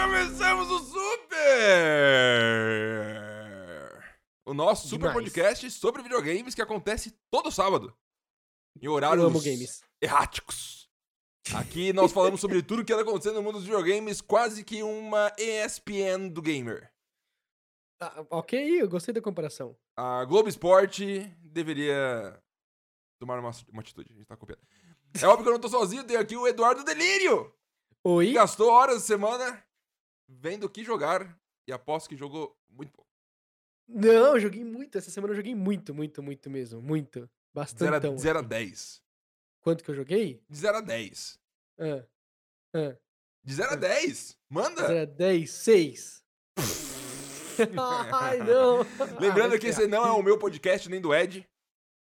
começamos o Super! O nosso Super Demais. Podcast sobre videogames que acontece todo sábado. Em horários erráticos. Aqui nós falamos sobre tudo que anda acontecendo no mundo dos videogames, quase que uma ESPN do gamer. Ah, ok, eu gostei da comparação. A Globo Esporte deveria tomar uma, uma atitude. A gente tá copiando. É óbvio que eu não tô sozinho, tem aqui o Eduardo Delírio. Oi? gastou horas da semana vendo o que jogar e aposto que jogou muito pouco. Não, eu joguei muito. Essa semana eu joguei muito, muito, muito mesmo. Muito. De 0 Bastante. a, de 0 a 10. Quanto que eu joguei? De 0 a 10. Ah. Ah. De 0 a 10. Manda! 0 a 10, 6. Ai, não. Lembrando Ah, que esse não é o meu podcast nem do Ed.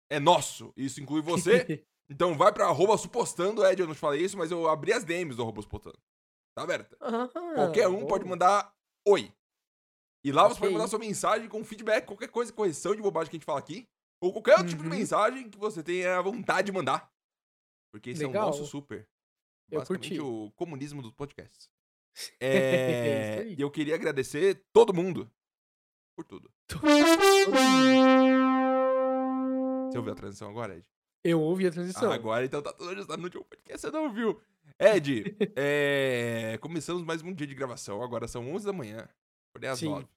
É nosso. Isso inclui você. Então vai pra arroba supostando, Ed. Eu não te falei isso, mas eu abri as DMs do arroba supostando. Tá aberta. Ah, Qualquer um bom. pode mandar oi. E lá você pode mandar sua mensagem com feedback, qualquer coisa, correção de bobagem que a gente fala aqui. Ou qualquer outro tipo de Uhum. mensagem que você tenha vontade de mandar. Porque esse é o Legal. nosso super. Eu Basicamente curti. o comunismo dos podcasts. É... aí. e eu queria agradecer todo mundo por tudo. Você ouviu a transição agora, Ed? Eu ouvi a transição. Ah, agora então tá tudo ajustado no último podcast, você não ouviu. Ed, é, começamos mais um dia de gravação, agora são 11 da manhã, porém às Sim. 9.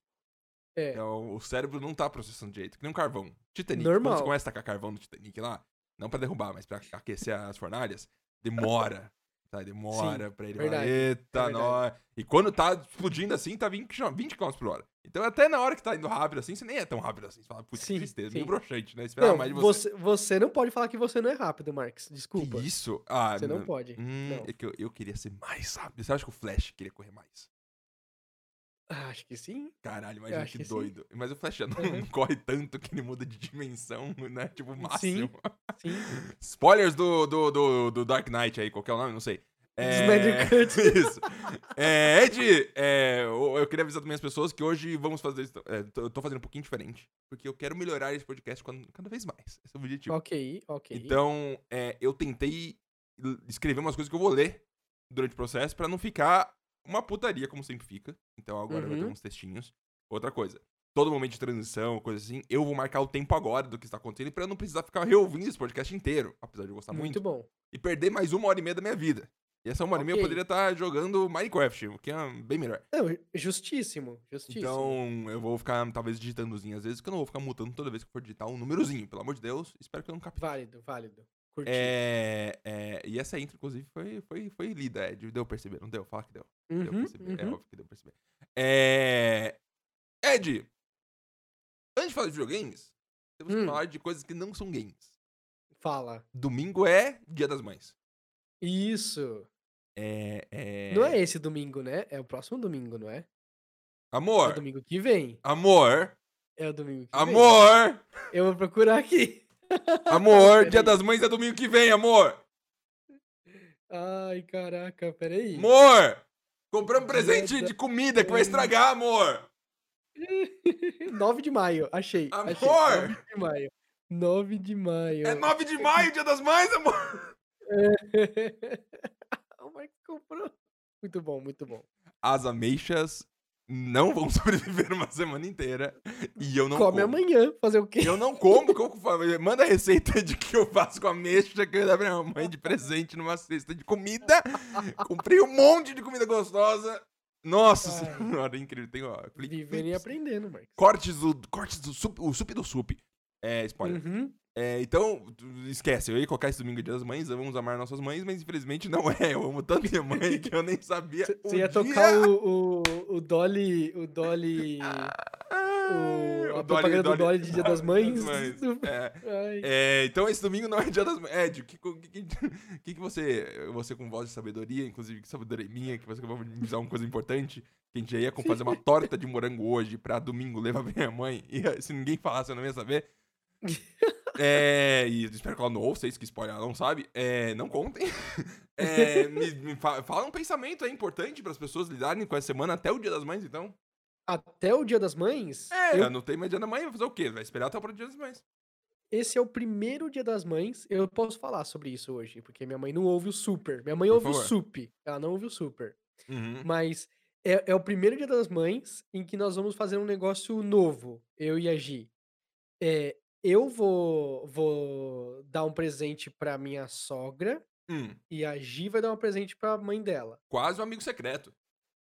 É. Então o cérebro não tá processando direito, que nem um carvão. Titanic, Normal. quando você começa a tacar carvão no Titanic lá, não pra derrubar, mas pra aquecer as fornalhas, demora. Tá, demora pra ele verdade, falar, eita, é verdade. nós. E quando tá explodindo assim, tá 20 km 20 km por hora. Então até na hora que tá indo rápido assim, você nem é tão rápido assim. Você fala, putz, que Sim, tristeza, sim. meio broxante, né? Esperar Não, mais de você. você, você não pode falar que você não é rápido, Marcos. Desculpa. Que isso? Ah, Você não não- pode. Hum, Não. é que eu, eu queria ser mais rápido. Você acha que o Flash queria correr mais? Ah, acho que sim. Caralho, imagina que, que sim. doido. Mas o Flash já não, Uhum. corre tanto que ele muda de dimensão, né? Tipo, o máximo. Sim. Spoilers do, do, do, do Dark Knight aí, qualquer nome, não sei. Cut. Isso. É, Ed, é, eu queria avisar também as pessoas que hoje vamos fazer é, eu tô fazendo um pouquinho diferente, porque eu quero melhorar esse podcast cada vez mais. Esse é o objetivo. Ok, ok. Então, é, eu tentei escrever umas coisas que eu vou ler durante o processo pra não ficar uma putaria, como sempre fica. Então agora vai ter Uhum. uns textinhos. Outra coisa, todo momento de transição, coisa assim, eu vou marcar o tempo agora do que está acontecendo pra eu não precisar ficar reouvindo esse podcast inteiro, apesar de eu gostar muito, muito bom. e perder mais uma hora e meia da minha vida. E essa uma hora e meia eu poderia estar jogando Minecraft, o que é bem melhor. Não, justíssimo, justíssimo. Então, eu vou ficar, talvez, digitandozinho às vezes, que eu não vou ficar mutando toda vez que for digitar um númerozinho, pelo amor de Deus. Espero que eu não capte. Válido, válido. Curti. É, é, e essa intro, inclusive, foi, foi, foi lida, Ed. Deu pra perceber, não deu? Fala que deu. Deu Uhum, perceber. É uhum. óbvio que deu pra perceber. É... Ed, antes de falar de videogames, temos que Hum. falar de coisas que não são games. Fala. Domingo é Dia das Mães. Isso. É, é... Não é esse domingo, né? É o próximo domingo, não é? É Amor, o domingo que vem. amor, É o domingo que vem. amor, Eu vou procurar aqui. amor, Dia das Mães é domingo que vem, amor. Ai, caraca, peraí. Amor, compramos Dia presente da- de comida que vai estragar, amor. 9 de maio, achei. achei. Amor! 9 de maio. 9 de maio. É 9 de maio, Dia das Mães, amor. o Marcos comprou. Muito bom, muito bom. as ameixas não vão sobreviver uma semana inteira. E eu não Come como. amanhã, fazer o quê? Eu não como. como que eu faço? Manda a receita de que eu faço com ameixa que eu ia dar pra minha mãe de presente numa cesta de comida. Comprei um monte de comida gostosa. Nossa Ai. senhora, incrível. Tem, ó, Vivendo e aprendendo, Marcos. cortes do, cortes do sup, o sup do sup. É, spoiler. Uhum. É, então, esquece, eu ia colocar esse domingo Dia das Mães, vamos amar nossas mães, mas infelizmente não é. Eu amo tanto minha mãe que eu nem sabia. Você ia dia- tocar o, o, o Dolly. O Dolly. Ai, o- a propaganda do Dolly de Dia das Mães. É. Ai. É, então esse domingo não é dia das mães. Ed, o que, que, que, que você, você com voz de sabedoria, inclusive que sabedoria minha, que você vai me avisar uma coisa importante, que a gente já ia fazer uma torta de morango hoje pra domingo levar pra minha mãe, e se ninguém falasse eu não ia saber. É, e espero que ela não ouça, sei que spoiler ela não sabe. É, não contem. É, me, me fa- fala um pensamento aí importante para as pessoas lidarem com essa semana até o Dia das Mães, então. Até o Dia das Mães? É, eu- não tem mais Dia da Mãe, vai fazer o quê? Vai esperar até o Dia das Mães. esse é o primeiro Dia das Mães. Eu posso falar sobre isso hoje, porque minha mãe não ouve o Super. Minha mãe Por ouve o favor. Sup. Ela não ouve o Super. Uhum. Mas É, é o primeiro dia das mães em que nós vamos fazer um negócio novo, eu e a Gi. É, eu vou, vou dar um presente pra minha sogra Hum, e a Gi vai dar um presente pra mãe dela. quase um amigo secreto.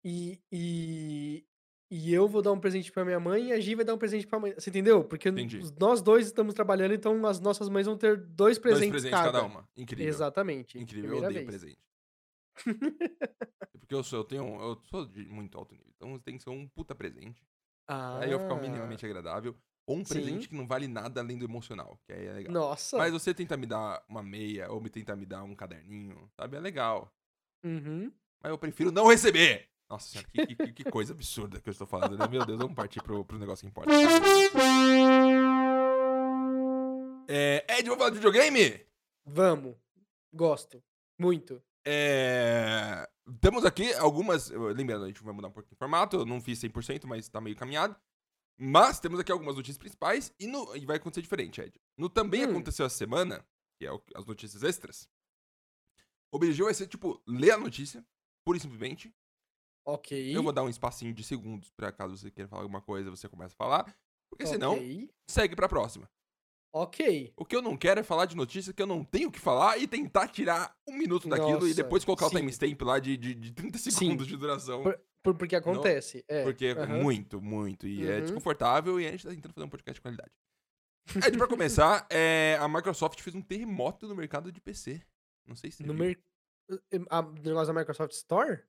E, e, e eu vou dar um presente pra minha mãe e a Gi vai dar um presente pra mãe. Você entendeu? Porque Entendi. nós dois estamos trabalhando, então as nossas mães vão ter dois presentes, Dois presentes cada. uma. Incrível. Exatamente. Incrível, eu primeira odeio vez. presente. Porque eu sou, eu tenho, eu sou de muito alto nível. Então tem que ser um puta presente. Aí eu ficar Ah, minimamente agradável. Ou um presente Sim. que não vale nada além do emocional, que aí é legal. Nossa. Mas você tenta me dar uma meia, ou me tenta me dar um caderninho, sabe? É legal. Uhum. Mas eu prefiro não receber. Nossa senhora, que, que- que coisa absurda que eu estou falando, né? Meu Deus, vamos partir pro, pro negócio que importa. É, Ed, vamos falar de videogame? Vamos. Gosto. Muito. É, Temos aqui algumas. Lembrando, a gente vai mudar um pouquinho o formato. Eu não fiz 100%, mas tá meio caminhado. Mas temos aqui algumas notícias principais e, no- e vai acontecer diferente, Ed. No também Hum. aconteceu essa semana, que é o- as notícias extras. O objetivo vai ser, tipo, ler a notícia, pura e simplesmente. Ok. Eu vou dar um espacinho de segundos pra caso você queira falar alguma coisa, você começa a falar. Porque senão, Ok. segue pra próxima. Ok. O que eu não quero é falar de notícia que eu não tenho o que falar e tentar tirar um minuto daquilo e Nossa, depois colocar o sim. timestamp lá de, de, de 30 Sim. segundos de duração. Por- por- porque acontece. É. Porque é aham. muito, muito. E é Uhum. desconfortável e a gente tá tentando fazer um podcast de qualidade. Ed, pra começar, é, a Microsoft fez um terremoto no mercado de PC. Não sei se No no negócio da Microsoft Store?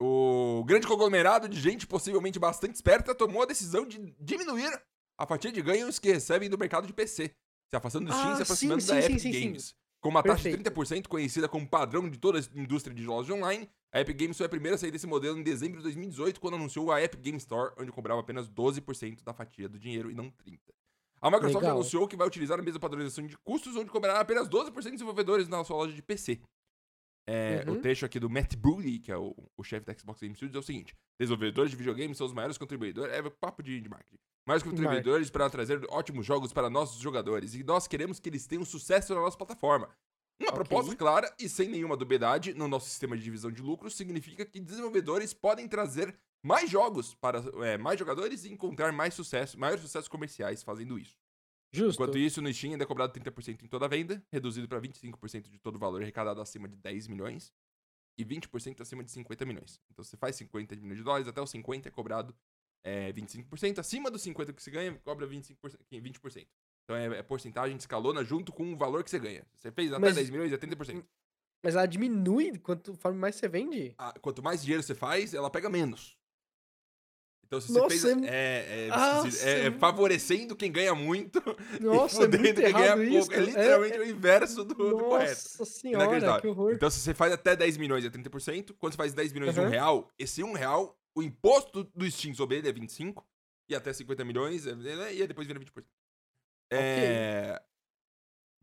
O grande conglomerado de gente possivelmente bastante esperta tomou a decisão de diminuir a fatia de ganhos que recebem do mercado de PC, se afastando do Steam e Ah, se aproximando sim, da sim, Epic sim. Games. Com uma taxa de Perfeito. 30% conhecida como padrão de toda a indústria de jogos online, a Epic Games foi a primeira a sair desse modelo em dezembro de 2018, quando anunciou a Epic Game Store, onde cobrava apenas 12% da fatia do dinheiro e não 30%. A Microsoft Legal. anunciou que vai utilizar a mesma padronização de custos, onde cobrará apenas 12% de desenvolvedores na sua loja de PC. É, O Uhum. trecho aqui do Matt Booty, que é o, o chefe da Xbox Game Studios, é o seguinte: desenvolvedores de videogames são os maiores contribuidores. É papo de, de marketing. Maiores contribuidores para trazer ótimos jogos para nossos jogadores. E nós queremos que eles tenham sucesso na nossa plataforma. Uma Ok. proposta clara e sem nenhuma dubiedade no nosso sistema de divisão de lucros significa que desenvolvedores podem trazer mais jogos para é, mais jogadores e encontrar mais sucesso, maiores sucessos comerciais fazendo isso. Justo. Enquanto isso, no Steam ainda é cobrado 30% em toda a venda, reduzido para 25% de todo o valor arrecadado acima de 10 milhões e 20% acima de 50 milhões. Então você faz 50 milhões de dólares, até os 50 é cobrado é, 25%, acima dos 50 que você ganha, cobra 25%, 20%. Então é, é porcentagem, escalona junto com o valor que você ganha. Você fez até Mas- 10 milhões, é 30%. Mas ela diminui quanto mais você vende? Ah, quanto mais dinheiro você faz, ela pega menos. Então se Nossa, você fez... é- É, é, Nossa, é- é é- favorecendo quem ganha muito Nossa, e é fudendo quem ganha errado pouco. isso. É literalmente o inverso do, do correto. Nossa senhora, que horror. Então, se você faz até 10 milhões, é 30%. Quando você faz 10 milhões de um real, esse um real, o imposto do Steam sobre ele é 25%. E até 50 milhões, é- é- e depois vira 20%. É...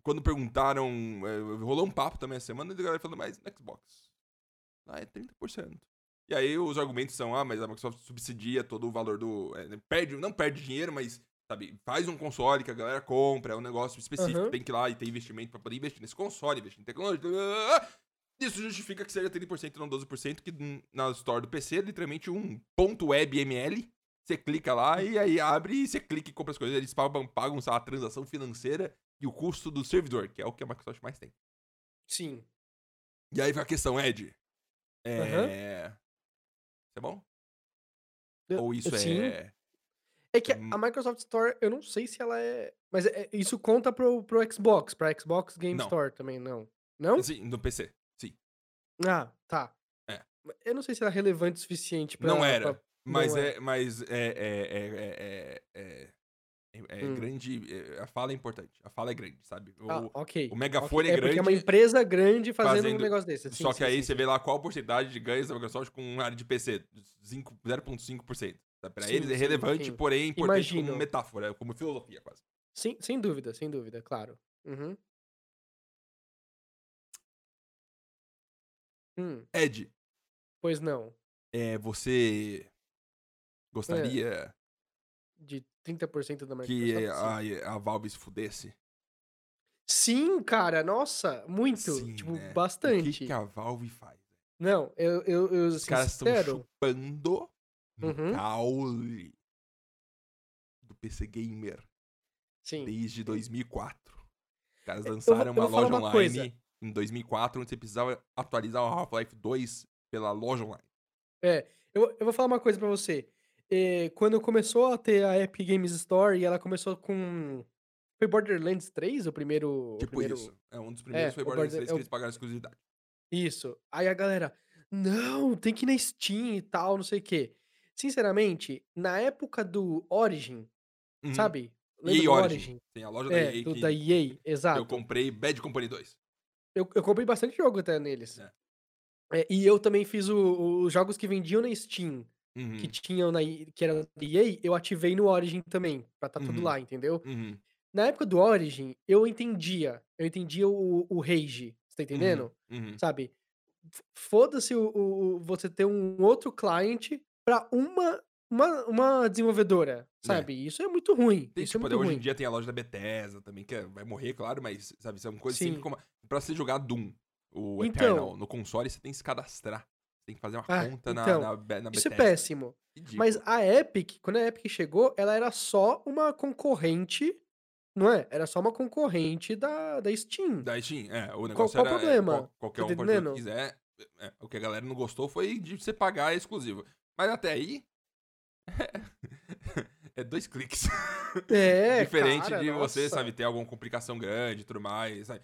Quando perguntaram, é, rolou um papo também essa semana, e a galera falando, mas no Xbox, ah, é 30%. E aí os argumentos são, ah, mas a Microsoft subsidia todo o valor do... é, perde, não perde dinheiro, mas, sabe, faz um console que a galera compra, é um negócio específico, Aham. tem que ir lá e ter investimento pra poder investir nesse console, investir em tecnologia, isso justifica que seja 30% e não 12%, que na store do PC é literalmente um ponto web ML. Você clica lá e aí abre e você clica e compra as coisas. Eles pagam, pagam sei lá, a transação financeira e o custo do servidor, que é o que a Microsoft mais tem. Sim. E aí vai a questão, Ed. É. Aham. Isso é bom? Eu- Ou isso sim. é. É que Hum. a Microsoft Store, eu não sei se ela é. Mas é- isso conta pro, pro Xbox, pra Xbox Game Não. Store também, não. Não? Sim, no PC. Sim. Ah, tá. É. Eu não sei se era relevante o suficiente pra. não era. pra- Mas não é. Mas é. É. É. É. é- é Hum. grande. é- a fala é importante. A fala é grande, sabe? O- Ah, ok. o megafone ok. é porque é uma grande, empresa grande fazendo, fazendo- um negócio desse. Sim, Só que sim, aí sim, você vê lá qual a porcentagem de ganhos da Microsoft com área de PC. Cinco- 0,5%. Sabe? Pra Sim, eles é relevante, porém é importante como Imagino. metáfora, como filosofia quase. Sim, sem dúvida, sem dúvida, claro. Uhum. Hum, Ed, pois não. é, você gostaria De 30% da que Microsoft. sim. a, a Valve se fudesse? Sim, cara, nossa, muito. Sim, tipo, né? O bastante. que, que a Valve faz? Não, eu, eu, eu Os caras estão chupando no Uhum. caule do PC Gamer Sim. desde 2004. Os caras É, eu lançaram vou- eu uma loja uma online coisa. em 2004, onde você precisava atualizar o Half-Life 2 pela loja online. É, eu, eu vou falar uma coisa pra você. Eh, quando começou a ter a Epic Games Store e ela começou com. Foi Borderlands 3 o primeiro. o Tipo primeiro... isso. É um dos primeiros É, foi o Borderlands Border- 3 é que o- eles pagaram exclusividade. Isso. Aí a galera, não, tem que ir na Steam e tal, não sei o quê. Sinceramente, na época do Origin, Uhum. sabe? EA Lembra do Origin. Origin? Tem a loja da É, EA do, da EA, eu exato. comprei Bad Company 2. Eu, eu comprei bastante jogo até neles. É. É, e eu também fiz o- os jogos que vendiam na Steam, Uhum. que tinham na, que era da EA, eu ativei no Origin também, pra tá tudo Uhum. lá, entendeu? Uhum. Na época do Origin, eu entendia, eu entendia o, o rage, você tá entendendo? Uhum. Sabe? Foda-se o, o- você ter um outro cliente pra uma, uma, uma desenvolvedora, sabe? Isso é muito ruim. Tem, isso é tipo, muito hoje ruim. em dia tem a loja da Bethesda também, que é- vai morrer, claro, mas, sabe, são coisas Sim. sempre como... Pra você jogar Doom, o Então- Eternal, no console, você tem que se cadastrar. Você tem que fazer uma Ah, conta na, então, na, Be- na Isso é péssimo. Ridículo. Mas a Epic, quando a Epic chegou, ela era só uma concorrente, não é? Era só uma concorrente da, da Steam. Da Steam, é, o Qual, negócio qual o era... é, problema? qual- qualquer Tá um pode que quiser. É, o que a galera não gostou foi de você pagar exclusivo. Mas até aí... é dois cliques. É, Diferente cara, de você, nossa. sabe, ter alguma complicação grande e tudo mais, sabe?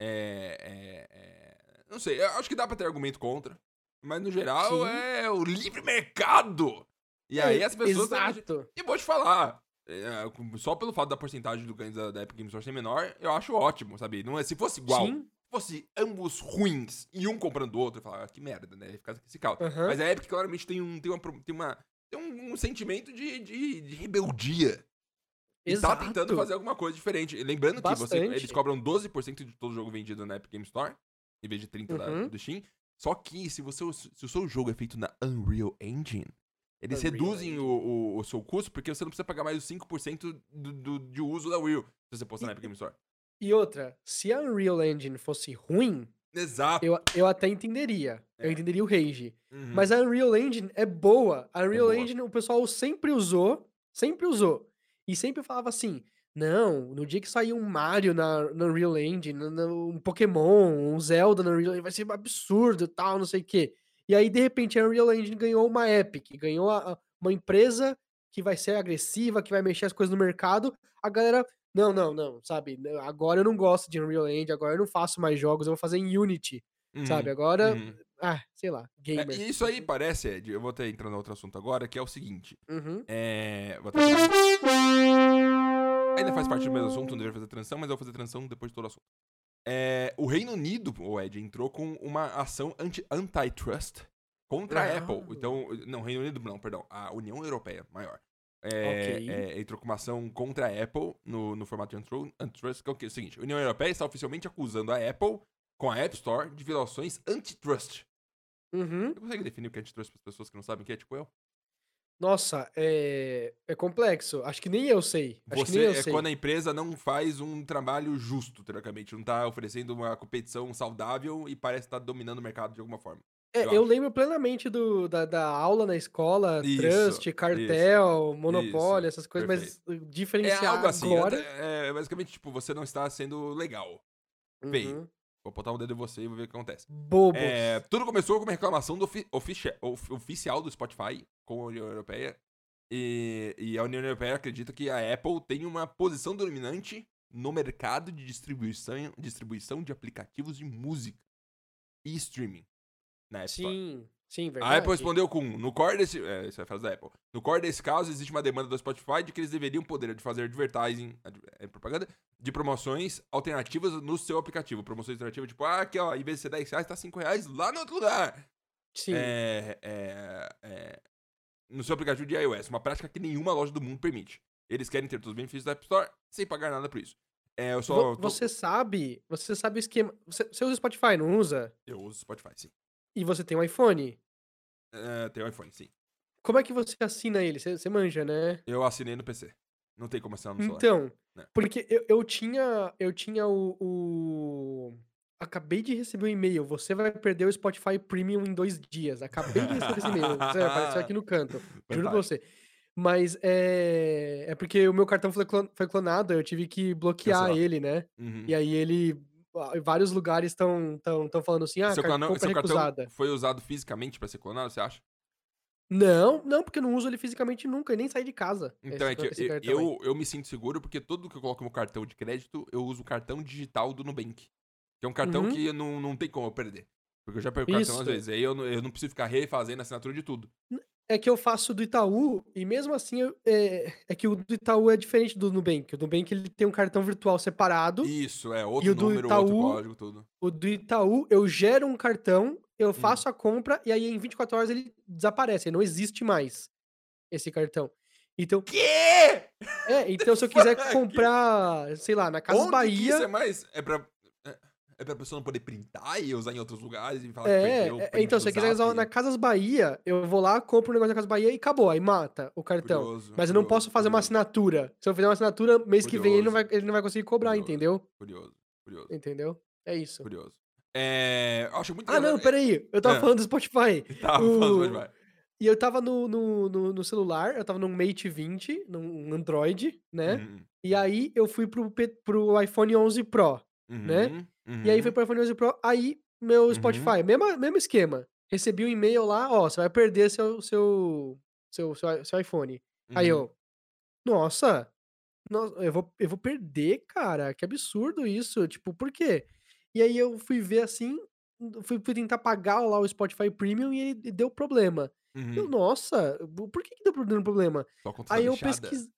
É, é, é, Não sei, eu acho que dá pra ter argumento contra. Mas no geral Sim. é o livre mercado. E aí É, as pessoas. Exato. E vou te falar. é, só pelo fato da porcentagem do ganho da, da Epic Games Store ser menor, eu acho ótimo, sabe? Não é, se fosse igual, Sim. se fosse ambos ruins e um comprando o outro, eu falava, ah, que merda, né? Ficar esse caos. aham. Mas a Epic claramente tem um, tem uma, tem uma, tem um, um sentimento de, de, de rebeldia. E tá Exato. tentando fazer alguma coisa diferente. Lembrando que você, Bastante. eles cobram 12% de todo jogo vendido na Epic Game Store, em vez de 30% da- Uhum. do Steam. Só que se, você, se o seu jogo é feito na Unreal Engine, eles Unreal reduzem Engine. o, o, o seu custo porque você não precisa pagar mais os 5% do, do, de uso da Unreal se você postar na E- Epic Game Store. E outra, se a Unreal Engine fosse ruim, Exato. eu, eu até entenderia. Eu É. entenderia o rage. Uhum. Mas a Unreal Engine é boa. A Unreal boa. Engine o pessoal sempre usou, sempre usou. E sempre falava assim: não, no dia que sair um Mario na, na Unreal Engine, um Pokémon, um Zelda na Unreal Engine, vai ser absurdo e tal, não sei o quê. E aí, de repente, a Unreal Engine ganhou uma Epic, ganhou a- a- uma empresa que vai ser agressiva, que vai mexer as coisas no mercado. A galera, não, não, não, sabe? Agora eu não gosto de Unreal Engine, agora eu não faço mais jogos, eu vou fazer em Unity, sabe? Uhum. Agora, Uhum. ah, sei lá, É, gamer. e isso aí parece, Ed, eu vou até entrar no outro assunto agora, que é o seguinte. Uhum. É. Vou até... Ainda faz parte do mesmo assunto, não deveria fazer transição, mas eu vou fazer transição depois de todo o assunto. É, o Reino Unido, o Ed, entrou com uma ação anti- antitrust contra a Ah. Apple. Então, não, Reino Unido não, perdão, a União Europeia, maior. É, Ok. é, entrou com uma ação contra a Apple no, no formato de antitrust, que é o, que? o seguinte: a União Europeia está oficialmente acusando a Apple com a App Store de violações antitrust. Uhum. Você consegue definir o que é antitrust para as pessoas que não sabem o que é, tipo eu? Nossa, é, é complexo. Acho que nem eu sei. Acho que nem Você eu é sei. quando a empresa não faz um trabalho justo, teoricamente. Não tá oferecendo uma competição saudável e parece estar dominando o mercado de alguma forma. É, eu eu lembro plenamente do, da, da aula na escola, Isso, trust, cartel, monopólio, essas coisas, mas uh, É diferenciar algo assim. agora... É, basicamente, tipo, você não está sendo legal. feio. Uhum. Vou botar um dedo em você e vou ver o que acontece. Bobos. É, tudo começou com uma reclamação do ofi- ofici- of- oficial do Spotify com a União Europeia. E, e a União Europeia acredita que a Apple tem uma posição dominante no mercado de distribuição, distribuição de aplicativos de música e streaming na App Store. Sim, sim, A verdade. Apple respondeu com, no core desse, é, isso é a frase da Apple. No core desse caso, existe uma demanda do Spotify de que eles deveriam poder de fazer advertising, ad- é, propaganda, de promoções alternativas no seu aplicativo. Promoções alternativas, tipo, ah, aqui ó, em vez de ser 10 reais, tá 5 reais lá no outro lugar. Sim, É, é, é, no seu aplicativo de iOS, uma prática que nenhuma loja do mundo permite. Eles querem ter todos os benefícios da App Store sem pagar nada por isso. É, eu só. Tô- Você sabe, você sabe o esquema... Você, você usa Spotify, não usa? Eu uso Spotify, sim. E você tem um iPhone? É, tem o iPhone, sim. Como é que você assina ele? Você, você manja, né? Eu assinei no PC. Não tem como assinar no celular. Então, né? porque eu, eu tinha, eu tinha o, o- acabei de receber um e-mail. Você vai perder o Spotify Premium em dois dias. Acabei de receber esse e-mail. Sério, apareceu aqui no canto. Juro pra você. Mas é, é porque o meu cartão foi clonado, eu tive que bloquear Cancelar. ele, né? Uhum. E aí ele. Vários lugares estão tão, tão falando assim: ah, seu, car- clonão- compra seu cartão recusada. foi usado fisicamente pra ser clonado, você acha? Não, não, porque eu não uso ele fisicamente nunca, e nem saí de casa. Então esse é que eu, cartão eu, eu me sinto seguro porque tudo que eu coloco no cartão de crédito, eu uso o cartão digital do Nubank. Que é um cartão Uhum. que não, não tem como eu perder. Porque eu já perco o cartão às vezes. Aí eu, eu não preciso ficar refazendo a assinatura de tudo. É que eu faço do Itaú, e mesmo assim, eu- é, é que o do Itaú é diferente do Nubank. O Nubank ele tem um cartão virtual separado. Isso, é outro o do número, outro Itaú- código, tudo. O do Itaú, eu gero um cartão, Hum. eu faço a compra, e aí em 24 horas ele desaparece, ele não existe mais esse cartão. Então, Quê? é, então se eu quiser comprar, sei lá, na Casas Onde que Bahia. isso é mais? É pra. É, pra pessoa não poder printar e usar em outros lugares e falar que É, perdeu é, print então, do se você quiser usar na Casas Bahia, eu vou lá, compro um negócio na Casas Bahia e acabou, aí mata o cartão. Curioso, Mas eu não curioso, posso fazer uma curioso, assinatura. Se eu fizer uma assinatura, mês que vem ele não, vai, ele não vai conseguir cobrar, entendeu? Curioso, curioso, Entendeu? É isso. curioso. É, eu acho muito Ah, não, peraí. Eu tava É. falando do Spotify. Falando, o- mas vai. E eu tava no, no, no, no celular, eu tava num Mate 20, num Android, né? Uhum, E aí eu fui pro, pro iPhone 11 Pro. né? Uhum, E aí uhum. foi pro iPhone 11 Pro, aí meu Uhum. Spotify, mesmo, mesmo esquema. Recebi um e-mail lá, ó, você vai perder seu, seu, seu, seu, seu iPhone. Aí Uhum. eu, nossa, no- eu vou, eu vou perder, cara, que absurdo isso, tipo, por quê? E aí eu fui ver assim, fui, fui tentar pagar lá o Spotify Premium e ele deu problema. Eu, Uhum. nossa, por que que deu problema? Aí eu pesquisei.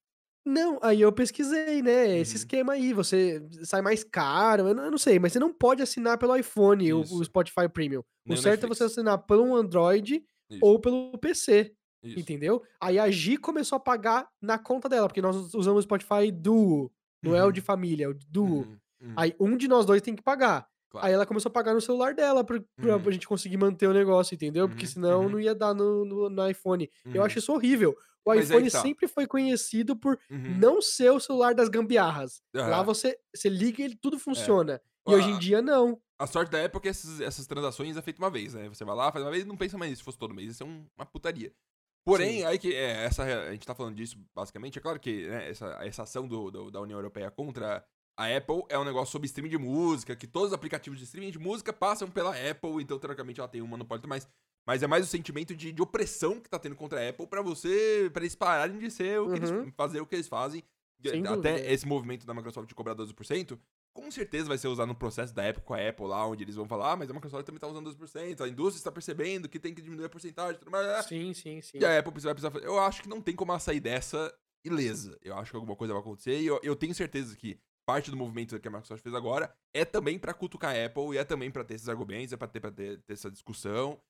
Não, aí eu pesquisei, né? Esse Uhum. esquema aí, você sai mais caro, eu não, eu não sei, mas você não pode assinar pelo iPhone o, o. Spotify Premium. O Nem o certo é você Netflix. assinar pelo Android Isso, ou pelo PC, isso. entendeu? Aí a Gi começou a pagar na conta dela, porque nós usamos o Spotify Duo, não é o de Uhum. família, é o de Duo. Uhum, uhum, Aí um de nós dois tem que pagar. Claro. Aí ela começou a pagar no celular dela pra, pra Uhum. gente conseguir manter o negócio, entendeu? Porque Uhum, senão uhum. não ia dar no, no, no iPhone. Eu Uhum, acho isso horrível. O Mas iPhone tá. sempre foi conhecido por uhum. não ser o celular das gambiarras. Lá você, você liga e tudo funciona. E hoje em dia não. A sorte da Apple é que essas, essas transações é feito uma vez, né? Você vai lá, faz uma vez e não pensa mais nisso. Se fosse todo mês, isso é um- uma putaria. Porém, Sim. aí que é, essa, a gente tá falando disso basicamente. É claro que né, essa, essa ação do, do- da União Europeia contra a Apple é um negócio sobre streaming de música, que todos os aplicativos de streaming de música passam pela Apple, então teoricamente ela tem um monopólio e tudo mais. Mas é mais o sentimento de, de opressão que tá tendo contra a Apple pra você, pra eles pararem de ser o que eles, Uhum. fazer o que eles fazem. Sem Até dúvida. esse movimento da Microsoft de cobrar 12%, com certeza vai ser usado no processo da Apple com a Apple lá, onde eles vão falar, ah, mas a Microsoft também tá usando 12%, a indústria está percebendo que tem que diminuir a porcentagem, tudo mais. Sim, sim, sim. E a Apple vai precisar fazer. Eu acho que não tem como ela sair dessa ilesa. Eu acho que alguma coisa vai acontecer e eu, eu tenho certeza que parte do movimento que a Microsoft fez agora é também pra cutucar a Apple e é também pra ter esses argumentos, é pra ter, pra ter, ter essa discussão.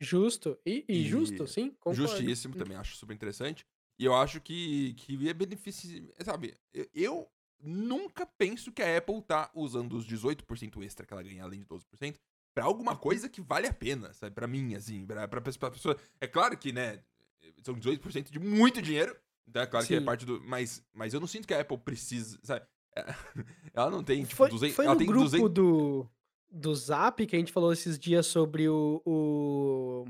Justo. E, e E justo, sim. Concordo. Justíssimo, também acho super interessante. E eu acho que, que é benefício. Sabe, eu, eu nunca penso que a Apple tá usando os 18% extra que ela ganha, além de 12%, pra alguma coisa que vale a pena, sabe? Pra mim, assim, pra, pra, pra pessoa. É claro que, né, são 18% de muito dinheiro. Então é claro que é Sim. parte do. Mas, mas eu não sinto que a Apple precisa, sabe? Ela não tem, tipo, Foi, 200. foi ela tem grupo 200. do, do Zap que a gente falou esses dias sobre o. o...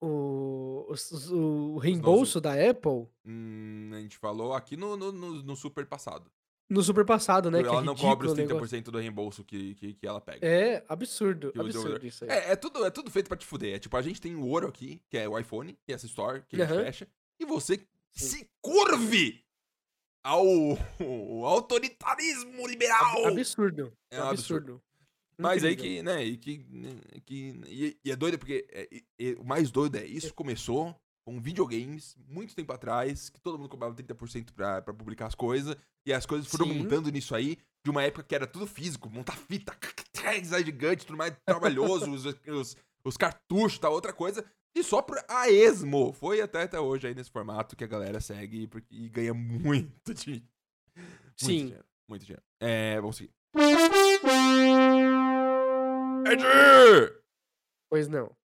O, os- o reembolso da Apple Hum, a gente falou aqui no, no, no, no super passado. no super passado, né? que ela é não cobra os ridículo o negócio. 30% do reembolso que, que, que ela pega. É absurdo, Que o absurdo isso aí. É, é tudo, é tudo feito pra te fuder. É tipo, a gente tem o ouro aqui, que é o iPhone, que é essa store, que a gente Aham. fecha, e você Sim. se curve ao, ao autoritarismo liberal. Absurdo. É um absurdo. absurdo. Mas aí que, né, e que, né, que e, e é doido porque é, e- o mais doido é, isso começou com videogames, muito tempo atrás, que todo mundo cobrava 30% pra, pra publicar as coisas, e as coisas foram Sim. montando nisso aí, de uma época que era tudo físico, montar fita, design gigante, tudo mais trabalhoso, os, os, os cartuchos, tal, outra coisa, e só pra a esmo, foi até, até hoje aí nesse formato que a galera segue porque, e ganha muito dinheiro. Muito Sim. dinheiro, muito dinheiro. É, vamos seguir. Ed! Pois não.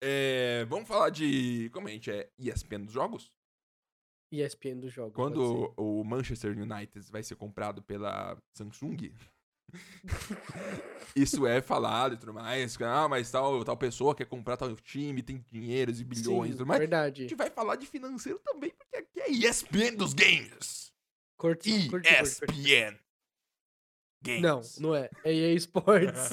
É, vamos falar de. Como a gente é ESPN dos jogos? ESPN dos jogos. Quando o Manchester United vai ser comprado pela Samsung, Isso é falado e tudo mais. Ah, mas tal, tal pessoa quer comprar tal time, tem dinheiros e bilhões e Sim, tudo mais. A verdade. gente vai falar de financeiro também, porque aqui é ESPN dos games. Curti, curti, curti, curti. ESPN. Não, Games. não é. É EA Sports.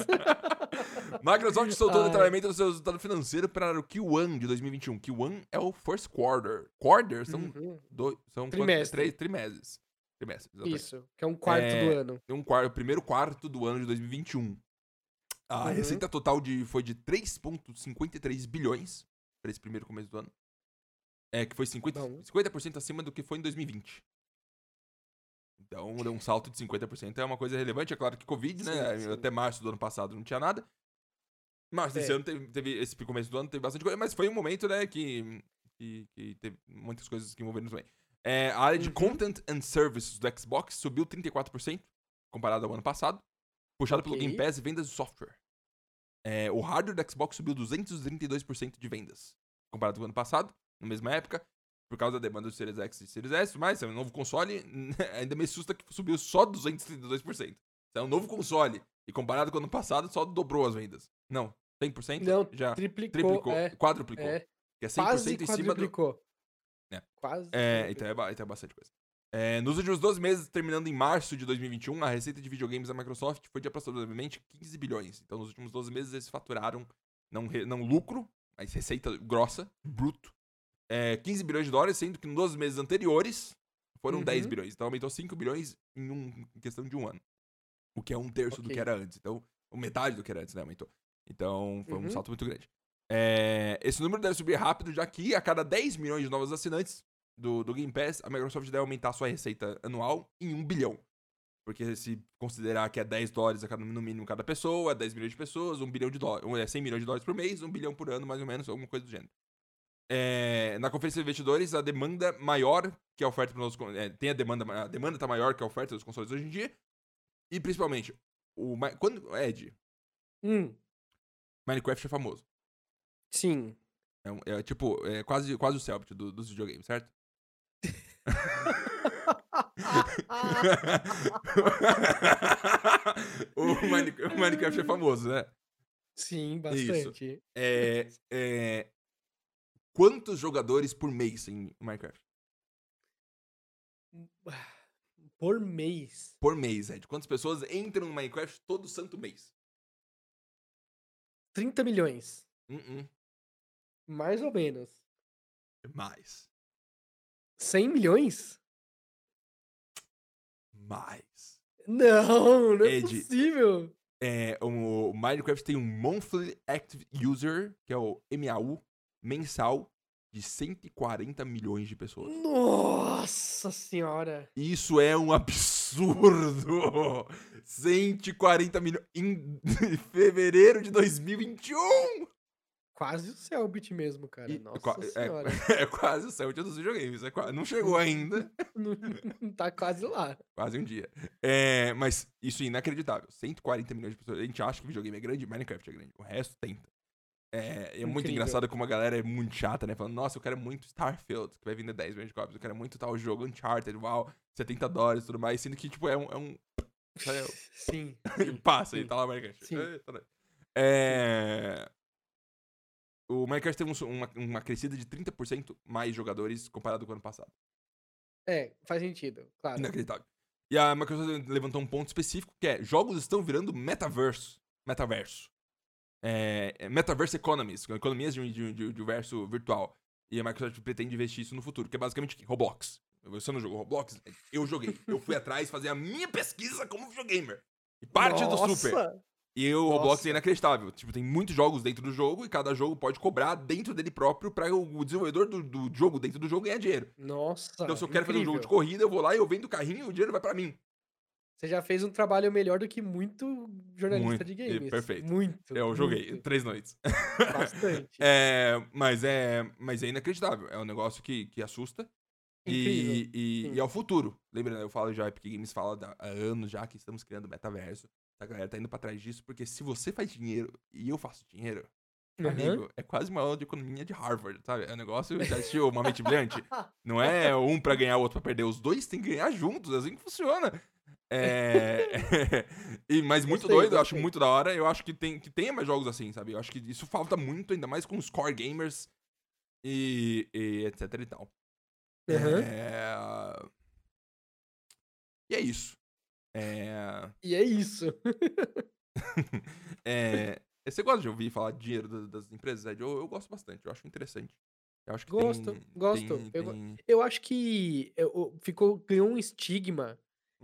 Microsoft soltou o Ai. detalhamento do seu resultado financeiro para o Q1 de 2021. Q1 é o first quarter. Quarter são, Uhum, dois, são quantos? Trimestre. Três trimestres. Trimestre, exatamente. Isso, que é um quarto É, do ano. Um quarto, o primeiro quarto do ano de 2021. A Uhum. receita total de, foi de 3,53 bilhões para esse primeiro começo do ano. É, que foi 50%, Bom. 50% acima do que foi em 2020. Então, deu um salto de 50%. É uma coisa relevante. É claro que Covid, né? Sim, sim. Até março do ano passado não tinha nada. Março desse É. ano teve, teve- Esse começo do ano teve bastante coisa. Mas foi um momento, né? Que, que, que teve muitas coisas que envolveram também. É, a área de Uhum. Content and Services do Xbox subiu 34% comparado ao ano passado. Puxado pelo Ok. Game Pass e vendas de software. É, o hardware do Xbox subiu 232% de vendas comparado com o ano passado, na mesma época, por causa da demanda do Series X e Series S, mas é um novo console, ainda me assusta que subiu só 232%. É um novo console, e comparado com o ano passado, só dobrou as vendas. Não, 100%? Não, já Triplicou, triplicou, é, quadruplicou. é. Que é 100% Quase em cima do... quadruplicou. É. Quase. É, então é, então é bastante coisa. É, nos últimos 12 meses, terminando em março de 2021, a receita de videogames da Microsoft foi de aproximadamente 15 bilhões. Então, nos últimos 12 meses, eles faturaram, não, re- não lucro, mas receita grossa, bruto, é, 15 bilhões de dólares, sendo que nos 12 meses anteriores foram Uhum. 10 bilhões. Então, aumentou 5 bilhões em, um- em questão de um ano. O que é um terço do Ok. que era antes. Então, metade do que era antes, né? Aumentou. Então, foi um Uhum. salto muito grande. É, esse número deve subir rápido, já que a cada 10 milhões de novos assinantes do, do Game Pass, a Microsoft deve aumentar sua receita anual em 1 bilhão. Porque se considerar que é 10 dólares a cada, no mínimo cada pessoa, 10 milhões de pessoas, 1 bilhão de dólares, é 100 milhões de dólares por mês, 1 bilhão por ano, mais ou menos, alguma coisa do gênero. É, na conferência de investidores, a demanda maior que a oferta para os é, tem a demanda, a demanda tá maior que a oferta dos consoles hoje em dia. E principalmente, o quando Ed, Hum, Minecraft é famoso. Sim. É, um- é tipo, é quase, quase o Selbit do, dos videogames, certo? o, Mine- o Minecraft é famoso, né? Sim, bastante. É, é, quantos jogadores por mês tem Minecraft? Por mês. Por mês, Ed. Quantas pessoas entram no Minecraft todo santo mês? 30 milhões. Uh-uh. Mais ou menos. Mais. 100 milhões? Mais. Não, não é Ed. possível. É, o Minecraft tem um Monthly Active User, que é o MAU, mensal, de 140 milhões de pessoas. Nossa senhora. Isso é um absurdo! 140 milhões em fevereiro de 2021! Quase o Selbit mesmo, cara. E- Nossa é- senhora. É, quase o Celtic dos videogames. é não chegou ainda. Não tá quase lá. Quase um dia. É, mas isso é inacreditável. 140 milhões de pessoas. A gente acha que videogame é grande, Minecraft é grande. O resto tenta. É, é muito engraçado como a galera é muito chata, né? Falando, nossa, eu quero muito Starfield, que vai vender 10 milhões de cópias. Eu quero muito tal jogo Uncharted, uau, 70 dólares e tudo mais. Sendo que, tipo, é um. É um É, Sim. sim, passa e sim. tá lá Minecraft. Sim. É, tá. É, O Minecraft teve um- uma, uma crescida de 30% mais jogadores comparado com o ano passado. É, faz sentido, claro. Inacreditável. E a Microsoft levantou um ponto específico que é jogos estão virando metaverso. Metaverso. É, é metaverse economies, economias de, de, de, de verso virtual. E a Microsoft pretende investir isso no futuro, que é basicamente Roblox. Você não jogou Roblox? Eu joguei. Eu fui atrás fazer a minha pesquisa como videogamer. E parte do Super. E o Roblox Nossa. é inacreditável. Tipo, tem muitos jogos dentro do jogo e cada jogo pode cobrar dentro dele próprio pra o desenvolvedor do, do jogo dentro do jogo ganhar dinheiro. Nossa! Então, se eu quero fazer um jogo de incrível. corrida, eu vou lá e eu vendo o carrinho e o dinheiro vai pra mim. Você já fez um trabalho melhor do que muito jornalista Muito, de games. perfeito. Muito. Eu joguei muito. três noites. Bastante. É, mas é, mas é inacreditável. É um negócio que, que assusta. Incrível. E, e, e é o futuro. Lembra, né? Eu falo já, Epic Games fala há anos já que estamos criando metaverso. A galera tá indo pra trás disso, porque se você faz dinheiro e eu faço dinheiro, Aham. amigo, é quase uma aula de economia de Harvard, sabe? É um negócio, já assistiu uma mente brilhante? Não é um pra ganhar, o outro pra perder. Os dois têm que ganhar juntos, é assim que funciona. É... e, mas muito Gostei, doido, eu acho muito da hora. Eu acho que tem que tenha mais jogos assim, sabe? Eu acho que isso falta muito, ainda mais com os core gamers e, e etc e tal. Aham. É... E é isso. É... E é isso. é... Você gosta de ouvir falar de dinheiro das, empresas, Ed? Eu, eu gosto bastante, eu acho interessante. Eu acho que Gosto, tem, gosto. tem- Eu tem- Eu acho que eu- ficou, ganhou um estigma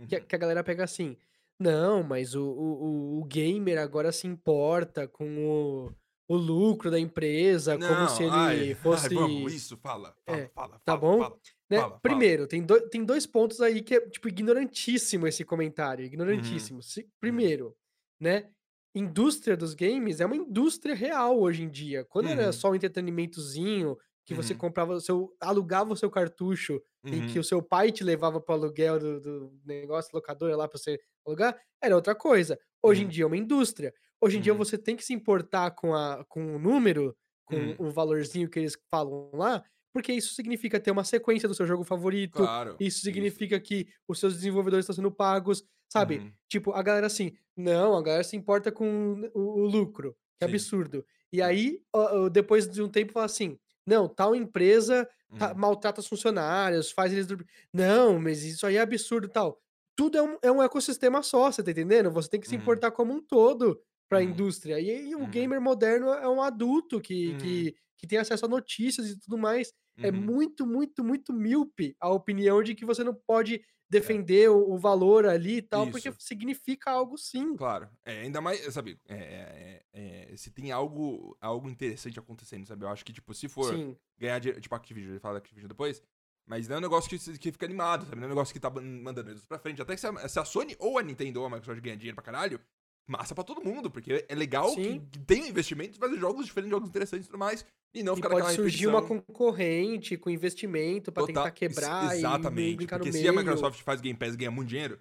que, a- Uhum. que a galera pega assim. Não, mas o, o- o gamer agora se importa com o, o lucro da empresa, como se ele ai, fosse. Ai, vamos, isso, fala, fala, É, fala, tá fala, bom? fala. né? Primeiro, tem, dois tem dois pontos aí que é, tipo, ignorantíssimo esse comentário. Uhum. Ignorantíssimo. Se- primeiro, né? Indústria dos games é uma indústria real hoje em dia. Quando era Uhum. só um entretenimentozinho, que você Uhum. comprava o seu. alugava o seu cartucho e que Uhum. o seu pai te levava pro aluguel do, do negócio, locadora lá pra você alugar, era outra coisa. Hoje em Uhum. dia é uma indústria. Hoje em dia Uhum. você tem que se importar com, a, com o número, com Uhum. o valorzinho que eles falam lá, porque isso significa ter uma sequência do seu jogo favorito. Claro. Isso significa que os seus desenvolvedores estão sendo pagos, sabe? Uhum. Tipo, a galera assim, não, a galera se importa com o, o lucro, que Sim. absurdo. E aí, ó, ó, depois de um tempo, fala assim, não, tal empresa tá- Uhum. maltrata os funcionários, faz eles dormir. Não, mas isso aí é absurdo tal. Tudo é um, é um ecossistema só, você tá entendendo? Você tem que se Uhum. importar como um todo pra Uhum. indústria. E, aí o Uhum. gamer moderno é um adulto que, Uhum. que, que tem acesso a notícias e tudo mais. É Uhum. muito, muito, muito míope a opinião de que você não pode É. defender o, o valor ali e tal, porque Isso. significa algo sim. Claro. É, ainda mais, sabe, é, é, é, é, se tem algo, algo interessante acontecendo, sabe? Eu acho que, tipo, se for Sim, ganhar dinheiro, tipo Activision, ele fala da Activision depois, mas não é um negócio que, que fica animado, sabe? Não é um negócio que tá mandando eles pra frente. Até que se a, se a Sony ou a Nintendo ou a Microsoft ganhar dinheiro pra caralho, massa pra todo mundo, porque é legal que, Sim. que tenha investimento, fazer jogos diferentes, jogos interessantes e tudo mais, e não e ficar pode surgir uma concorrente com investimento pra Total- tentar quebrar ex- Exatamente. Porque se a Microsoft faz Game Pass e ganha muito dinheiro,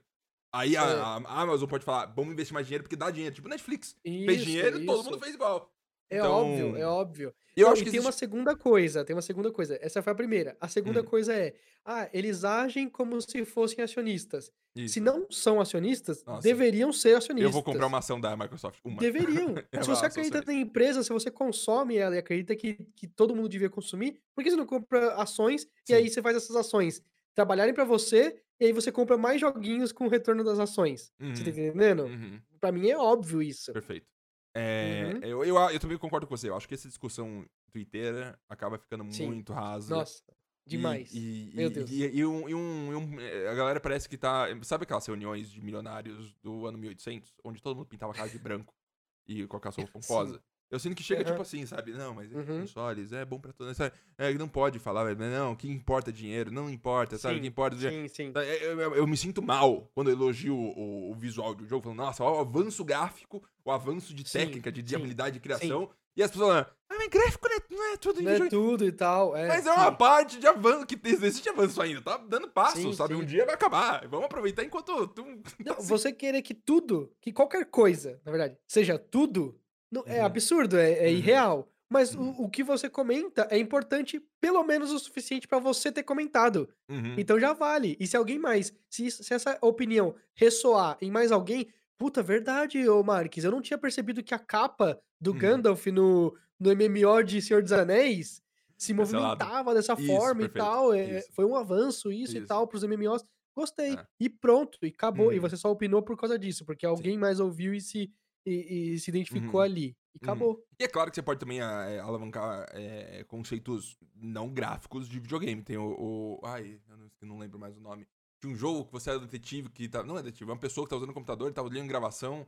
aí a, É. a- a Amazon pode falar, vamos investir mais dinheiro porque dá dinheiro. Tipo Netflix. Isso, fez dinheiro, todo isso. mundo fez igual. É Então, óbvio, é óbvio. Eu Não, acho que tem uma existe... segunda coisa, tem uma segunda coisa. Essa foi a primeira. A segunda Hum. coisa é, ah, eles agem como se fossem acionistas. Isso. Se não são acionistas, Nossa. deveriam ser acionistas. Eu vou comprar uma ação da Microsoft. Uma. Deveriam. Eu se você acredita na empresa, se você consome ela e acredita que, que todo mundo devia consumir, por que você não compra ações Sim. e aí você faz essas ações trabalharem pra você e aí você compra mais joguinhos com o retorno das ações? Você tá Uhum. entendendo? Uhum. Pra mim é óbvio isso. Perfeito. É, Uhum. eu, eu, eu também concordo com você. Eu acho que essa discussão twitteira acaba ficando Sim. muito rasa. Nossa, E- demais. E, Meu e- Deus. E, e um, e um- e um- eh, a galera parece que tá. Sabe aquelas reuniões de milionários do ano 1800? Onde todo mundo pintava a cara de branco e colocar sua pomposa? Eu sinto que chega Aham. tipo assim, sabe? Não, mas Uhum. consoles é bom pra todos. É, não pode falar, velho. Não, o que importa é dinheiro. Não importa, sabe? O que Sim, importa é Sim, sim. é, Eu, eu- eu me sinto mal quando eu elogio o, o visual do jogo, falando, nossa, olha o avanço gráfico, o avanço de Sim, técnica, de, de sim, habilidade de criação. E as pessoas falando, ah, mas gráfico não é, não é tudo Não é videogame." tudo e tal. É, Mas é uma sim. parte de avanço que existe avanço ainda, tá dando passo, Sim, sabe? sim. Um dia vai acabar. Vamos aproveitar enquanto tu. Não, tá se- você querer que tudo, que qualquer coisa, na verdade, seja tudo, não- é Uhum. absurdo, é, é Uhum. irreal. Mas Uhum. o, o que você comenta é importante, pelo menos o suficiente pra você ter comentado. Uhum. Então já vale. E se alguém mais, se, se essa opinião ressoar em mais alguém, puta, verdade, ô Marques, eu não tinha percebido que a capa do Uhum. Gandalf no, no MMO de Senhor dos Anéis se movimentava dessa Isso, forma perfeito. e tal. é- Isso. foi um avanço isso, e Isso. tal pros MMOs. Gostei. É. E pronto, e acabou. E Uhum. você só opinou por causa disso, porque alguém mais ouviu e se, e, e se identificou Uhum. ali. E acabou. E é claro que você pode também é, alavancar é, conceitos não gráficos de videogame. Tem o. o- ai, eu não, eu não lembro mais o nome. Tinha um jogo que você era detetive que tá. Não é detetive, é uma pessoa que tá usando o computador e tá olhando gravação.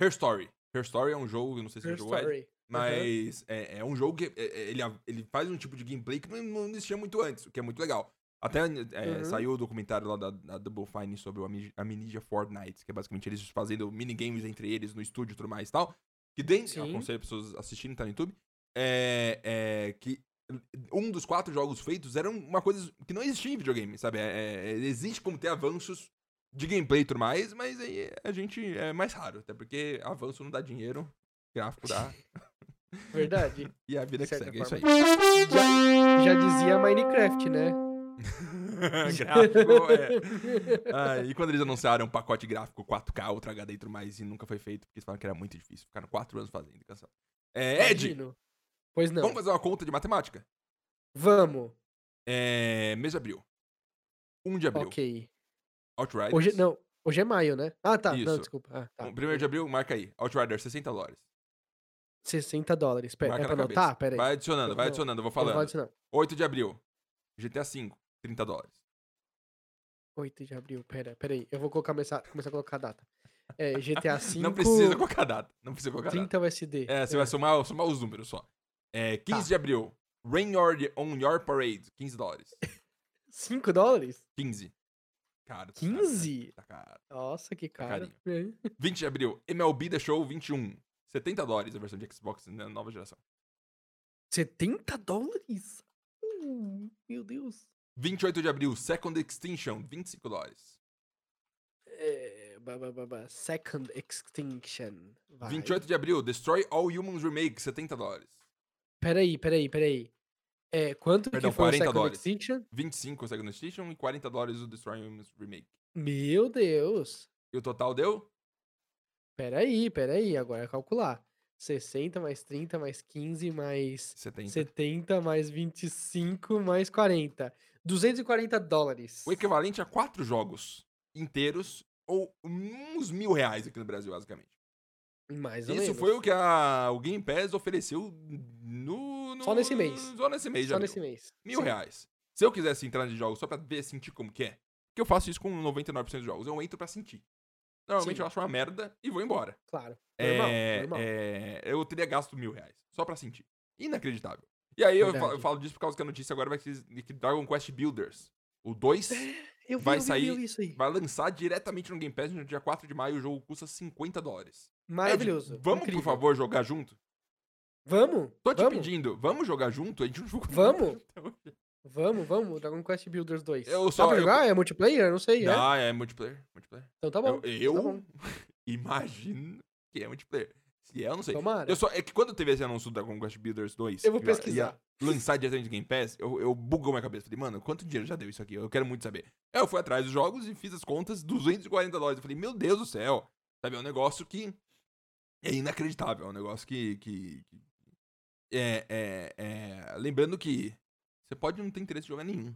Her Story. Her Story é um jogo, não sei se Her você jogou, story. mas é, é um jogo que é, é, ele, ele faz um tipo de gameplay que não, não existia muito antes, o que é muito legal. Até é, Uhum. saiu o documentário lá da, da Double Fine sobre o Amnesia Fortnite, que é basicamente eles fazendo minigames entre eles no estúdio e tudo mais e tal. Que tem, Sim. aconselho as pessoas assistirem, tá no YouTube. É, é, que um dos quatro jogos feitos era uma coisa que não existia em videogame, sabe? É, é, existe como ter avanços de gameplay e tudo mais, mas aí a gente é mais raro, até porque avanço não dá dinheiro, gráfico dá, Verdade. e a vida que segue, é isso aí. forma. Já, já dizia Minecraft, né? gráfico, é. Ah, e quando eles anunciaram um pacote gráfico 4K, Ultra HD e tudo mais, e nunca foi feito, porque eles falaram que era muito difícil. Ficaram quatro anos fazendo cancelaram. É, Ed, Imagino. Pois não. vamos fazer uma conta de matemática? Vamos. É, mês de abril. 1 de abril. Ok. Outriders. Hoje, não, hoje é maio, né? Ah, tá. Não, Isso. desculpa. Ah, tá. Um, Primeiro de abril, marca aí. Outriders, 60 dólares. 60 dólares. Pera, Marca é pra anotar? Pera aí. Vai adicionando, vai Não, adicionando, eu vou Não vou falando. adicionar. 8 de abril, GTA V, 30 dólares. 8 de abril, pera, pera aí. Eu vou colocar, começar, começar a colocar a data. É, GTA V. Não precisa colocar data. Não precisa colocar data. 30 USD. É, você vai somar, somar os números só. É, 15 Tá. de abril, Rain your, on Your Parade, 15 dólares. 5 dólares? 15. Cara, tá 15? Caro, tá caro. Nossa, que Tá cara. É. 20 de abril, MLB The Show 21. 70 dólares a versão de Xbox na nova geração. 70 dólares? Uh, meu Deus. 28 de abril, Second Extinction, 25 dólares. É, ba, ba, ba. Second Extinction. Vai. 28 de abril, Destroy All Humans Remake, 70 dólares. Peraí, peraí, peraí. É, quanto Perdão, que foi 40 o Second dólares. Extinction? 25 o Second Extinction e 40 dólares o Destroy All Humans Remake. Meu Deus. E o total deu? Peraí, peraí. Agora é calcular. 60 mais 30 mais 15 mais 70. 70 mais 25 mais 40. 240 dólares. O equivalente a quatro jogos inteiros ou uns mil reais aqui no Brasil, basicamente. Mais ou Isso menos. foi o que a, o Game Pass ofereceu no, no- Só nesse mês. Só nesse mês, Só já nesse mês. Mil Sim. reais. Se eu quisesse entrar de jogos só pra ver, sentir como que é, que eu faço isso com 99% dos jogos, eu entro pra sentir. Normalmente Sim. eu acho uma merda e vou embora. Claro. Normal, É, normal. é, eu teria gasto mil reais só pra sentir. Inacreditável. E aí eu falo, eu falo disso por causa que a notícia agora vai ser que Dragon Quest Builders, o 2, Eu vai vi, sair- isso aí. vai lançar diretamente no Game Pass no dia 4 de maio. O jogo custa 50 dólares. Ed, Maravilhoso. vamos, incrível. por favor, jogar junto? Vamos? Tô te vamos, pedindo, vamos jogar junto? A gente não jogou Vamos? Vamos, vamos. Dragon Quest Builders 2. Eu Dá só- pra eu- jogar? É multiplayer? Não sei. É? Dá, é multiplayer. multiplayer. Então tá bom. eu eu tá bom. imagino que é multiplayer. Se é, eu não sei. Tomara. Eu só, é que quando teve esse anúncio do Dragon Quest Builders 2, Eu vou pesquisar. lançar diretamente no Game Pass, eu, eu bugou minha cabeça. Falei, mano, quanto dinheiro já deu isso aqui? Eu quero muito saber. Aí eu fui atrás dos jogos e fiz as contas, 240 dólares. Eu falei, meu Deus do céu. Sabe, é um negócio que é inacreditável. É um negócio que. que, que- é, é, é- Lembrando que você pode não ter interesse em jogar nenhum.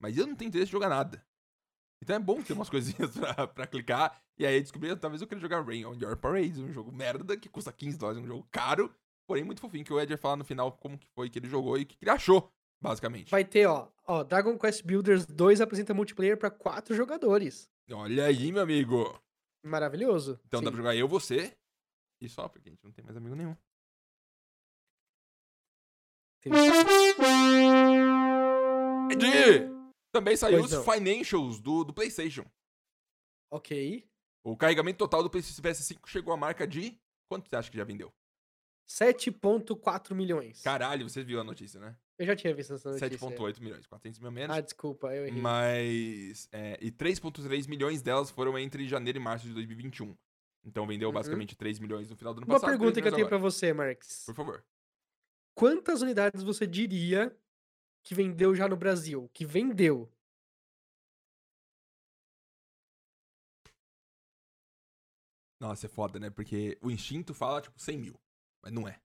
Mas eu não tenho interesse em jogar nada. Então é bom ter umas coisinhas pra, pra clicar. E aí descobri, talvez eu queria jogar Rain on Your Parade, um jogo merda que custa 15 dólares, um jogo caro, porém muito fofinho, que o Ed ia falar no final como que foi que ele jogou e o que ele achou, basicamente. Vai ter, ó, ó. Dragon Quest Builders 2 apresenta multiplayer pra quatro jogadores. Olha aí, meu amigo. Maravilhoso. Então dá Sim. pra jogar eu, você e só, porque a gente não tem mais amigo nenhum. Ed! Também saiu Pois os não. financials do, do PlayStation. Ok. O carregamento total do PlayStation PS5 chegou à marca de. Quanto você acha que já vendeu? 7.4 milhões. Caralho, você viu a notícia, né? Eu já tinha visto essa notícia. 7,8 milhões, 400 mil menos. Ah, desculpa, eu errei. Mas. é, e 3,3 milhões delas foram entre janeiro e março de 2021. Então vendeu Uhum. basicamente 3 milhões no final do ano Uma passado. 3 pergunta que eu tenho pra agora. você, Marx. Por favor. Quantas unidades você diria que vendeu já no Brasil? Que vendeu? Nossa, é foda, né? Porque o instinto fala, tipo, 100 mil. Mas não é.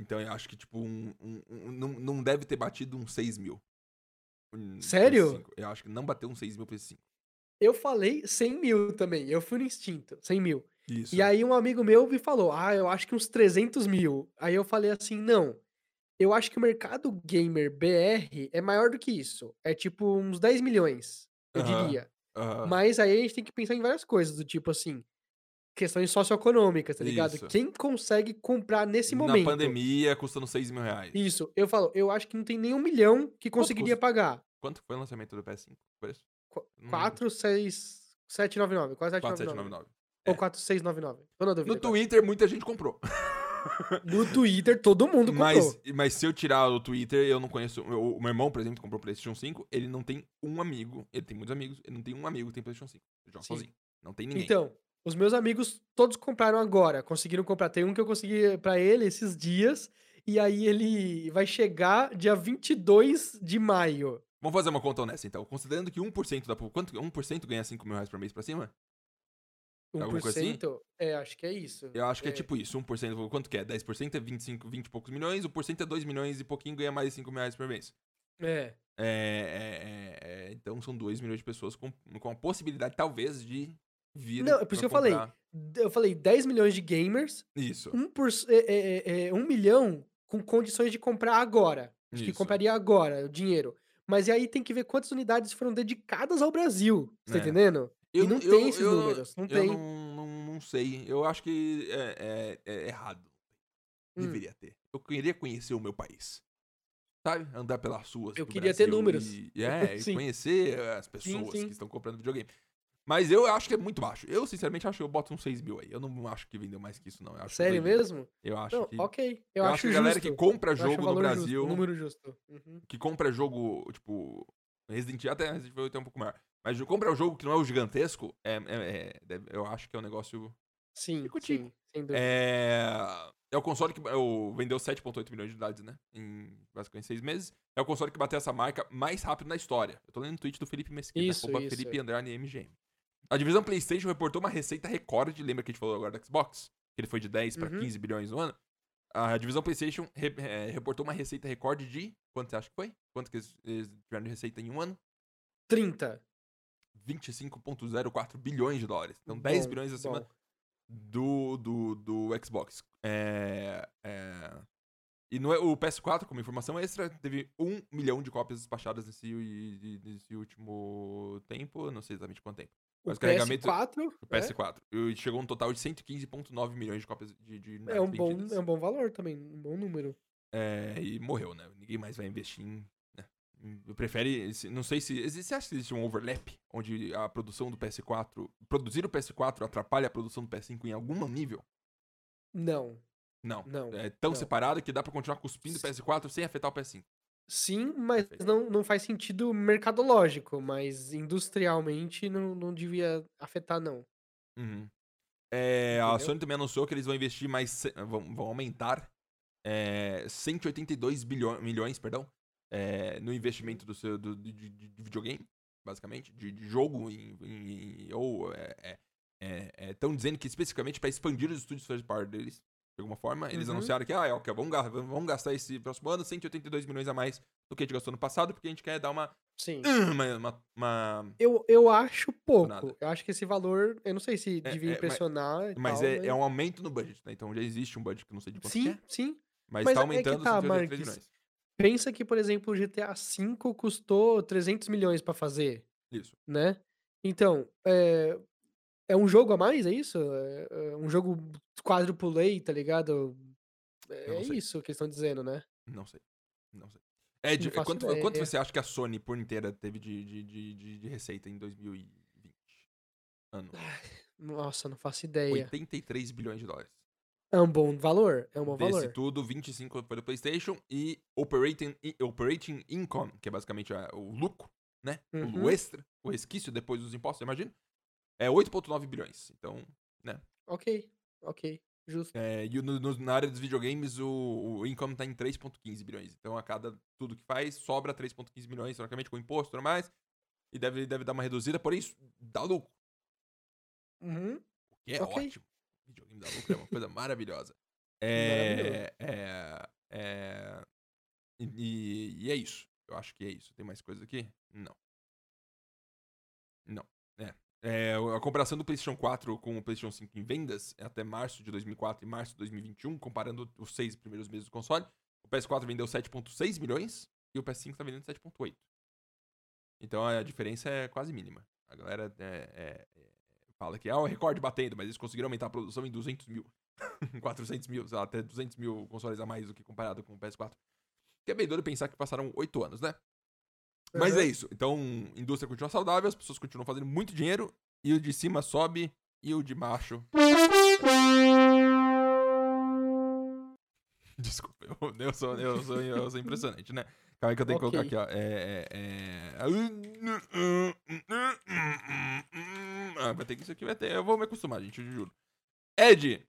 Então eu acho que, tipo, um, um- um- não, não deve ter batido uns 6 mil. Um Sério? PS5. Eu acho que não bateu uns 6 mil PS5. Eu falei 100 mil também. Eu fui no instinto, 100 mil. Isso. E aí um amigo meu me falou, ah, eu acho que uns 300 mil. Aí eu falei assim, não. Eu acho que o mercado gamer BR é maior do que isso. É tipo uns 10 milhões, eu Aham. diria. Aham. Mas aí a gente tem que pensar em várias coisas, do tipo assim, questões socioeconômicas, tá ligado? Isso. Quem consegue comprar nesse Na momento? pandemia, custando 6 mil reais. Isso, eu falo, eu acho que não tem nenhum milhão que conseguiria custa? pagar. Quanto foi o lançamento do PS5? Preço? Hum. 4, 6, 799, quase 799. 4799. Ou 4699. Tô na dúvida. No. Twitter, muita gente comprou. No Twitter, todo mundo comprou. Mas, mas se eu tirar o Twitter, eu não conheço. O, o meu irmão, por exemplo, comprou o PlayStation 5, ele não tem um amigo. Ele tem muitos amigos, ele não tem um amigo que tem PlayStation 5. Ele joga Sim. sozinho. Não tem ninguém. Então, os meus amigos todos compraram agora. Conseguiram comprar. Tem um que eu consegui pra ele esses dias. E aí ele vai chegar dia 22 de maio. Vamos fazer uma conta honesta, então. Considerando que 1% da população. Quanto 1% ganha 5 mil reais por mês pra cima? Alguma coisa assim? 1%? É, acho que é isso. Eu acho que é, tipo isso. 1%. Quanto que é? 10% é 25, 20 e poucos milhões. O por cento é 2 milhões e pouquinho ganha mais de 5 mil reais por mês. É. É, é, é, é, então são 2 milhões de pessoas com, com a possibilidade, talvez, de vir. Não, é por isso que eu falei. Eu falei 10 milhões de gamers, Isso. 1, por, é, é, é, 1 milhão com condições de comprar agora. De que Isso. compraria agora o dinheiro. Mas e aí tem que ver quantas unidades foram dedicadas ao Brasil. Você tá É. entendendo? Eu e não não- tem eu- esses eu números. Não Eu tem. não, não, não sei. Eu acho que é, é- é errado. Hum. Deveria ter. Eu queria conhecer o meu país. Sabe? Andar pelas ruas. Eu queria ter Brasil números. E, é, e Sim. conhecer as pessoas sim. que estão comprando videogame. Mas eu acho que é muito baixo. Eu, sinceramente, acho que eu boto uns 6 mil aí. Eu não acho que vendeu mais que isso, não. Eu Sério mesmo? Eu acho Não, que. ok. Eu, Eu, acho, que a galera justo. que compra Eu jogo no justo, Brasil. um número justo. Uhum. que compra jogo, tipo, Resident Evil, até Resident Evil é um pouco maior. Mas de compra um jogo que não é o gigantesco, é, é- é- eu acho que é um negócio. Sim, Tico-tico. sim, sem dúvida. É, é o console que é o- vendeu 7,8 milhões de unidades, né? Em basicamente seis meses. É o console que bateu essa marca mais rápido na história. Eu tô lendo o tweet do Felipe Mesquita, Isso, isso. Felipe Andrade MGM. A divisão PlayStation reportou uma receita recorde, lembra que a gente falou agora do Xbox? Que ele foi de 10 para Uhum. 15 bilhões no ano? A divisão PlayStation re- é, reportou uma receita recorde de. Quanto você acha que foi? Quanto que eles, eles tiveram de receita em um ano? 30. 25,04 bilhões de dólares. Então 10 Bom, bilhões acima bom. do, do, do Xbox. É, é, E no, o PS4, como informação extra, teve 1 milhão de cópias despachadas nesse, nesse último tempo. Não sei exatamente quanto tempo. O Mas o carregamento- PS4 O PS4. E chegou um total de 115,9 milhões de cópias de, de é, é um bom, é um bom valor também, um bom número. É, e morreu, né? Ninguém mais vai investir em. Prefere. Não sei se. existe- Você acha que existe um overlap? Onde a produção do PS4. Produzir o PS4 atrapalha a produção do PS5 em algum nível? Não, Não. não. É tão não. separado que dá pra continuar cuspindo o PS4 sem afetar o PS5. Sim, mas Perfeito. não, não faz sentido mercadológico, mas industrialmente não, não devia afetar, não. Uhum. É, a? Sony também anunciou que eles vão investir mais. Vão, vão aumentar é, 182 bilhões, milhões perdão, é, no investimento do seu, do, de, de- de videogame, basicamente, de, de jogo. Em, em- ou estão dizendo que especificamente para expandir os estúdios first party deles, de alguma forma. Eles Uhum. anunciaram que ah, é, ok, vamos, vamos gastar esse próximo ano 182 milhões a mais do que a gente gastou no passado, porque a gente quer dar uma. Sim. uma, uma- uma- Eu, eu acho pouco. nada. Eu acho que esse valor, eu não sei se É, devia é, mas- impressionar. mas tal, é, é um aumento no budget, né? Então já existe um budget que não sei de quanto Sim, é. sim. Mas, Mas tá é aumentando tá, 183 Marques. milhões. Pensa que, por exemplo, o GTA V custou 300 milhões pra fazer, Isso. né? Então, é, é um jogo a mais, é isso? É, é um jogo quadruplay, tá ligado? É isso que eles estão dizendo, né? Não sei. Não sei. Ed, Não faço quanto, ideia. quanto você acha que a Sony por inteira teve de, de, de, de- de receita em 2020? Ano. Nossa, não faço ideia. 83 bilhões de dólares. É um bom valor, é um bom Desse valor. tudo, 25 foi do PlayStation e operating, operating Income, que é basicamente a- o lucro, né? O- O, Uhum. extra, o resquício depois dos impostos, imagina. É 8,9 bilhões. Então, Ok, ok, justo. É, e no- no- na área dos videogames, o, o income tá em 3,15 bilhões. Então, a cada tudo que faz, sobra 3,15 milhões, teoricamente, com imposto e tudo mais. E deve, deve dar uma reduzida, porém, isso dá lucro. Uhum. O que é Ok. ótimo. Videogame dá lucro é uma coisa maravilhosa. É, é, é, e, e- é isso. Eu acho que é isso. Tem mais coisa aqui? Não. Não. É. É, a comparação do PlayStation 4 com o PlayStation 5 em vendas é até março de 2004 e março de 2021, comparando os seis primeiros meses do console. O PS4 vendeu 7,6 milhões e o PS5 tá vendendo 7,8. Então a diferença é quase mínima. A galera é, é, é, fala que é o recorde batendo, mas eles conseguiram aumentar a produção em 200 mil. 400 mil, sei lá, até 200 mil consoles a mais do que comparado com o PS4. Que é bem doido pensar que passaram 8 anos, né? Mas Aham. é isso. Então, a indústria continua saudável, as pessoas continuam fazendo muito dinheiro, e o de cima sobe, e o de baixo. Desculpa, eu, eu, sou, eu, sou, eu sou impressionante, né? Calma aí que eu tenho que colocar aqui, ó. É, é, é... Ah, vai ter que isso aqui, vai ter. Eu vou me acostumar, gente, eu juro. Ed,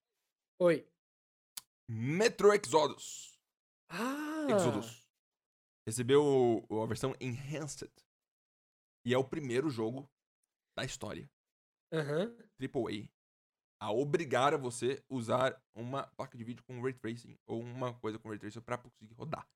Oi. Metro Exodus. Ah! Exodus. recebeu a versão Enhanced. E é o primeiro jogo da história, Aham. AAA, a obrigar a você usar uma placa de vídeo com Ray Tracing ou uma coisa com Ray Tracing pra conseguir rodar.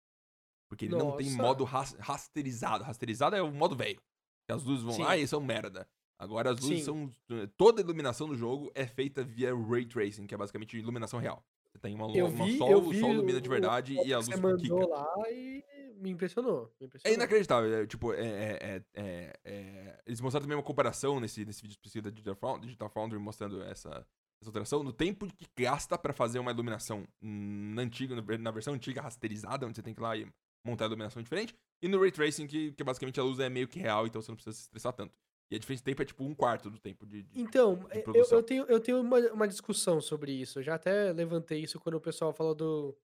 Porque ele não tem Nossa. modo ras- rasterizado. Rasterizado é o modo velho. Que as luzes vão lá Sim. e são merda. Agora as luzes Sim. são. Toda a iluminação do jogo é feita via Ray Tracing, que é basicamente iluminação real. Você tem uma, Eu uma vi, sol, o sol ilumina de verdade o e a luz você mandou quica. lá e me impressionou. Me É impressionou. inacreditável. é, tipo, é, é- é- é- é- Eles mostraram também uma comparação nesse, nesse vídeo específico da Digital Foundry, Digital Foundry mostrando essa, essa alteração, no tempo que gasta pra fazer uma iluminação na, antiga, na versão antiga rasterizada, onde você tem que ir lá e montar a iluminação diferente, e no Ray Tracing, que, que basicamente a luz é meio que real, então você não precisa se estressar tanto. E a diferença de tempo é tipo um quarto do tempo de. de- Então, de eu, produção. eu tenho, eu tenho uma, uma discussão sobre isso. Eu já até levantei isso quando o pessoal falou do,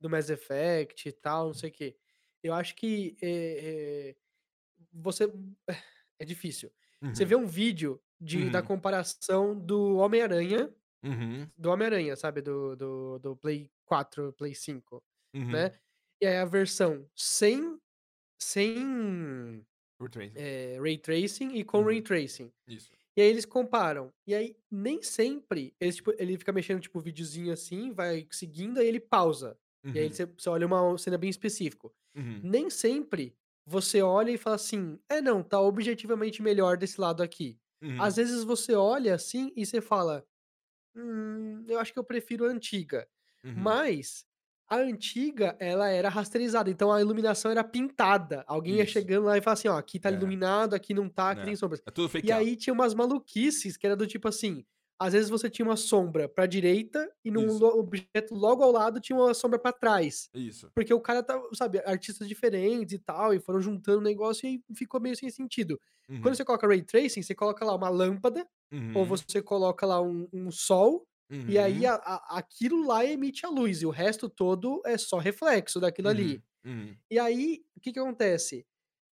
do Mass Effect e tal, não sei o quê. Eu acho que é, é, você. É difícil. Você Uhum, vê um vídeo de, da Uhum. comparação do Homem-Aranha, uhum, do Homem-Aranha, sabe? Do, do, do Play 4, Play 5, uhum. né? E aí a versão sem, sem. É, Ray Tracing e com Uhum. Ray Tracing. Isso. E aí eles comparam. E aí, nem sempre, eles, tipo, ele fica mexendo, tipo, o videozinho assim, vai seguindo, aí ele pausa. E aí Uhum, você, você olha uma cena bem específica. uhum, Nem sempre você olha e fala assim, é não, tá objetivamente melhor desse lado aqui. uhum, Às vezes você olha assim e você fala, hum, eu acho que eu prefiro a antiga. uhum. Mas a antiga, ela era rasterizada, então a iluminação era pintada. Alguém ia Isso. chegando lá e falava assim, ó, aqui tá É. iluminado, aqui não tá, aqui É. tem sombras. É tudo fake E out. aí tinha umas maluquices que era do tipo assim, às vezes você tinha uma sombra pra direita e num Isso. objeto logo ao lado tinha uma sombra pra trás. Isso. Porque o cara tá, sabe, artistas diferentes e tal, e foram juntando o negócio e ficou meio sem sentido. Uhum, Quando você coloca ray tracing, você coloca lá uma lâmpada, ou uhum, você coloca lá um, um sol, e aí uhum, a- a- aquilo lá emite a luz, e o resto todo é só reflexo daquilo ali. uhum, uhum. E aí, o que que acontece?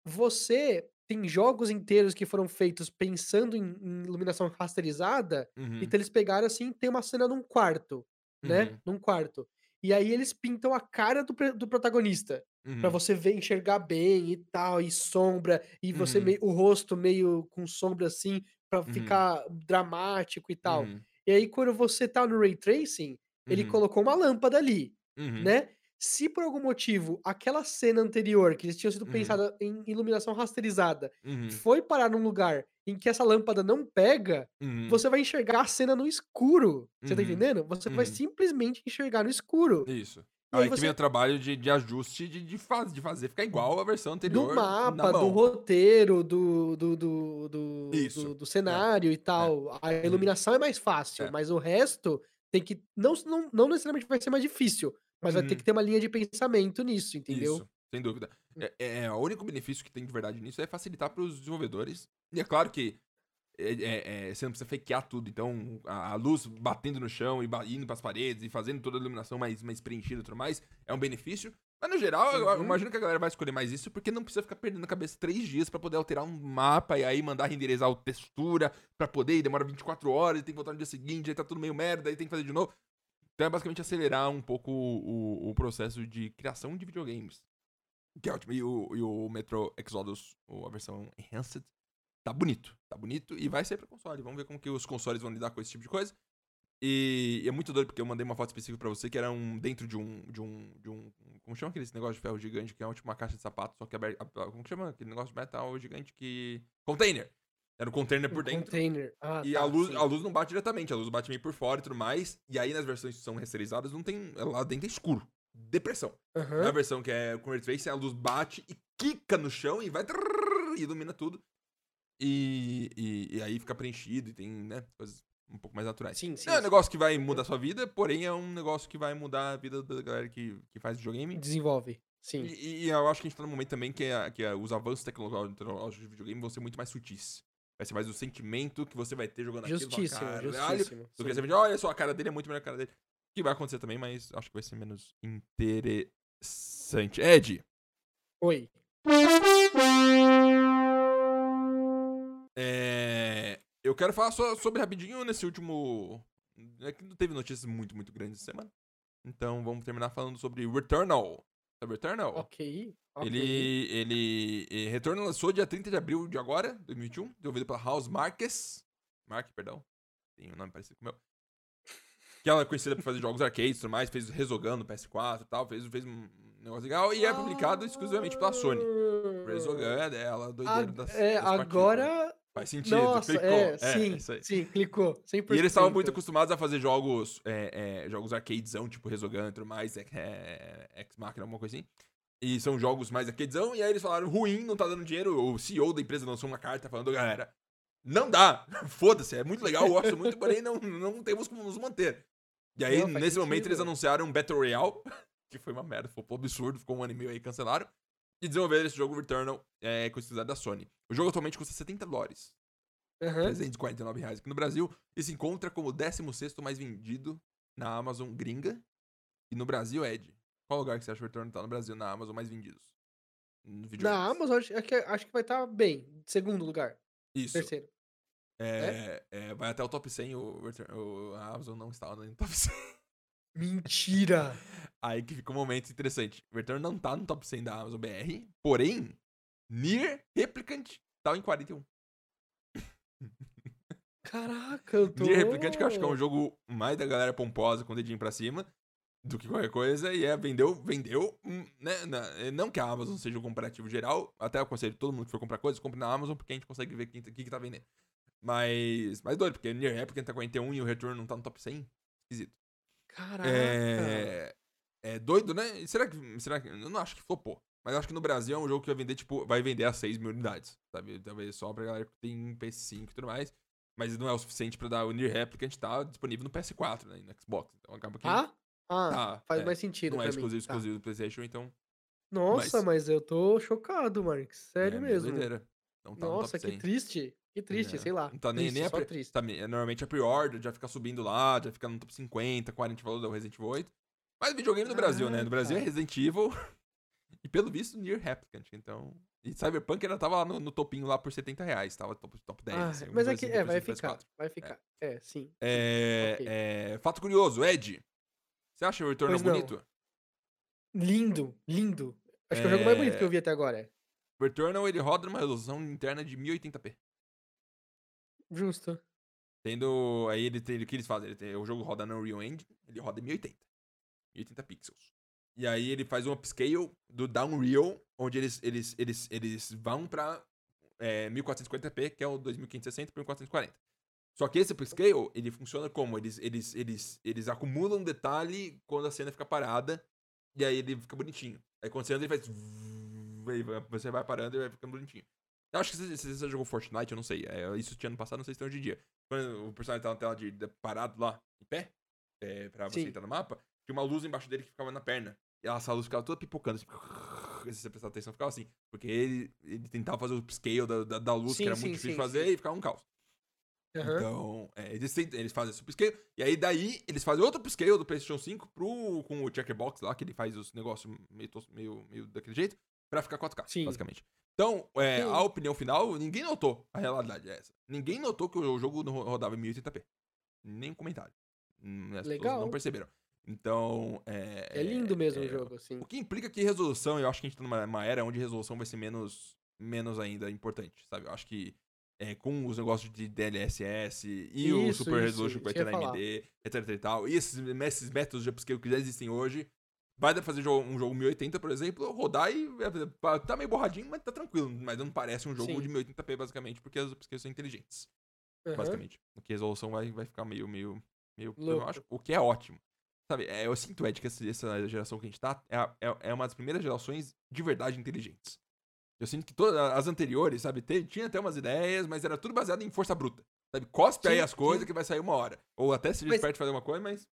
Você tem jogos inteiros que foram feitos pensando em, em iluminação rasterizada, Uhum, então eles pegaram assim, tem uma cena num quarto, né? uhum, Num quarto. E aí eles pintam a cara do, do protagonista, pra uhum, você ver, enxergar bem e tal, e sombra, e você Uhum. meio, o rosto meio com sombra assim, pra Uhum. ficar dramático e tal. uhum, E aí quando você tá no ray tracing, ele uhum, colocou uma lâmpada ali uhum, né? Se por algum motivo aquela cena anterior, que eles tinham sido Uhum. pensada em iluminação rasterizada, uhum, foi parar num lugar em que essa lâmpada não pega, uhum. você vai enxergar a cena no escuro. Você tá Uhum. entendendo? Você vai Uhum. simplesmente enxergar no escuro. Isso. Aí Aí que você- vem o trabalho de, de ajuste de, de, faz, de fazer ficar igual a versão anterior. Do mapa, do roteiro, do, do, do, do, do- do cenário e tal. A iluminação é mais fácil, É. mas o resto tem que. Não, não, não necessariamente vai ser mais difícil, mas vai ter Uhum. que ter uma linha de pensamento nisso, entendeu? Isso, sem dúvida. Hum. É, é, o único benefício que tem de verdade nisso é facilitar para os desenvolvedores. E é claro que é, é, é, você não precisa fakear tudo. Então, a, a luz batendo no chão e indo para as paredes e fazendo toda a iluminação mais, mais preenchida e tudo mais é um benefício. Mas no geral, eu- eu Uhum. imagino que a galera vai escolher mais isso porque não precisa ficar perdendo a cabeça três dias para poder alterar um mapa e aí mandar renderizar a textura para poder e demora 24 horas e tem que voltar no dia seguinte, aí tá tudo meio merda, aí tem que fazer de novo. Então é basicamente acelerar um pouco o, o- o processo de criação de videogames. Que é ótimo. E o, e o Metro Exodus, ou a versão Enhanced, tá bonito. Tá bonito e vai ser pra console. Vamos ver como que os consoles vão lidar com esse tipo de coisa. E, e é muito doido porque eu mandei uma foto específica pra você que era um dentro de um. de um. de um. Como chama aquele negócio de ferro gigante que é tipo uma caixa de sapato, só que aberta. Como que chama? Aquele negócio de metal gigante que. Container! Era um container por Um dentro. Container. Ah, E tá, a luz, sim. a luz não bate diretamente, a luz bate meio por fora e tudo mais. E aí nas versões que são rasterizadas não tem. Lá dentro é escuro. Depressão. Aham. Na versão que é com Ray Tracing, a luz bate e quica no chão e vai. trrr, E ilumina tudo. E, e, e aí fica preenchido e tem, né? Coisas um pouco mais naturais. Sim, sim. Não é um sim. negócio que vai mudar a sua vida, porém é um negócio que vai mudar a vida da galera que, que faz videogame. Desenvolve. Sim. E, e eu acho que a gente tá num momento também que, é- que é os avanços tecnológicos de videogame vão ser muito mais sutis. Vai ser mais o sentimento que você vai ter jogando aquilo. Justíssimo, "Caralho", justíssimo. Do que sim. você vende, olha só, a cara dele é muito melhor que a cara dele. Que vai acontecer também, mas acho que vai ser menos interessante. Ed, Oi. É, eu quero falar só sobre rapidinho nesse último. É que não teve notícias muito, muito grandes essa semana. Então vamos terminar falando sobre Returnal. Sabe Returnal? Ok. ok. Ele, ele, ele Returnal lançou dia 30 de abril de agora, 2021, desenvolvido pela House Marques. Mark, perdão. Tem um nome parecido com o meu. Que ela é conhecida por fazer jogos arcades e tudo mais, fez Resogun no PS4 e tal, fez, fez um negócio legal e é publicado exclusivamente pela Sony. Resogun é dela, doideira das, é, das agora. Faz sentido, Nossa, clicou. é, É, sim, aí. sim, clicou. 100%. E eles estavam muito acostumados a fazer jogos, é, é, jogos arcadezão, tipo Resogun e tudo mais, é, é, X-Machina, alguma coisa assim. E são jogos mais arcadezão, e aí eles falaram, ruim, não tá dando dinheiro. O CEO da empresa lançou uma carta falando, galera, não dá, foda-se, é muito legal, eu gosto muito, porém não, não temos como nos manter. E aí, Não, nesse momento, sentido. eles anunciaram um Battle Royale, que foi uma merda, foi um absurdo, ficou um ano e meio aí, cancelaram. E desenvolveram esse jogo Returnal é, com exclusividade da Sony. O jogo atualmente custa 70 dólares. Aham. 349 reais aqui no Brasil e se encontra como o 16 mais vendido na Amazon gringa. E no Brasil, Ed, qual lugar que você acha que o Return tá no Brasil na Amazon mais vendidos? Na Amazon, acho, acho que- acho que vai estar bem. Segundo lugar. Isso. Terceiro. É, é, vai até o top 100, o, o- a Amazon não está no top 100. Mentira! Aí que fica um momento interessante. O Return não tá no top 100 da Amazon BR, porém, Nier Replicant tá em 41. Caraca, eu tô. Nier Replicant, que eu acho que é um jogo mais da galera pomposa com o dedinho pra cima do que qualquer coisa. E é, vendeu, vendeu, hum, né? na- não que a Amazon seja o comparativo geral. Até eu aconselho todo mundo que for comprar coisas, compre na Amazon, porque a gente consegue ver tá- quem que tá vendendo. Mas, mas doido, porque Nier Replicant tá 41 e o Return não tá no top 100. Esquisito. Caraca. É, é doido, né? E será que, será que. Eu não acho que flopou. Mas acho que no Brasil é um jogo que vai vender, tipo, vai vender a 6 mil unidades. Sabe? Talvez só pra galera que tem PS5 e tudo mais. Mas não é o suficiente pra dar o Nier Replicant tá disponível no PS4, né? E no Xbox. Então acaba que. Ah? Ah, tá, faz é, mais sentido. não é pra mim. exclusivo, Tá. exclusivo do PlayStation, então. Nossa, mas- mas... eu tô chocado, Marx. Sério é meio mesmo. Não tá no Nossa, que 100. triste. Que triste, É, sei lá. Não tá nem, Triste, nem a só pre- triste. tá é, normalmente a pre-order já fica subindo lá, já fica no top 50, 40 valor do Resident Evil 8. Mas videogame no Brasil, né? No Brasil é Caraca. Resident Evil e pelo visto Nier Replicant, então... E Cyberpunk ainda tava lá no, no topinho lá por 70 reais, tava top, top 10. Ah, assim, mas é que assim, é, vai ficar. PS4. Vai ficar. É, sim. É, Ok. é, fato curioso, Ed, você acha o Returnal bonito? Lindo, lindo. Acho que é o jogo mais bonito que eu É. vi até agora. O Returnal, ele roda numa resolução interna de 1080p. Justo. Tendo. Aí ele tem. O que eles fazem? Ele tem, o jogo roda no Unreal Engine, ele roda em 1080. 1080 pixels. E aí ele faz um upscale do Downreal, onde eles, eles, eles, eles vão pra é, 1440p, que é o 2560 por 1440. Só que esse upscale, ele funciona como? Eles, eles, eles, eles acumulam detalhe quando a cena fica parada, e aí ele fica bonitinho. Aí quando você anda, ele faz. Você vai parando e vai ficando bonitinho. Eu acho que se, se você jogou Fortnite, eu não sei. É, isso tinha ano passado, não sei se tem hoje em dia. Quando o personagem tá na tela de, de parado lá, em pé, é, pra você Sim. entrar no mapa, tinha uma luz embaixo dele que ficava na perna. E essa luz ficava toda pipocando. Assim, se você prestar atenção, ficava assim. Porque ele, ele tentava fazer o upscale da, da, da luz, Sim, que era sim, muito difícil de fazer, e ficava um caos. Aham. Então, é, eles, eles fazem esse upscale, e aí daí eles fazem outro upscale do PlayStation 5 pro, com o checkbox lá, que ele faz os negócios meio, meio, meio daquele jeito, pra ficar 4K, Sim. basicamente. Então, é, a opinião final, ninguém notou. A realidade é essa. Ninguém notou que o jogo não ro- rodava em 1080p. Nem um comentário. Hum, As Legal. não perceberam. Então, é... É lindo mesmo é, o jogo, assim. O que implica que resolução, eu acho que a gente tá numa era onde resolução vai ser menos, menos ainda importante, sabe? Eu acho que é, com os negócios de DLSS e o Isso, Super isso, Resolution que vai ter na. AMD, etc e tal, e esses, esses métodos de upscale que já existem hoje, vai dar pra fazer um jogo 1080, por exemplo, rodar e é, tá meio borradinho, mas tá tranquilo, mas não parece um jogo Sim. de 1080p, basicamente, porque as upscales são inteligentes, Aham. basicamente. Porque a resolução vai, vai ficar meio, meio, meio problemático, o que é ótimo. Sabe, é, eu sinto, Ed, que essa, essa geração que a gente tá é, é, é uma das primeiras gerações de verdade inteligentes. Eu sinto que todas as anteriores, sabe, te- tinha até umas ideias, mas era tudo baseado em força bruta. Sabe, cospe aí Sim, as coisas sim. que vai sair uma hora. Ou até se Mas- de fazer uma coisa, mas,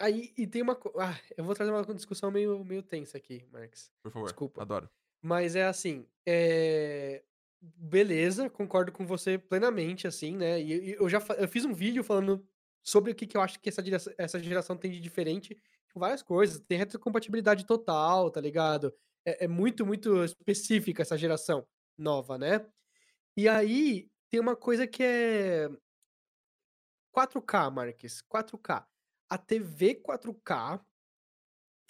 Aí, e tem uma. Ah, eu vou trazer uma discussão meio, meio tensa aqui, Marx. por favor, Desculpa. adoro. Mas é assim, é... beleza, concordo com você plenamente, assim, né? E, eu já eu fiz um vídeo falando sobre o que, que eu acho que essa geração, essa geração tem de diferente, tipo, várias coisas. Tem retrocompatibilidade total, tá ligado? É, é muito, muito específica essa geração nova, né? E aí tem uma coisa que é 4K, Marques, 4K. A TV 4K,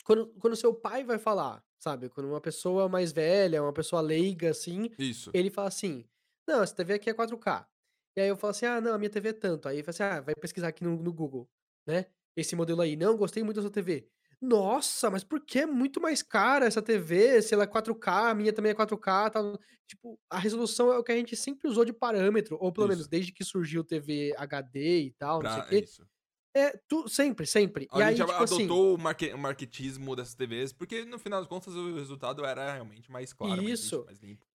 quando, quando seu pai vai falar, sabe? Quando uma pessoa mais velha, uma pessoa leiga, assim, Isso. ele fala assim: "Não, essa TV aqui é 4K". E aí eu falo assim: "Ah, não, a minha TV é tanto". Aí fala assim: "Ah, vai pesquisar aqui no no Google, né, esse modelo aí. Não, gostei muito da sua TV". "Nossa, mas por que é muito mais cara essa TV, se ela é 4K, a minha também é 4K, tal". Tipo, a resolução é o que a gente sempre usou de parâmetro, ou pelo menos Isso. desde que surgiu TV HD e tal, não sei o Pra quê. isso. É, tu sempre, sempre. E A aí, gente tipo assim adotou o marque o marquetismo dessas TVs, porque no final das contas o resultado era realmente mais claro, mais Isso. mais limpo.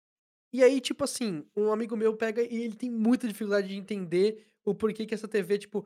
E aí, tipo assim, um amigo meu pega e ele tem muita dificuldade de entender o porquê que essa TV, tipo,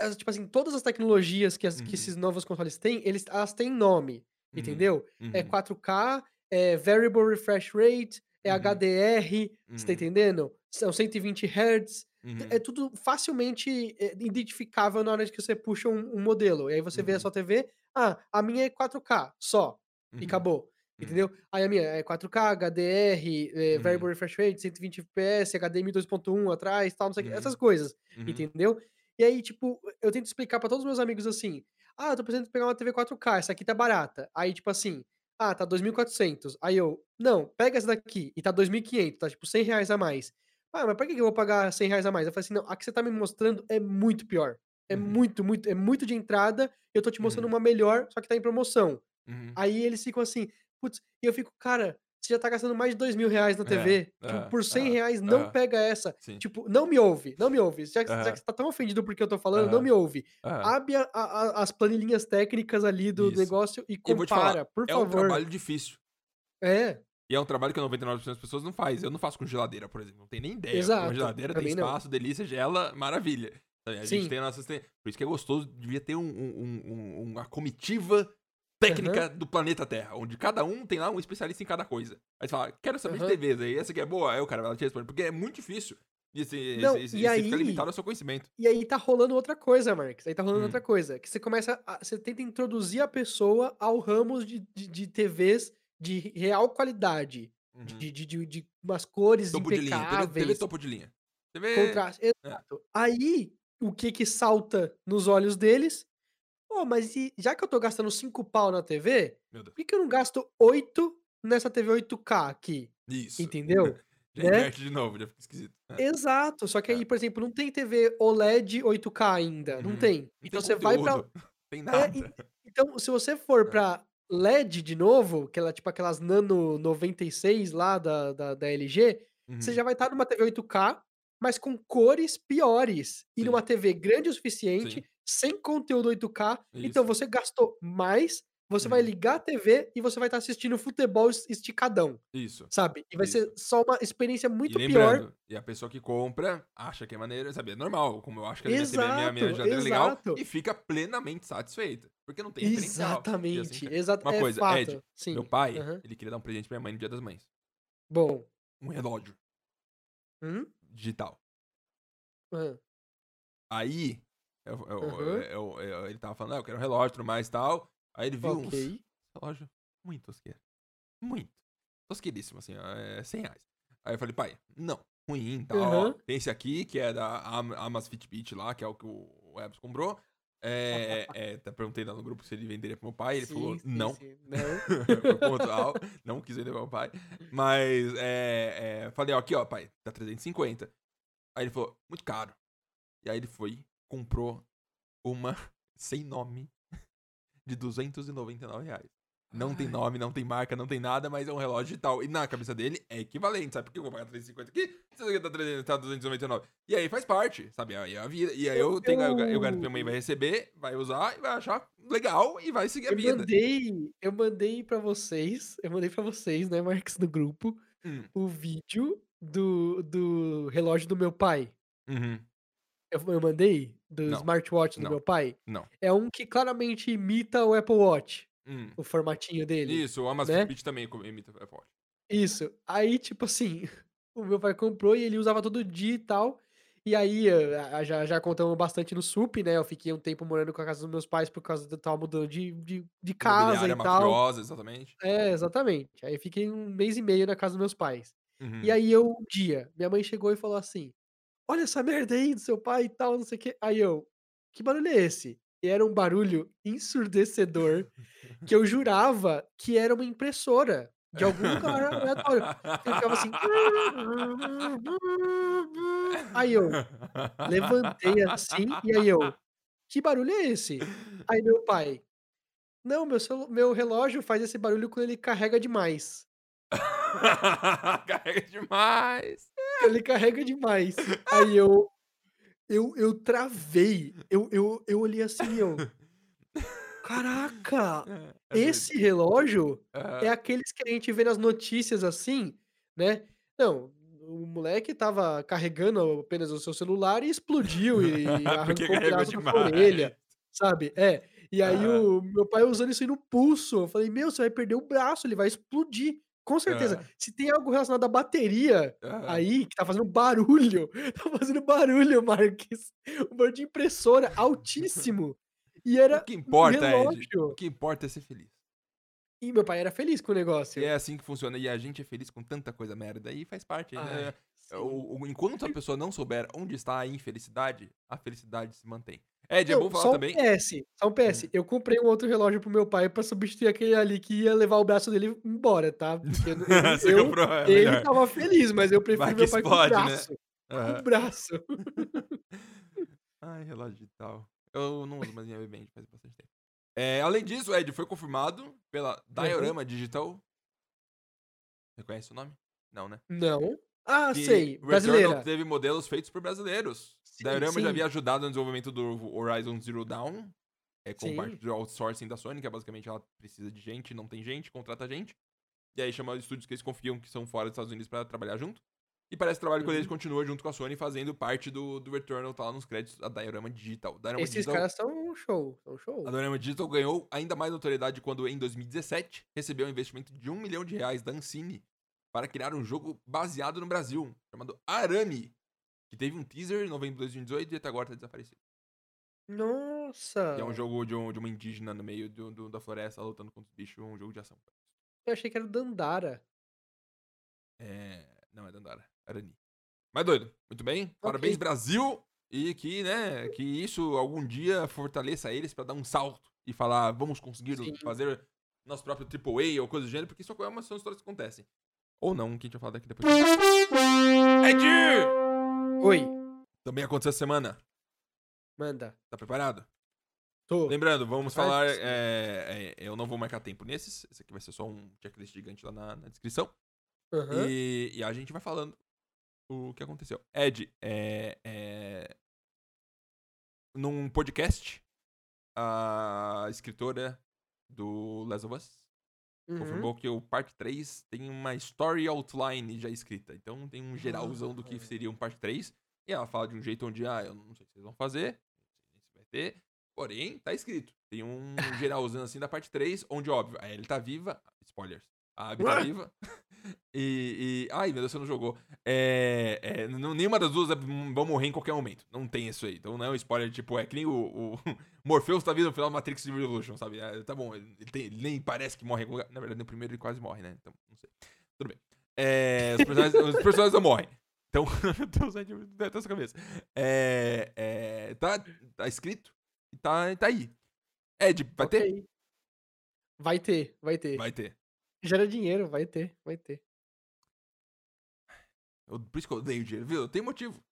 eh tipo assim, todas as tecnologias que as que Uhum. esses novos consoles têm, eles elas têm nome, Uhum, entendeu? É uhum. 4K, é Variable Refresh Rate, é Uhum. HDR, você tá Uhum. entendendo? São 120 hertz, é Uhum. tudo facilmente, eh, identificável na hora que você puxa um um modelo. E aí você vê a Uhum. sua TV: "Ah, a minha é 4K só", e Uhum. acabou, Uhum. Entendeu? Aí a minha é 4K, HDR, eh, Uhum. Variable Refresh Rate, 120 FPS, HDMI 2.1 atrás, tal, não sei o quê, essas Uhum. coisas, Uhum. entendeu? E aí, tipo, eu tento explicar pra todos os meus amigos assim: "Ah, eu tô precisando pegar uma TV 4K, essa aqui tá barata". Aí, tipo assim: "Ah, tá 2.400". Aí eu: "Não, pega essa daqui", e tá 2.500, tá tipo R$100 a mais. "Ah, mas pra que que eu vou pagar R$100 a mais?". Eu falei assim: "Não, a que você tá me mostrando é muito pior. É Uhum. muito, muito é muito de entrada, eu tô te mostrando Uhum. uma melhor, só que tá em promoção". Uhum. Aí eles ficam assim, putz, e eu fico: "Cara, você já tá gastando mais de R$2.000 na É, TV, tipo, aham, por cem aham, reais não aham. pega essa". Sim. Tipo, não me ouve, não me ouve, já que já que você tá tão ofendido porque eu tô falando, não me ouve. aham. Abre a a a as planilhinhas técnicas ali do Isso. negócio e te falar, compara, por é um favor. trabalho difícil. É. E é um trabalho que 99% das pessoas não faz. Eu não faço com geladeira, por exemplo, não tenho nem ideia. Exato, geladeira tem também não. espaço, delícia, gela, maravilha. A gente Sim. tem nossas te por isso que é gostoso, devia ter um um um uma comitiva Técnica do planeta Terra, onde cada um tem lá um especialista em cada coisa. Aí você fala: "Quero saber de Aham. TVs aí, essa aqui é boa?". Aí o cara vai lá te responde, porque é muito difícil. E esse esse Não, esse e e você fica limitado aí ao seu conhecimento. e aí tá rolando outra coisa, Marques, aí tá rolando outra Hum. coisa, que você começa a você tenta introduzir a pessoa ao ramos de de de TVs de real qualidade, Uhum. de de de de umas cores Topo de linha, TV TV impecáveis topo de linha. TV contraste é. exato. Aí, o que que salta nos olhos deles: "Pô, mas e já que eu tô gastando 5 pau na TV, por que que eu não gasto 8 nessa TV 8K aqui?". Isso. Entendeu? Já Né? inverte de novo, já fica esquisito. É. Exato, só que É. aí, por exemplo, não tem TV OLED 8K ainda, não Uhum. tem. Não tem Então você vai pra tem é, nada. então se você for É. pra LED de novo, aquela tipo aquelas Nano 96 lá da da da LG, você Uhum. já vai estar numa TV 8K, mas com cores piores, e numa Sim. TV grande o suficiente, Sim. Sem conteúdo 8K, então Isso. você gastou mais, você vai Uhum. ligar a TV e você vai estar assistindo futebol es esticadão, Isso, sabe? E vai ser isso. só uma experiência E muito pior lembrando, e a pessoa que compra acha que é maneiro, sabe, é normal, como eu acho que a minha TV minha minha Exato, geladeira é legal, exato. e fica plenamente satisfeita, porque não tem referencial. E assim Exatamente, exato, Uma é coisa, Ed, fato, meu sim. pai, Aham. ele queria dar um presente pra minha mãe no dia das mães. Bom. Um relógio. Hum? Digital. Hã. Aí, eu eu Aham. eu ele estava falando: "Ah, eu quero um relógio, tudo mais, tal". Aí ele viu uns Ok. relógio muito tosqueiro, muito, tosqueiríssimo, assim, eh, R$100. Aí eu falei: "Pai, não, ruim, tal, ó, Aham. tem esse aqui que é da Am Amazfitbit lá, que é o que o Ebs comprou, eh eh, até perguntei lá no grupo se ele venderia para o meu pai, ele Sim, falou: sim, "Não". sim. Não. Não quis vender para o meu pai, mas, eh eh, falei: "Ó, aqui ó pai, tá 350". Aí ele falou: "Muito caro". E aí ele foi, comprou uma sem nome de R$299. Não tem Ai. nome, não tem marca, não tem nada, mas é um relógio digital. E na cabeça dele é equivalente, sabe, por que eu vou pagar 350 aqui, aqui tá 300 tá 299. E aí faz parte, sabe, aí é a vida. E aí Eu eu tenho eu eu garanto que minha mãe vai receber, vai usar e vai achar legal e vai seguir a eu vida. mandei eu mandei pra vocês eu mandei pra vocês, né, Marques, no grupo, Hum. o vídeo do do relógio do meu pai. Uhum. Eu eu mandei? Do Não, smartwatch do não, meu pai? não. É um que claramente imita o Apple Watch, Hum. o formatinho dele, Isso, o né? Amazfit também imita o Apple Watch. Isso. Aí, tipo assim, o meu pai comprou e ele usava todo dia e tal, e aí, a já já contamos bastante no SUP, né, eu fiquei um tempo morando com a casa dos meus pais por causa de eu estava mudando de de de casa e tal. mafiosa, exatamente. É, exatamente. Aí fiquei 1 mês e meio na casa dos meus pais. E Uhum. aí eu um dia, minha mãe chegou e falou assim: "Olha essa merda aí do seu pai e tal, não sei o quê". Aí eu: "Que barulho é esse?". E era um barulho ensurdecedor que eu jurava que era uma impressora de algum lugar aleatório. Eu ficava assim. Aí eu levantei assim, e aí eu, que barulho é esse? Aí meu pai, não, meu, meu relógio faz esse barulho quando ele carrega demais. carrega demais. Ele carrega demais. Aí eu, eu, eu travei. Eu, eu, eu olhei assim, eu. Caraca! É, é esse relógio é aqueles que a gente vê nas notícias assim, né? Não, o moleque estava carregando apenas o seu celular e explodiu e arrancou um pedaço da sua orelha, demais. sabe? É. E aí Aham. o meu pai usando isso aí no pulso. Eu falei: "Meu, você vai perder o braço, ele vai explodir, com certeza". Aham. Se tem algo relacionado à bateria Aham. aí que tá fazendo barulho, tá fazendo barulho, Marques. Um barulho de impressora altíssimo. E O era que um importa, Ed, o que importa é ser feliz. E meu pai era feliz com o E negócio. é assim que funciona. E a gente é feliz com tanta coisa merda. E faz parte. Né? Sim. O, o- enquanto a pessoa não souber onde está a infelicidade, a felicidade se mantém. Ed, é bom falar só um também. PS, só um PS. Hum. Eu comprei um outro relógio pro meu pai pra substituir aquele ali que ia levar o braço dele embora, tá? Porque ele, Você eu, comprou, é ele melhor. tava feliz, mas eu prefiro Vai meu pai com o explode, né? braço. Com Aham. o braço. Ai, relógio digital. Eu não uso mais minha Band faz bastante tempo. É, além disso, Ed, foi confirmado pela Diorama Digital. Você conhece o nome? Não, né? Não. Ah, Que sei. Returnal Brasileira. teve modelos feitos por brasileiros. Sim, Diorama já havia ajudado no desenvolvimento do Horizon Zero Dawn. É com Sim. parte do outsourcing da Sony, que é basicamente ela precisa de gente, não tem gente, contrata gente. E aí chama os estúdios que eles confiam que são fora dos Estados Unidos pra trabalhar junto. E parece que o trabalho com eles Uhum. continua junto com a Sony, fazendo parte do, do Returnal, tá lá nos créditos, a Diorama Digital. Diorama Esses Digital caras são um show. São um show. a Diorama Digital ganhou ainda mais notoriedade quando, em 2017, recebeu um investimento de um milhão de reais da Ancine para criar um jogo baseado no Brasil, chamado Arame, que teve um teaser em novembro de 2018 e até agora tá desaparecido. Nossa. Que é um jogo de, um- de uma indígena no meio do- do- da floresta lutando contra os bichos, um jogo de ação. Eu achei que era o Dandara. É... Não, é Dandara. Arani. Mas doido. Muito bem. Parabéns, Ok. Brasil. E que, né, que isso algum dia fortaleça eles pra dar um salto e falar, vamos conseguir Sim. fazer nosso próprio AAA ou coisa do gênero, porque isso é uma, são histórias que acontecem. Ou não, que a gente vai falar daqui depois. Ed! Oi. Também aconteceu essa semana. Manda. Tá preparado? Tô. Lembrando, vamos Claro falar. é, é, eu não vou marcar tempo nesses. Esse aqui vai ser só um checklist gigante lá na, na descrição. Aham. E, e a gente vai falando o que aconteceu. Ed, é, é, num podcast, a escritora do Last of Us Uhum. confirmou que o parte 3 tem uma story outline já escrita. Então tem um geralzão do que seria um parte 3. E ela fala de um jeito onde, ah, eu não sei se vocês vão fazer, não sei se vai ter. Porém, tá escrito. Tem um geralzão assim da parte 3, onde, óbvio, a Ellie tá viva. Spoilers. A Abby tá viva. E, e- Ai, meu Deus, você não jogou. É, é, não- nenhuma das duas é- vão morrer em qualquer momento. Não tem isso aí. Então não é um spoiler, tipo, é que nem o, o Morpheus tá vindo no final do Matrix Revolution, sabe? É, tá bom, ele, tem- ele nem parece que morre. em lugar. Na verdade, no primeiro ele quase morre, né? Então, não sei. Tudo bem. É, os, personagens, os personagens não morrem. Então, Deus, deve ter essa cabeça. É, é, tá, tá escrito e tá, tá aí. Ed, vai ter? Ok. Vai ter, vai ter. Vai ter. Gera dinheiro, vai ter, vai ter. Eu- por isso que eu odeio dinheiro, viu? Eu tenho motivo.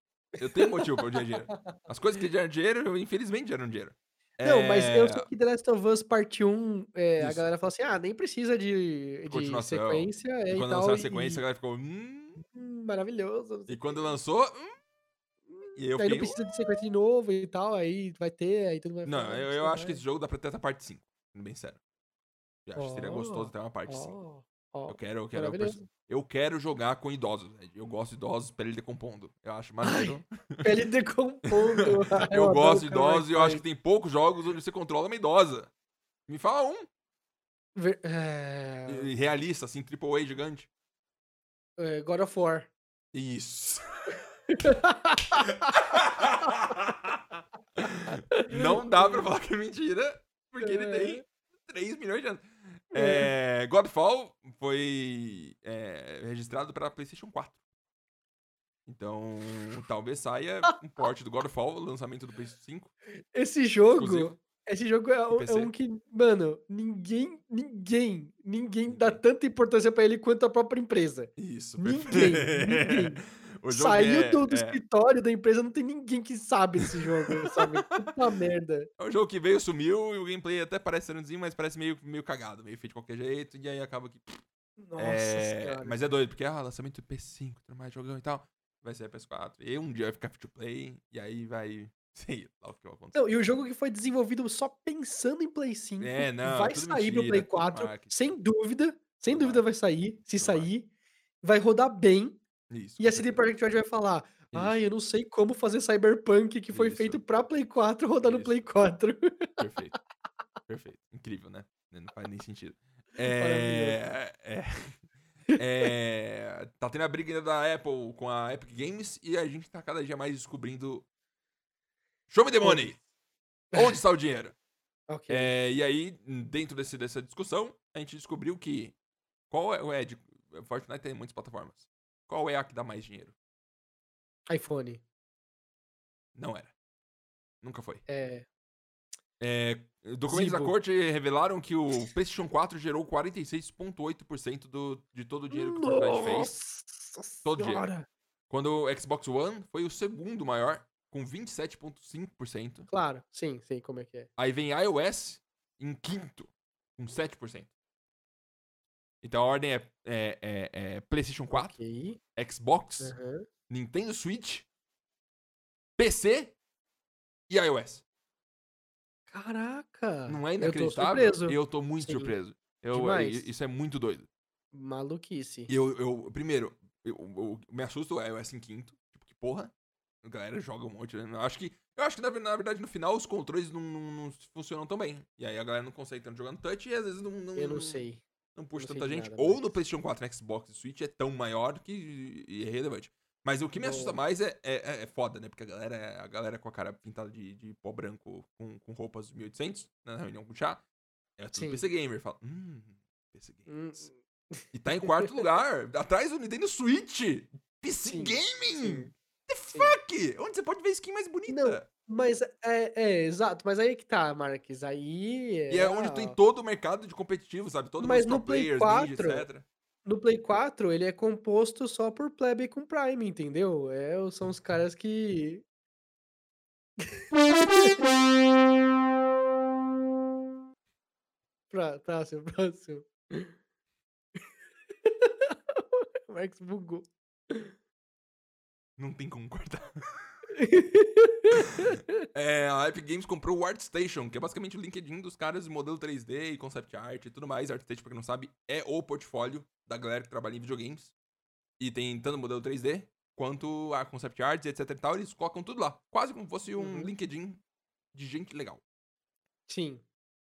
Eu tenho motivo pra odiar dinheiro. As coisas que geram dinheiro, eu, infelizmente, geram dinheiro. Não, mas eu É, sei que The Last of Us Part 1, é, a galera fala assim, ah, nem precisa de, de sequência é, E e quando tal. lançou a e- sequência, a galera ficou. Hum, hum, maravilhoso. não e quando lançou. Hum, e eu aí não fiquei. precisa de sequência de novo e tal, aí vai ter, aí tudo vai Não, eu, eu acho que esse jogo dá pra ter até a parte 5. Sendo bem sério. Eu acho que seria gostoso Ó, ter uma parte 5. ó, ó, Eu quero, eu quero. eu Eu quero jogar com idosos. Eu gosto de idosos pra ele decompondo. Eu acho maneiro. Ele decompondo. Eu, adoro gosto de idosos e eu acho que tem poucos jogos onde você controla uma idosa. Me fala um. Ver- é, Realista, assim, triple A gigante. é, God of War. Isso. Não dá pra falar que é mentira, porque ele tem 3 milhões de anos. É, Godfall foi é, registrado para PlayStation 4. Então, talvez saia um porte do Godfall, lançamento do PlayStation 5. Esse jogo, Exclusivo. Esse jogo é, um- é um que, mano, ninguém, ninguém, ninguém dá tanta importância pra ele quanto a própria empresa. Isso, Ninguém, perfeito. ninguém. Saiu é, do, do é, escritório da empresa, não tem ninguém que sabe desse jogo, sabe? Puta merda. é um jogo que veio, sumiu, e o gameplay até parece senozinho, mas parece meio, meio cagado, meio feito de qualquer jeito, e aí acaba que. Nossa é, senhora. mas é doido, porque ah, lançamento P5, tudo mais, jogão e tal. Vai ser PS4. E um dia vai ficar free to play, e aí vai. Sei lá o que vai acontecer. Não, e o jogo que foi desenvolvido só pensando em Play 5 É, não, vai sair pro mentira, Play tudo 4, marketing. sem dúvida. Sem dúvida vai sair. Se sair, vai rodar bem. Isso. E a CD. Projekt Red vai falar: Ai, eu não sei como fazer Cyberpunk que foi Isso. feito pra Play 4 rodar no Isso. Play 4. Perfeito. Perfeito. Incrível, né? Não faz nem sentido. É, é, é, tá tendo a briga ainda da Apple com a Epic Games e a gente tá cada dia mais descobrindo. Show me the money! Onde está o dinheiro? ok. É, e aí, dentro desse, dessa discussão, a gente descobriu que. Qual é o Ed? Fortnite tem muitas plataformas. Qual é a que dá mais dinheiro? iPhone. Não era. Nunca foi. É. É, documentos da corte revelaram que o PlayStation 4 gerou 46,8% do, de todo o dinheiro que o Fortnite fez. Nossa Todo senhora. Quando o Xbox One foi o segundo maior, com 27,5%. Claro, sim, sei como é que é. Aí vem iOS em quinto, com 7%. Então a ordem é, é- é- é PlayStation 4, Ok. Xbox, aham. Nintendo Switch, PC e iOS. Caraca. Não é Eu tô inacreditável? surpreso. Eu tô muito Sim. surpreso. Eu, Demais. isso é muito doido. Maluquice. Eu, eu primeiro, eu, eu- me assusta o iOS em quinto. Tipo, que porra. A galera joga um monte, né? Eu acho que, eu acho que na, na verdade, no final, os controles não, não- não funcionam tão bem. E aí a galera não consegue tanto jogando touch e às vezes não, não, Eu não sei. Não puxa não tanta gente. nada, Ou mas- no PlayStation 4, Xbox e Switch é tão maior que é relevante. Mas o que me assusta mais é, é, é- é foda, né? Porque a galera, a galera com a cara pintada de, de pó branco com, com roupas 1800, na reunião com chá, é tudo Sim. PC Gamer. Fala, hum, PC Hum, Games. E tá em quarto lugar, atrás do Nintendo Switch. PC Sim, Gaming! sim, The fuck? Onde você pode ver skin mais bonita? Mas é, é, exato, mas aí é que tá, Marques. Aí. E é onde tem todo o mercado de competitivo, sabe? Todos Mas os no Play players, ninja, 4, etc. No Play 4, ele é composto só por plebe com Prime, entendeu? É, são os caras que. Prá- Próximo, próximo. O Marcos bugou. Não tem como cortar. É, a Epic Games comprou o ArtStation, que é basicamente o LinkedIn dos caras de modelo 3D e concept art e tudo mais. ArtStation, pra quem não sabe, é o portfólio da galera que trabalha em videogames. E tem tanto modelo 3D quanto a concept art, etc e tal. Eles colocam tudo lá. Quase como fosse um Uhum. LinkedIn de gente legal. Sim.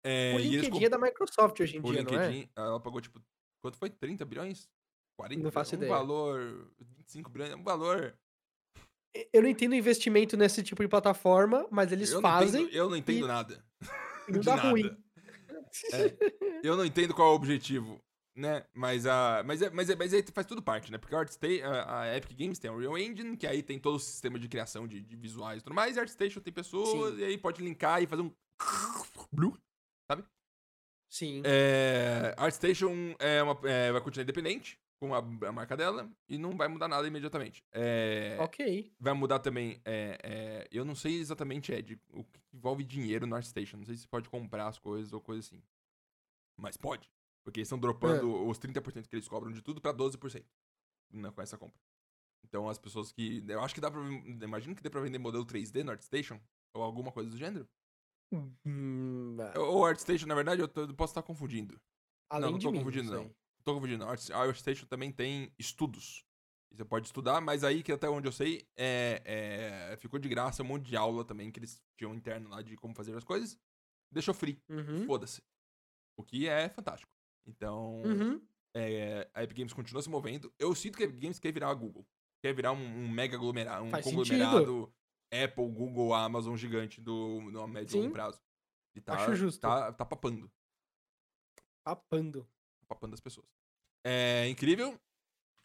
É, o eles LinkedIn é da Microsoft hoje em O dia, não é? LinkedIn, ela pagou, tipo, quanto foi? 30 bilhões? 40 Não faço um ideia. valor, 25 bilhões, um valor... Eu não entendo investimento nesse tipo de plataforma, mas eles eu fazem Não entendo, eu não entendo e- nada. e não dá nada. ruim. É, eu não entendo qual é o objetivo, né? Mas, a, mas, é, mas, é, mas aí faz tudo parte, né? Porque a, ArtSta- a, a Epic Games tem o Real Engine, que aí tem todo o sistema de criação de, de visuais e tudo mais. E a ArtStation tem pessoas, Sim. e aí pode linkar e fazer um... Blue. Sim. É, ArtStation é uma, é, vai continuar independente com a, a marca dela e não vai mudar nada imediatamente. É, Ok. Vai mudar também. é, é, eu não sei exatamente, Ed, o que envolve dinheiro no ArtStation. Não sei se pode comprar as coisas ou coisa assim. Mas pode. Porque eles estão dropando os 30% que eles cobram de tudo pra 12% né, com essa compra. Então as pessoas que. Eu acho que dá pra. Imagino que dê pra vender modelo 3D no ArtStation. Ou alguma coisa do gênero. Hum, Ou ArtStation, na verdade, eu, tô- eu posso estar confundindo. além não de tô mim, confundindo, não. Tô confundindo. A Art- a ArtStation também tem estudos. Você pode estudar, mas aí que até onde eu sei, é, é, ficou de graça um monte de aula também que eles tinham interno lá de como fazer as coisas. Deixou free. Uhum. Foda-se. O que é fantástico. Então, Uhum. é, a Epic Games continua se movendo. Eu sinto que a Epic Games quer virar a Google. Quer virar um, um mega aglomerado, um Faz conglomerado Apple, Google, Amazon gigante do, no médio e longo prazo. E tá, Acho justo. Tá, tá papando. Papando. Papando as pessoas. É incrível.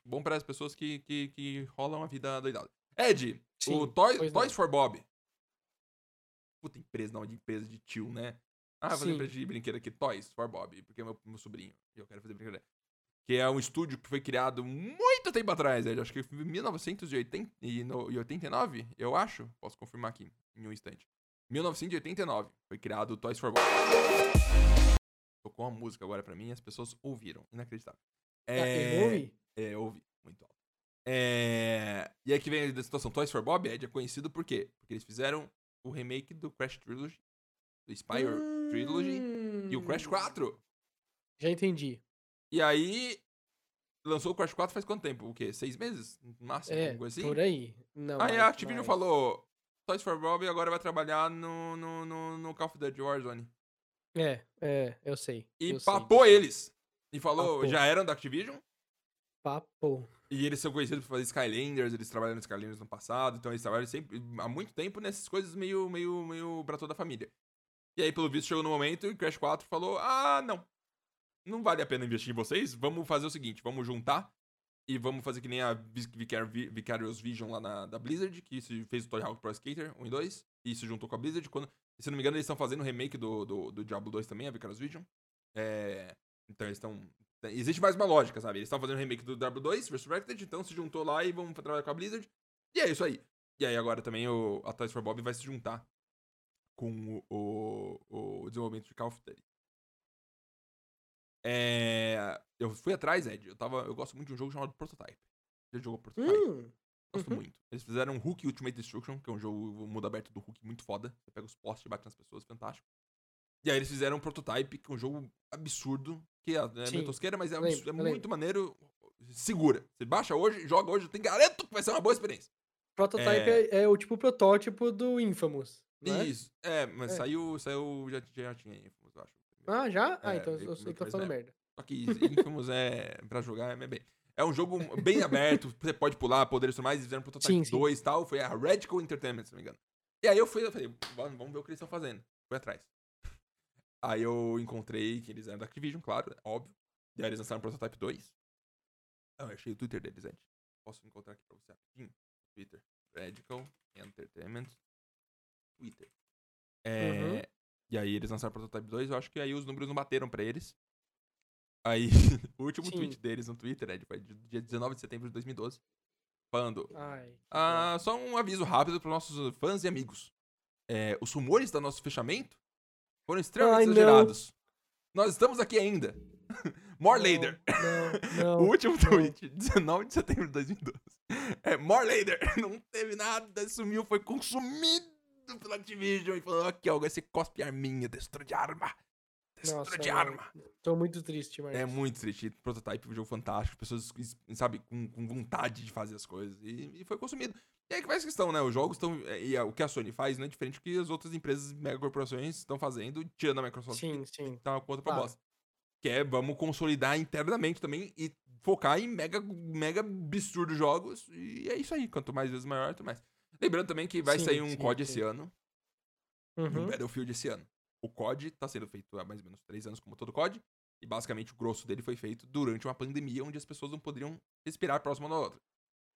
Bom para as pessoas que, que, que rolam a vida doidada. Ed, o Sim, Toy- pois Toys for Bob. puta empresa, não, de empresa de tio, né? Ah, vou fazer empresa de brinquedo aqui, Toys for Bob, porque é meu, meu sobrinho. E eu quero fazer brinquedo. Que é um estúdio que foi criado muito tempo atrás, Ed. Acho que foi em 1989, eu acho. Posso confirmar aqui em um instante. 1989 foi criado o Toys for Bob. Tocou uma música agora pra mim e as pessoas ouviram. Inacreditável. Ah, É, ouvi? é, ouvi. Muito alto. É, E aí que vem a situação. Toys for Bob, Ed, é conhecido por quê? Porque eles fizeram o remake do Crash Trilogy, do Spyro Trilogy e o Crash Hum, 4. Já entendi. E aí, lançou o Crash 4 faz quanto tempo? O quê? Seis meses? No máximo? É, coisa assim? por aí. Não, Aí a Activision mais. falou, Toys for Bob agora vai trabalhar no, no, no, no Call of Duty Warzone. É, é, eu sei. E eu sei papou disso. eles. E falou, Papou. já eram da Activision. Papou. E eles são conhecidos por fazer Skylanders, eles trabalharam no Skylanders no passado, então eles trabalham sempre, há muito tempo nessas coisas meio, meio, meio pra toda a família. E aí, pelo visto, chegou no momento e Crash 4 falou, ah, não, não vale a pena investir em vocês, vamos fazer o seguinte, vamos juntar e vamos fazer que nem a Vicar- Vi- Vicarious Vision lá na, da Blizzard, que se fez o Tony Hawk Pro Skater 1 e 2, e se juntou com a Blizzard, quando, se não me engano, eles estão fazendo o remake do, do, do Diablo 2 também, a Vicarious Vision. É, então eles estão Existe mais uma lógica, sabe? Eles estão fazendo remake do Diablo 2, Resurrected, então se juntou lá e vamos trabalhar com a Blizzard. E é isso aí. E aí agora também o, a Toys for Bob vai se juntar com o, o, o desenvolvimento de Call of Duty. É, eu fui atrás, Ed. Eu, tava, eu gosto muito de um jogo chamado Prototype. Já jogou Prototype? Hum, Gosto uhum. muito. Eles fizeram Hulk Ultimate Destruction, que é um jogo mundo aberto do Hulk muito foda. Você pega os postes e bate nas pessoas, fantástico. E aí eles fizeram um Prototype, que é um jogo absurdo, que é, é meio tosqueira, mas é, é muito maneiro. Segura. Você baixa hoje, joga hoje, eu te garanto que vai ser uma boa experiência. Prototype é... é o tipo protótipo do Infamous. né? Isso. É, mas É. saiu, saiu, já, já tinha Infamous, eu acho. Ah, já? Ah, É, então eu, eu tô falando merda. Só que Infamous é pra jogar é bem. É um jogo bem aberto, você pode pular, poderes e tudo mais, eles fizeram Prototype Sim, sim. 2 e tal, foi a Radical Entertainment, se não me engano. E aí eu fui, eu falei, vamos vamos ver o que eles estão fazendo. Fui atrás. Aí eu encontrei que eles eram da Activision, claro, óbvio. E aí eles lançaram Prototype 2. Ah, Eu achei o Twitter deles, Ed. Posso encontrar aqui pra você rapidinho? Twitter. Radical Entertainment. Twitter. É, Uhum. E aí eles lançaram Prototype 2, eu acho que aí os números não bateram pra eles. Aí, o último Sim. tweet deles no Twitter, foi de dia 19 de setembro de 2012. Falando, Ai. ah, só um aviso rápido para nossos fãs e amigos. É, os rumores do nosso fechamento foram extremamente Ai, não. exagerados. Nós estamos aqui ainda. More dó. later. Não, não. o último não. tweet, 19 de setembro de 2012. É, more later. Não teve nada, sumiu, foi consumido pela Activision e falou: aqui, ó, você cospe arminha, destro de arma. Nossa, de arma. Tô muito triste, mas. É muito triste. Prototype, um jogo fantástico. Pessoas, sabe, com, com vontade de fazer as coisas. E, e foi consumido. E aí que faz questão, né? Os jogos estão. E a- o que a Sony faz não é diferente do que as outras empresas, megacorporações, estão fazendo, tirando a Microsoft. Sim, que sim. tá uma conta pra Claro. bosta. Que é, vamos consolidar internamente também e focar em mega, mega absurdos jogos. E é isso aí. Quanto mais vezes maior, quanto mais. Lembrando também que vai Sim, sair um sim, COD sim. esse ano e um Uhum. Battlefield esse ano. O COD tá sendo feito há mais ou menos três anos, como todo COD, e basicamente o grosso dele foi feito durante uma pandemia onde as pessoas não poderiam respirar próximo uma da outra.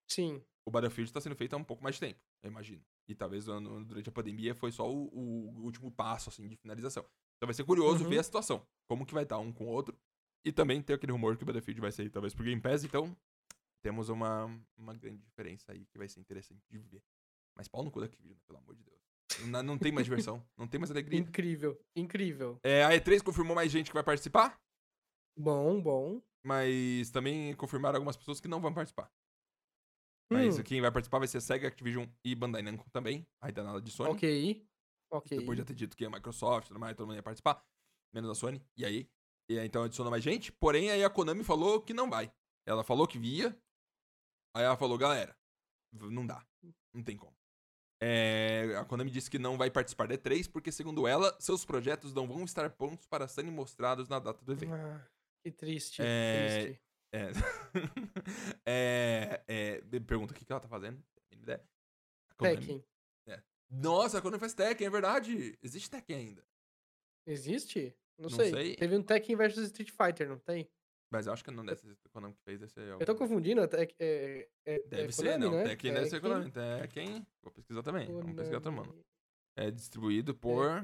Sim. O Battlefield tá sendo feito há um pouco mais de tempo, eu imagino. E talvez durante a pandemia foi só o, o último passo, assim, de finalização. Então vai ser curioso Uhum. ver a situação, como que vai estar um com o outro. E também tem aquele rumor que o Battlefield vai sair talvez pro Game Pass, então temos uma, uma grande diferença aí que vai ser interessante de ver. Mas pau no cu da Activision, pelo amor de Deus. Não, não tem mais diversão, não tem mais alegria. Incrível, incrível. É, a E3 confirmou mais gente que vai participar, Bom, bom. mas também confirmaram algumas pessoas que não vão participar. Mas Hum, quem vai participar vai ser Sega, Activision e Bandai Namco também. Ainda nada de Sony. ok. Ok. Depois de já ter dito que a Microsoft, tudo mais, todo mundo ia participar. Menos a Sony. E aí? E aí, então adiciona mais gente. Porém, aí a Konami falou que não vai. Ela falou que via. Aí ela falou, galera, não dá. Não tem como. É, a Konami disse que não vai participar da E3 porque, segundo ela, seus projetos não vão estar prontos para serem mostrados na data do evento. Ah, que triste. É, triste. É. é, é, pergunta o que, ela tá fazendo. Tekken. Nossa, a Konami faz Tekken, é verdade. Existe Tekken ainda. Existe? Não, Não sei. sei. Teve um Tekken versus Street Fighter, não tem? Mas eu acho que não deve ser Konami que fez, deve ser Eu tô confundindo. É, Tek- é, é, Deve é ser, Konami, não. né? Tekken deve ser Tekken, Konami. Tekken. Vou pesquisar também. Vamos pesquisar tomando. Konami. É distribuído por É,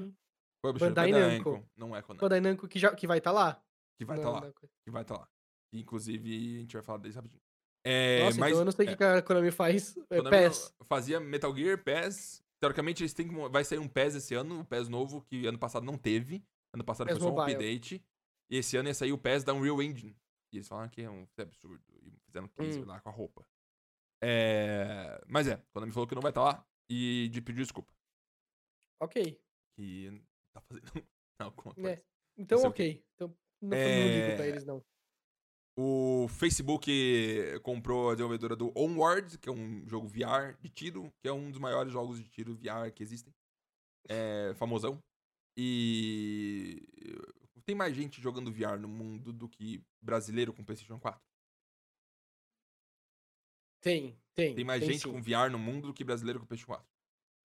Publisher Bandai Bandai Namco. Namco. Não é Konami. Bandai Namco que, já, que vai estar lá. Que vai estar lá. na coisa. Que vai estar lá. Inclusive, a gente vai falar deles rapidinho. É, Nossa, mas então eu não sei o é, que a Konami faz. É, Konami PES. fazia Metal Gear, PES. Teoricamente, eles têm vai sair um PES esse ano, um PES novo, que ano passado não teve. Ano passado PES foi só um Mobile. update. E esse ano ia sair o PES da Unreal Engine. E eles falaram que é um absurdo. E fizeram case Hum. lá com a roupa. É, mas é, Konami falou que não vai estar lá. E de pedir desculpa. Ok. Que tá fazendo alguma coisa. Então, Não sei o quê. ok. Então, não, não ligo pra É, eles, não. O Facebook comprou a desenvolvedora do Onward, que é um jogo VR de tiro, que é um dos maiores jogos de tiro VR que existem. É famosão. E tem mais gente jogando VR no mundo do que brasileiro com PlayStation 4. Tem, tem. Tem mais gente sim. com VR no mundo do que brasileiro com PlayStation 4.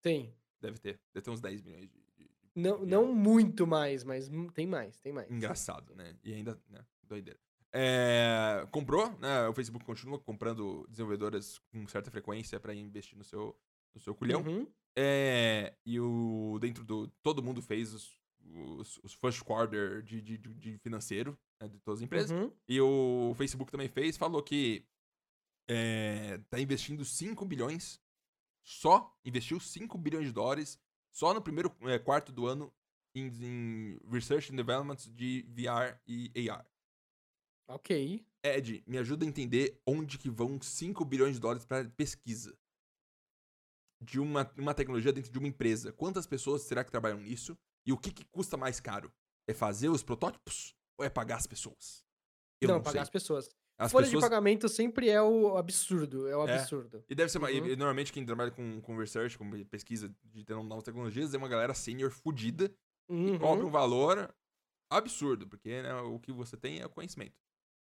Tem. Deve ter. Deve ter uns 10 milhões de. de- de Não, VR. não muito mais, mas tem mais, tem mais. Engraçado, né? E ainda, né? Doideira. É, comprou, né? O Facebook continua comprando desenvolvedoras com certa frequência para investir no seu, no seu culhão. Uhum. É, e o dentro do. Todo mundo fez os, os, os first quarter de, de, de- de financeiro né, de todas as empresas. Uhum. E o Facebook também fez, falou que é, tá investindo 5 bilhões. Só investiu 5 bilhões de dólares só no primeiro é, quarto do ano em, em Research and Development de VR e AR. Ok. Ed, me ajuda a entender onde que vão 5 bilhões de dólares para pesquisa de uma, uma tecnologia dentro de uma empresa. Quantas pessoas será que trabalham nisso? E o que, que custa mais caro? É fazer os protótipos ou é pagar as pessoas? Não, não, pagar sei. as pessoas. As Folha pessoas... de pagamento sempre é o absurdo. É o É. absurdo. E deve ser uma, e- Uhum. e normalmente quem trabalha com, com research, com pesquisa de ter novas tecnologias, é uma galera senior fudida Uhum. cobra um valor absurdo, porque né, o que você tem é o conhecimento.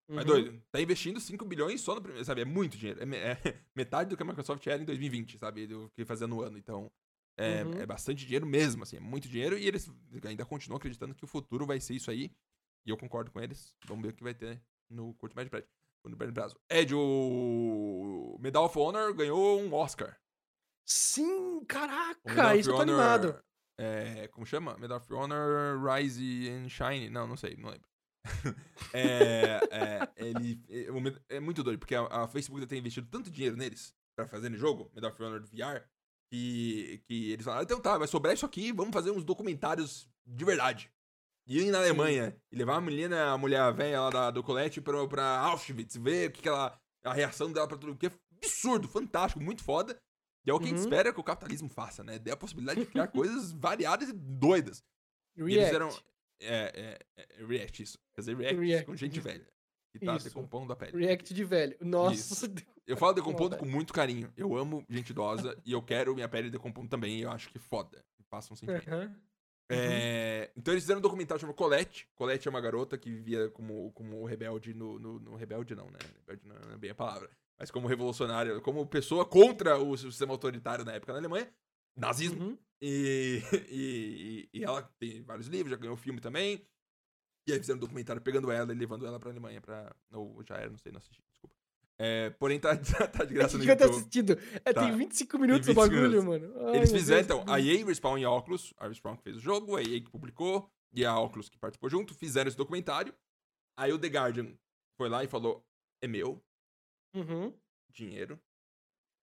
Mas uhum. doido, tá investindo 5 bilhões só no primeiro, sabe? É muito dinheiro. É, é metade do que a Microsoft era em 2020, sabe? Do que fazia no ano. Então, é, Uhum. é bastante dinheiro mesmo, assim. É muito dinheiro e eles ainda continuam acreditando que o futuro vai ser isso aí. E eu concordo com eles. Vamos ver o que vai ter no curto médio prazo. No médio prazo. Ed, o Medal of Honor ganhou um Oscar. Sim, caraca, isso eu tô animado. É, como chama? Medal of Honor Rise and Shine. Não, não sei, não lembro. é, é, ele, é, é muito doido, porque a, a Facebook já tem investido tanto dinheiro neles pra fazer no jogo, Medal of Honor VR, que, que eles falaram, então tá, vai sobrar isso aqui, vamos fazer uns documentários de verdade. E ir na Alemanha e levar a menina, a mulher velha lá da, do Colette pra, pra Auschwitz, ver o que, que ela. a reação dela pra tudo. Porque é absurdo, fantástico, muito foda. E é o que a gente Uhum. espera que o capitalismo faça, né? Dê a possibilidade de criar coisas variadas e doidas. E eles fizeram. É, é, é, React, isso. Quer dizer, React, React, com gente isso. velha. Que tá Isso. decompondo a pele. React de velho. Nossa. Eu falo decompondo com muito carinho. Eu amo gente idosa e eu quero minha pele decompondo também. E eu acho que foda. Passa um sentimento. Aham. É, Então eles fizeram um documentário chamado Colette. Colette é uma garota que vivia como, como rebelde no, no, no- Rebelde não, né? Rebelde não é bem a palavra. Mas como revolucionária, como pessoa contra o sistema autoritário na época na Alemanha. Nazismo. Uhum. E, e, e ela tem vários livros, já ganhou filme também. E aí fizeram um documentário pegando ela e levando ela pra Alemanha pra... Ou já era, não sei, não assisti, desculpa. É, porém tá, tá de É graça no eu YouTube. assistindo. É, Tá. Tem 25 minutos o 25 bagulho, minutos. mano. Ai, Eles fizeram, então, a EA, Respawn e a Oculus, a Respawn que fez o jogo, a EA que publicou, e a Oculus que participou junto, fizeram esse documentário. Aí o The Guardian foi lá e falou, é meu, Uhum. dinheiro,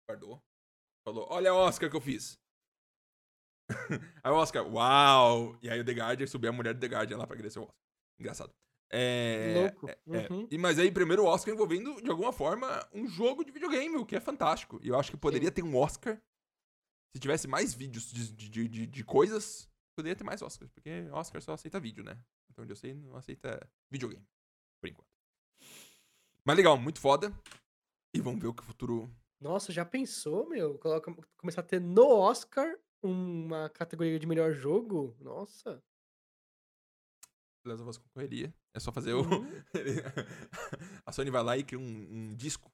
guardou, falou, olha o Oscar que eu fiz. aí o Oscar, uau! E aí o The Guardian subiu a mulher do The Guardian lá pra agradecer o Oscar. Engraçado. É, Louco. é, é. Uhum. E, mas aí, primeiro o Oscar envolvendo, de alguma forma, um jogo de videogame, o que é fantástico. E eu acho que poderia ter um Oscar. Se tivesse mais vídeos de, de, de, de coisas, poderia ter mais Oscars. Porque Oscar só aceita vídeo, né? Então, onde eu sei, não aceita videogame. Por enquanto. Mas legal, muito foda. E vamos ver o que o futuro. Nossa, já pensou, meu? Coloca, começar a ter no Oscar uma categoria de melhor jogo? Nossa. Last of Us concorreria. É só fazer o. Uhum. a Sony vai lá e cria um, um disco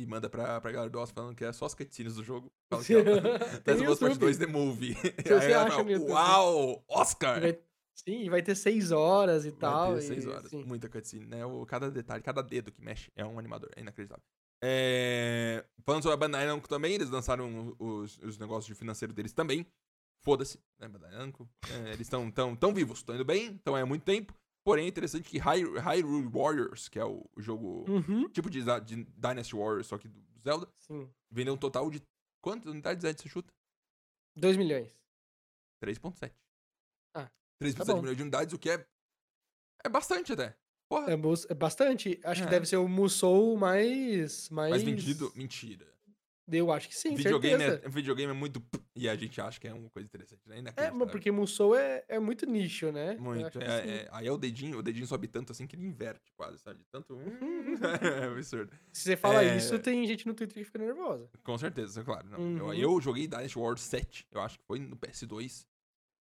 e manda pra, pra galera do Oscar falando que é só as cutscenes do jogo. Fala que é Last of Us Part YouTube. 2 The Movie. Aí ela fala. Uau! Oscar! Vai- sim, e vai ter seis horas e Vai tal. ter seis e, horas. assim, Muita cutscene, né? O, cada detalhe, cada dedo que mexe é um animador. É inacreditável. É, Falando sobre a Bandai Namco também, eles lançaram os, os negócios de financeiro deles também. foda-se, né, Bandai Namco. É, eles estão tão, tão vivos, estão indo bem, estão há muito tempo. Porém, é interessante que Hy- Hyrule Warriors, que é o, o jogo Uhum. tipo de, de Dynasty Warriors, só que do Zelda, Sim. vendeu um total de quantas unidades é você chuta? 2 milhões. 3.7. Ah, 3.7 tá milhões de unidades, o que é é bastante até. Porra, É, é bastante. Acho É. que deve ser o Musou mais. Mais, mais vendido, mentira. Eu acho que sim, videogame, certeza. é, videogame é muito e a gente acha que é uma coisa interessante, né? É, mas porque Musou é, é muito nicho, né? Muito. É, é- aí é o dedinho, o dedinho sobe tanto assim que ele inverte quase, sabe? Tanto. é absurdo. Se você fala É. isso, tem gente no Twitter que fica nervosa. Com certeza, claro. Uhum. Eu, eu joguei Dynasty Warriors 7, eu acho que foi no PS2.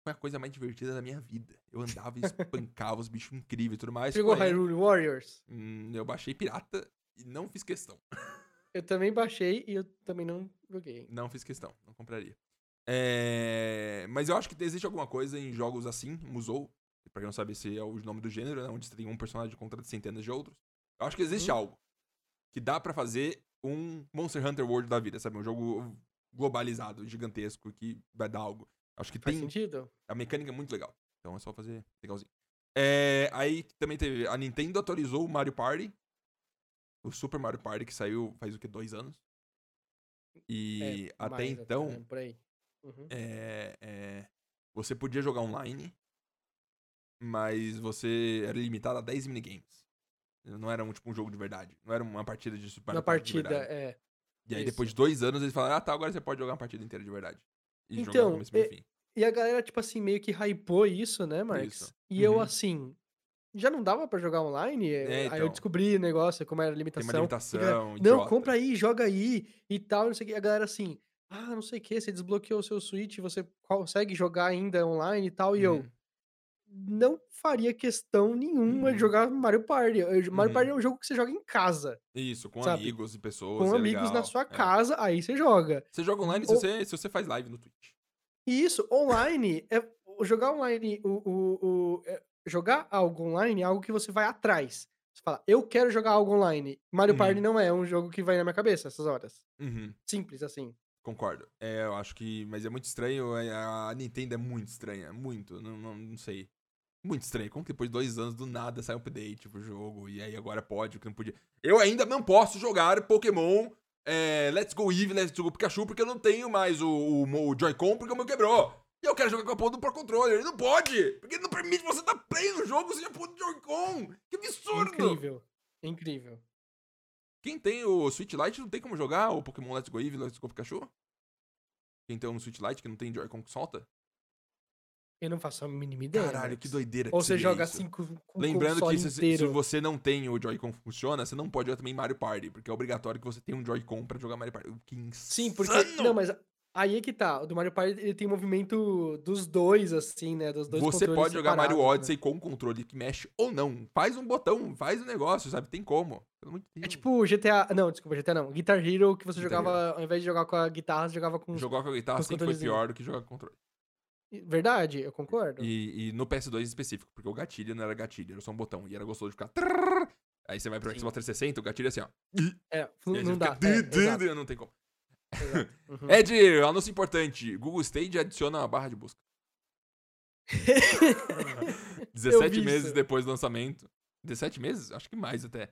Foi a coisa mais divertida da minha vida. Eu andava e espancava os bichos incríveis e tudo mais. Jogou porém, Hyrule Warriors? hum, eu baixei pirata e não fiz questão. Eu também baixei e eu também não joguei. Não fiz questão, não compraria. É, Mas eu acho que existe alguma coisa em jogos assim, Musou, pra quem não sabe esse é o nome do gênero, né? Onde você tem um personagem contra centenas de outros. Eu acho que existe Uhum. algo que dá pra fazer um Monster Hunter World da vida, sabe? Um jogo globalizado, gigantesco, que vai dar algo. Acho que Faz tem. sentido? A mecânica é muito legal. Então é só fazer legalzinho. É, aí também teve. A Nintendo atualizou o Mario Party. O Super Mario Party que saiu faz o que? Dois anos? E É, até então. aí. Uhum. é, é, você podia jogar online, mas você era limitado a 10 minigames. Não era um, tipo, um jogo de verdade. Não era uma partida de Super Mario Party de partida, é. E aí, isso. depois de dois anos, eles falaram: Ah, tá, agora você pode jogar uma partida inteira de verdade. E Então, é- e. E a galera, tipo assim, meio que hypou isso, né, Marcos? Isso. E eu, Uhum. assim, já não dava pra jogar online? É, Aí eu então. descobri o negócio, como era a Tem limitação. uma E a limitação. galera, não, idiota. compra aí, joga aí e tal, não sei o que. A galera assim, ah, não sei o que, você desbloqueou o seu Switch, você consegue jogar ainda online e tal. E eu Uhum. Não faria questão nenhuma de Uhum. jogar Mario Party. Eu- Mario Uhum. Party é um jogo que você joga em casa, Isso, com sabe? amigos e pessoas. com é amigos na legal, sua é. casa, aí você joga. Você joga online se, Ou- você, se você faz live no Twitch. E isso, online, é jogar online, o, o, o- é- jogar algo online é algo que você vai atrás. Você fala, eu quero jogar algo online. Mario Uhum. Party não é um jogo que vai na minha cabeça essas horas. Uhum. Simples assim. Concordo. É, eu acho que. Mas é muito estranho. é, A Nintendo é muito estranha. Muito. Não, não, não sei. Muito estranho. Como que depois de dois anos do nada sai um update pro jogo? E aí agora pode, o que não podia. Eu ainda não posso jogar Pokémon é, Let's Go Eevee, Let's Go Pikachu, porque eu não tenho mais o, o, o Joy-Con, porque o meu quebrou. E eu quero jogar com a porra do Pro Controller. E não pode! Porque não permite você dar play no jogo sem a porra do Joy-Con. Que absurdo! Incrível. Incrível. Quem tem o Switch Lite não tem como jogar o Pokémon Let's Go Eevee, Let's Go Pikachu? Quem tem um Switch Lite que não tem Joy-Con que solta? Eu não faço a mínima ideia. Caralho, que doideira Ou que você joga isso. assim com, com Lembrando o que se, se você não tem o Joy-Con funciona, você não pode jogar também Mario Party, porque é obrigatório que você tenha um Joy-Con pra jogar Mario Party. Que insano! Sim, porque. Não, mas aí é que tá. O do Mario Party ele tem movimento dos dois, assim, né? Dos dois Você pode jogar Mario né? Odyssey com um controle que mexe ou não. Faz um botão, faz um negócio, sabe? Tem como. É tipo GTA. Não, desculpa, GTA não. Guitar Hero, que você Guitar jogava, ao invés de jogar com a guitarra, você jogava com. Jogar com a guitarra com sempre foi pior do que jogar com controle. Verdade, eu concordo. E, e no PS2 em específico, porque o gatilho não era gatilho, era só um botão. E era gostoso de ficar. Aí você vai pro Sim. Xbox 360, o gatilho é assim, ó. É, não, dá. fica é, não tem como. Uhum. Ed, anúncio importante. Google Stage adiciona uma barra de busca. 17 vi meses isso. depois do lançamento. 17 meses? Acho que mais até.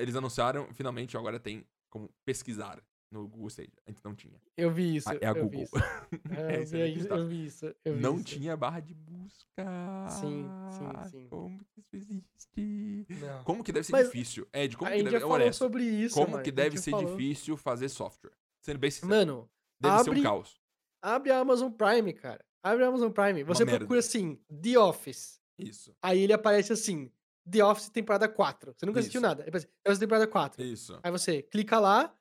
Eles anunciaram, finalmente, agora tem como pesquisar no Google Stage. Antes não tinha. Eu vi isso. Ah, é a vi Google. isso. É, É, eu, é vi isso eu vi isso. Eu vi não isso. tinha barra de busca. Sim, sim, sim. Como que isso existe? Não. Como que deve ser Mas difícil? Ed, como a que deve... falou honesto, sobre isso. como que deve ser falou. difícil fazer software? Sendo bem sincero. Mano, deve ser um abre- caos. abre a Amazon Prime, cara. Abre a Amazon Prime. Você merda. procura assim, The Office. Isso. Aí ele aparece assim, The Office temporada 4. Você nunca assistiu Isso. nada. Aí aparece, The Office temporada 4. Isso. Aí você clica lá,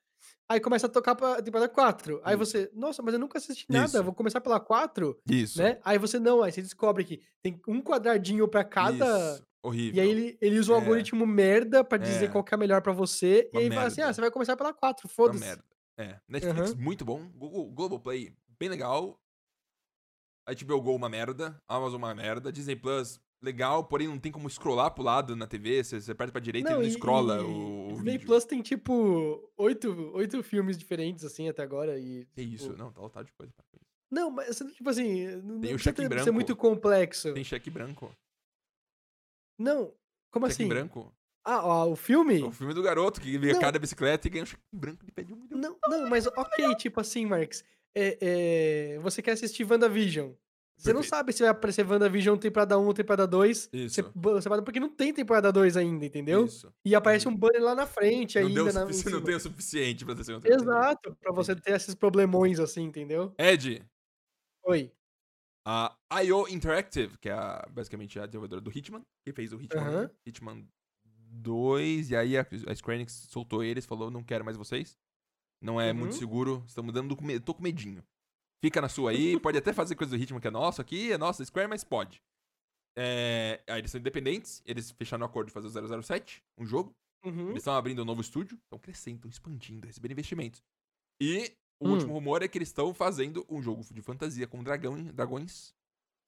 aí começa a tocar pra temporada 4. Aí você, nossa, mas eu nunca assisti nada, Isso. vou começar pela 4, Isso. né? Aí você não, aí você descobre que tem um quadradinho pra cada. Isso. Horrível. E aí ele, ele usa um É. algoritmo merda pra dizer É. qual que é melhor pra você. Uma e aí fala assim: ah, merda. você vai começar pela 4, Uma foda-se. merda. É. Netflix, Aham. muito bom. Google, Globoplay, bem legal. HBO Go, uma merda. Amazon, uma merda. Disney Plus, legal, porém não tem como scrollar pro lado na TV. Você, você aperta pra direita e ele não e- scrolla e o, o Disney vídeo. Plus tem tipo oito, oito filmes diferentes assim até agora. E, Que isso? tipo, Não, tá lotado de coisa. com isso. Não, mas tipo assim, não Tem o precisa cheque ter- ser branco. muito complexo. Tem cheque branco. Não, como cheque assim? branco. Ah, ó, o filme? O filme do garoto que vê a Não. cara da bicicleta e ganha um cheque branco de pé de um milhão. Não, não, mas ok, tipo assim, Marx. É, é, você quer assistir WandaVision. Você não sabe se vai aparecer WandaVision temporada 1 ou temporada 2. Isso. Você, você porque não tem temporada 2 ainda, entendeu? Isso. E aparece um banner lá na frente Não, ainda. na, sufici- não tem o suficiente pra ter segunda temporada. Exato, pra você ter esses problemões assim, entendeu? Ed, Oi. a IO Interactive, que é a- basicamente a desenvolvedora do Hitman, que fez o Hitman, Aham. Hitman 2, e aí a, a Square Enix soltou eles, falou, não quero mais vocês. Não é muito Uhum. seguro, estamos dando tô com medinho. Fica na sua aí, pode até fazer coisa do Hitman que é nosso aqui, é nossa Square, mas pode. É, aí eles são independentes, eles fecharam um acordo de fazer o 007, um jogo. Uhum. Eles estão abrindo um novo estúdio, estão crescendo, estão expandindo, recebendo investimentos. E o Hum. último rumor é que eles estão fazendo um jogo de fantasia com dragão, dragões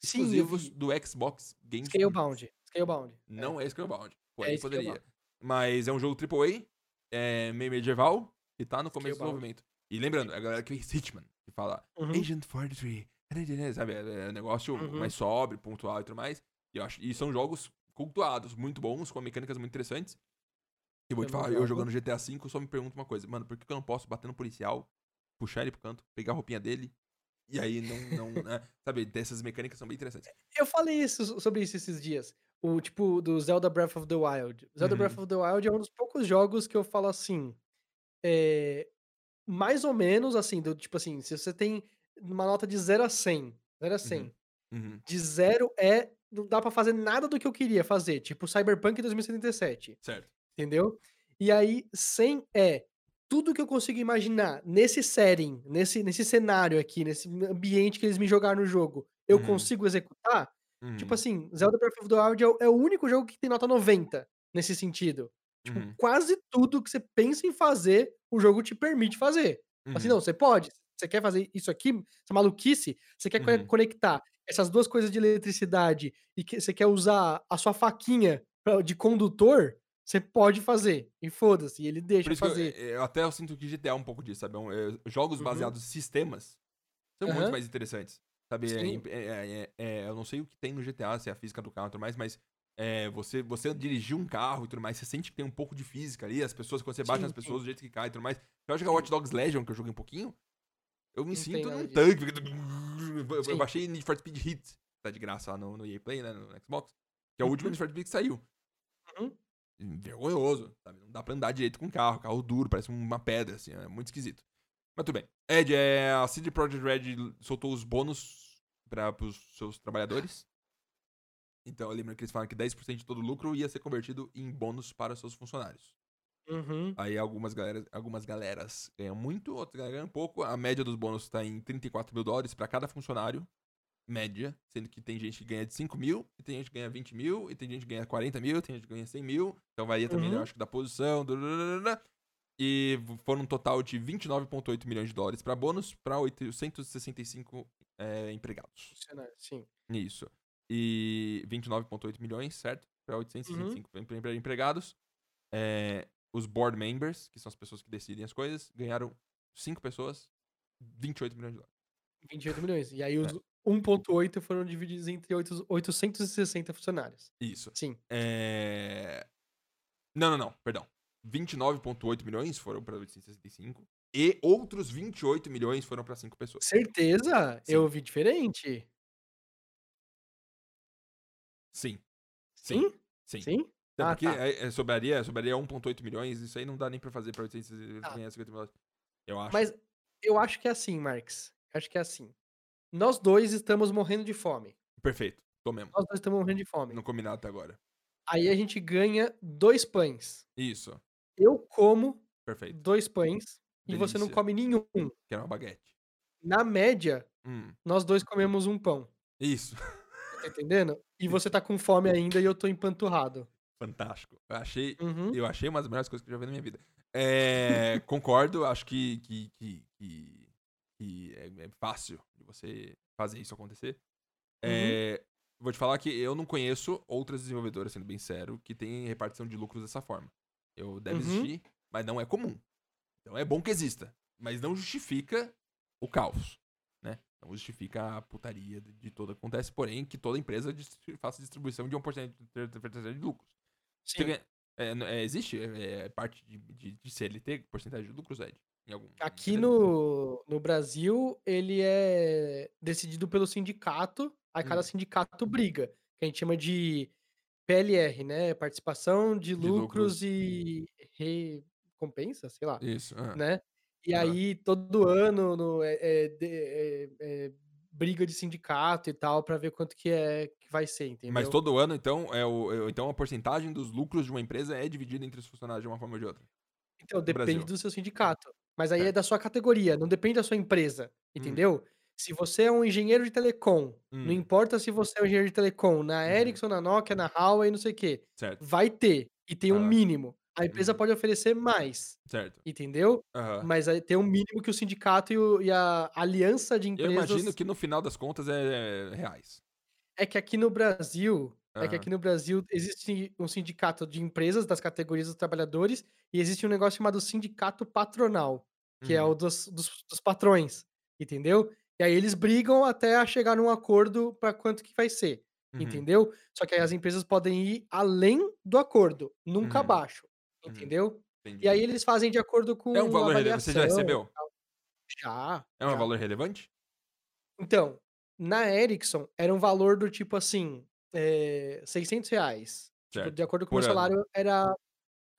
Sim, exclusivos do Xbox Game Studios. Scalebound. Scalebound. Não é Scalebound. Pô, É poderia. Mas é um jogo AAA, é meio medieval, e tá no começo do Scalebound. desenvolvimento. E lembrando, a galera que fez Hitman, que fala Uhum. Agent 43, sabe? É é um negócio Uhum. mais sóbrio, pontual e tudo mais. E, eu acho, e são jogos cultuados, muito bons, com mecânicas muito interessantes. E vou Eu te falar, eu jogo. jogando GTA V, eu só me pergunto uma coisa. Mano, por que eu não posso bater no policial, puxar ele pro canto, pegar a roupinha dele, e aí não... não né? Sabe, essas mecânicas são bem interessantes. Eu falei isso, sobre isso esses dias. O tipo do Zelda Breath of the Wild. Zelda Uhum. Breath of the Wild é um dos poucos jogos que eu falo assim. é, mais ou menos assim, do tipo assim, se você tem uma nota de 0 a 100, 0 a 100. Uhum. De 0 é não dá pra fazer nada do que eu queria fazer, tipo Cyberpunk 2077, Certo. entendeu? E aí 100 é tudo que eu consigo imaginar nesse setting, nesse nesse cenário aqui, nesse ambiente que eles me jogaram no jogo, eu Uhum. consigo executar? Tipo Uhum. assim, Zelda Breath of the Wild é o, é o único jogo que tem nota 90 nesse sentido. Tipo, Uhum. quase tudo que você pensa em fazer, o jogo te permite fazer. Assim, Uhum. não, você pode. Você quer fazer isso aqui, essa maluquice, você quer Uhum. conectar essas duas coisas de eletricidade e que você quer usar a sua faquinha de condutor, você pode fazer. E foda-se, ele deixa que eu, fazer. eu até eu sinto que GTA é um pouco disso, sabe? É é, jogos Uhum. baseados em sistemas são muito mais interessantes. Sabe? É, Sim. é- é- é- eu não sei o que tem no GTA, se é a física do carro e tudo mais, mas é, você, você dirigir um carro e tudo mais, você sente que tem um pouco de física ali, as pessoas, quando você bate Sim, nas sim. pessoas, do jeito que cai e tudo mais. Eu acho que a Watch Dogs Legion, que eu joguei um pouquinho, eu me Não sinto num tanque. Eu- Eu baixei Need for Speed Hit, tá de graça lá no, no EA Play, né, no Xbox, que é o último Uhum. Need for Speed que saiu. Uhum. Vergonhoso, sabe? Não dá pra andar direito com o carro, carro duro, parece uma pedra, assim, é muito esquisito. Mas tudo bem. Ed, é, a CD Projekt Red soltou os bônus para os seus trabalhadores. Então, eu lembro que eles falaram que 10% de todo o lucro ia ser convertido em bônus para seus funcionários. Uhum. Aí algumas galeras, algumas galeras ganham muito, outras galeras ganham pouco. A média dos bônus tá em 34 mil dólares para cada funcionário. Média. Sendo que tem gente que ganha de 5 mil, e tem gente que ganha 20 mil, e tem gente que ganha 40 mil, tem gente que ganha 100 mil. Então varia também, Uhum. eu acho que da posição. dadadadada. E foram um total de 29,8 milhões de dólares para bônus para 865 é, empregados. Sim. Isso. E 29,8 milhões, certo? Para 865 Uhum. empre- empre- empregados. É, os board members, que são as pessoas que decidem as coisas, ganharam 5 pessoas, 28 milhões de dólares. 28 milhões. E aí É. os 1.8 foram divididos entre oito- 860 funcionários. Isso. Sim. É... Não, não, não, perdão. 29,8 milhões foram para 865 e outros 28 milhões foram para 5 pessoas. Certeza? Sim. Eu ouvi diferente. Sim, Sim? sim. Sim? Até Ah, porque tá. é- é, sobraria, sobraria 1,8 milhões, isso aí não dá nem pra fazer pra 850 Ah. milhões. Eu acho. Mas eu acho que é assim, Marx. Acho que é assim. Nós dois estamos morrendo de fome. Perfeito, tô mesmo. Nós dois estamos morrendo de fome. Não combinado até agora. Aí a gente ganha dois pães. Isso, Eu como perfeito. dois pães e você não Delícia. come nenhum. Quero uma baguete. Na média, Hum, nós dois comemos um pão. isso. Tá entendendo? E você tá com fome ainda e eu tô empanturrado. Fantástico. Eu achei, Uhum. eu achei uma das melhores coisas que eu já vi na minha vida. É, concordo, acho que, que, que, que, que é, é fácil de você fazer isso acontecer. Uhum. É, vou te falar que eu não conheço outras desenvolvedoras, sendo bem sério, que têm repartição de lucros dessa forma. Eu deve Uhum. existir, mas não é comum. Então é bom que exista, mas não justifica o caos? Não justifica a putaria de, de toda que acontece, porém, que toda empresa faça distribuição de 1% de, de lucros. Sim. ganha- é, n- é, existe é, parte de, de, de CLT, porcentagem de lucros, Ed? Em algum, Aqui empresa? no, no Brasil, ele é decidido pelo sindicato, aí cada Hum. sindicato briga, que a gente chama de PLR, né? Participação de De lucros, e recompensa, sei lá, Isso. ah. né? E aí, todo ano, no, é, é- é- é briga de sindicato e tal, pra ver quanto que é que vai ser, entendeu? Mas todo ano, então, é o, é- então a porcentagem dos lucros de uma empresa é dividida entre os funcionários de uma forma ou de outra. Então, depende Brasil. do seu sindicato. Mas aí é Certo. da sua categoria, não depende da sua empresa, Hum. entendeu? Se você é um engenheiro de telecom, Hum. não importa se você é um engenheiro de telecom na Uhum. Ericsson, na Nokia, na Huawei, não sei o quê, Certo. vai ter, e tem um Ah. mínimo. A empresa Uhum. pode oferecer mais, Certo. entendeu? Aham. Mas aí tem um mínimo que o sindicato e, o- e a aliança de Eu empresas... imagino que no final das contas é reais. É que aqui no Brasil, é que aqui no Brasil existe um sindicato de empresas das categorias dos trabalhadores e existe um negócio chamado sindicato patronal, que é Uhum. o dos, dos, dos patrões, entendeu? E aí eles brigam até a chegar num acordo para quanto que vai ser, Uhum. entendeu? Só que aí as empresas podem ir além do acordo, nunca Uhum. abaixo, Uhum. Entendeu? Entendi. E aí eles fazem de acordo com É um valor relevante. Você já recebeu? Já. É um já. valor relevante? Então, na Ericsson, era um valor do tipo assim, eh, 600 reais. Tipo, de acordo com o meu ano. salário, era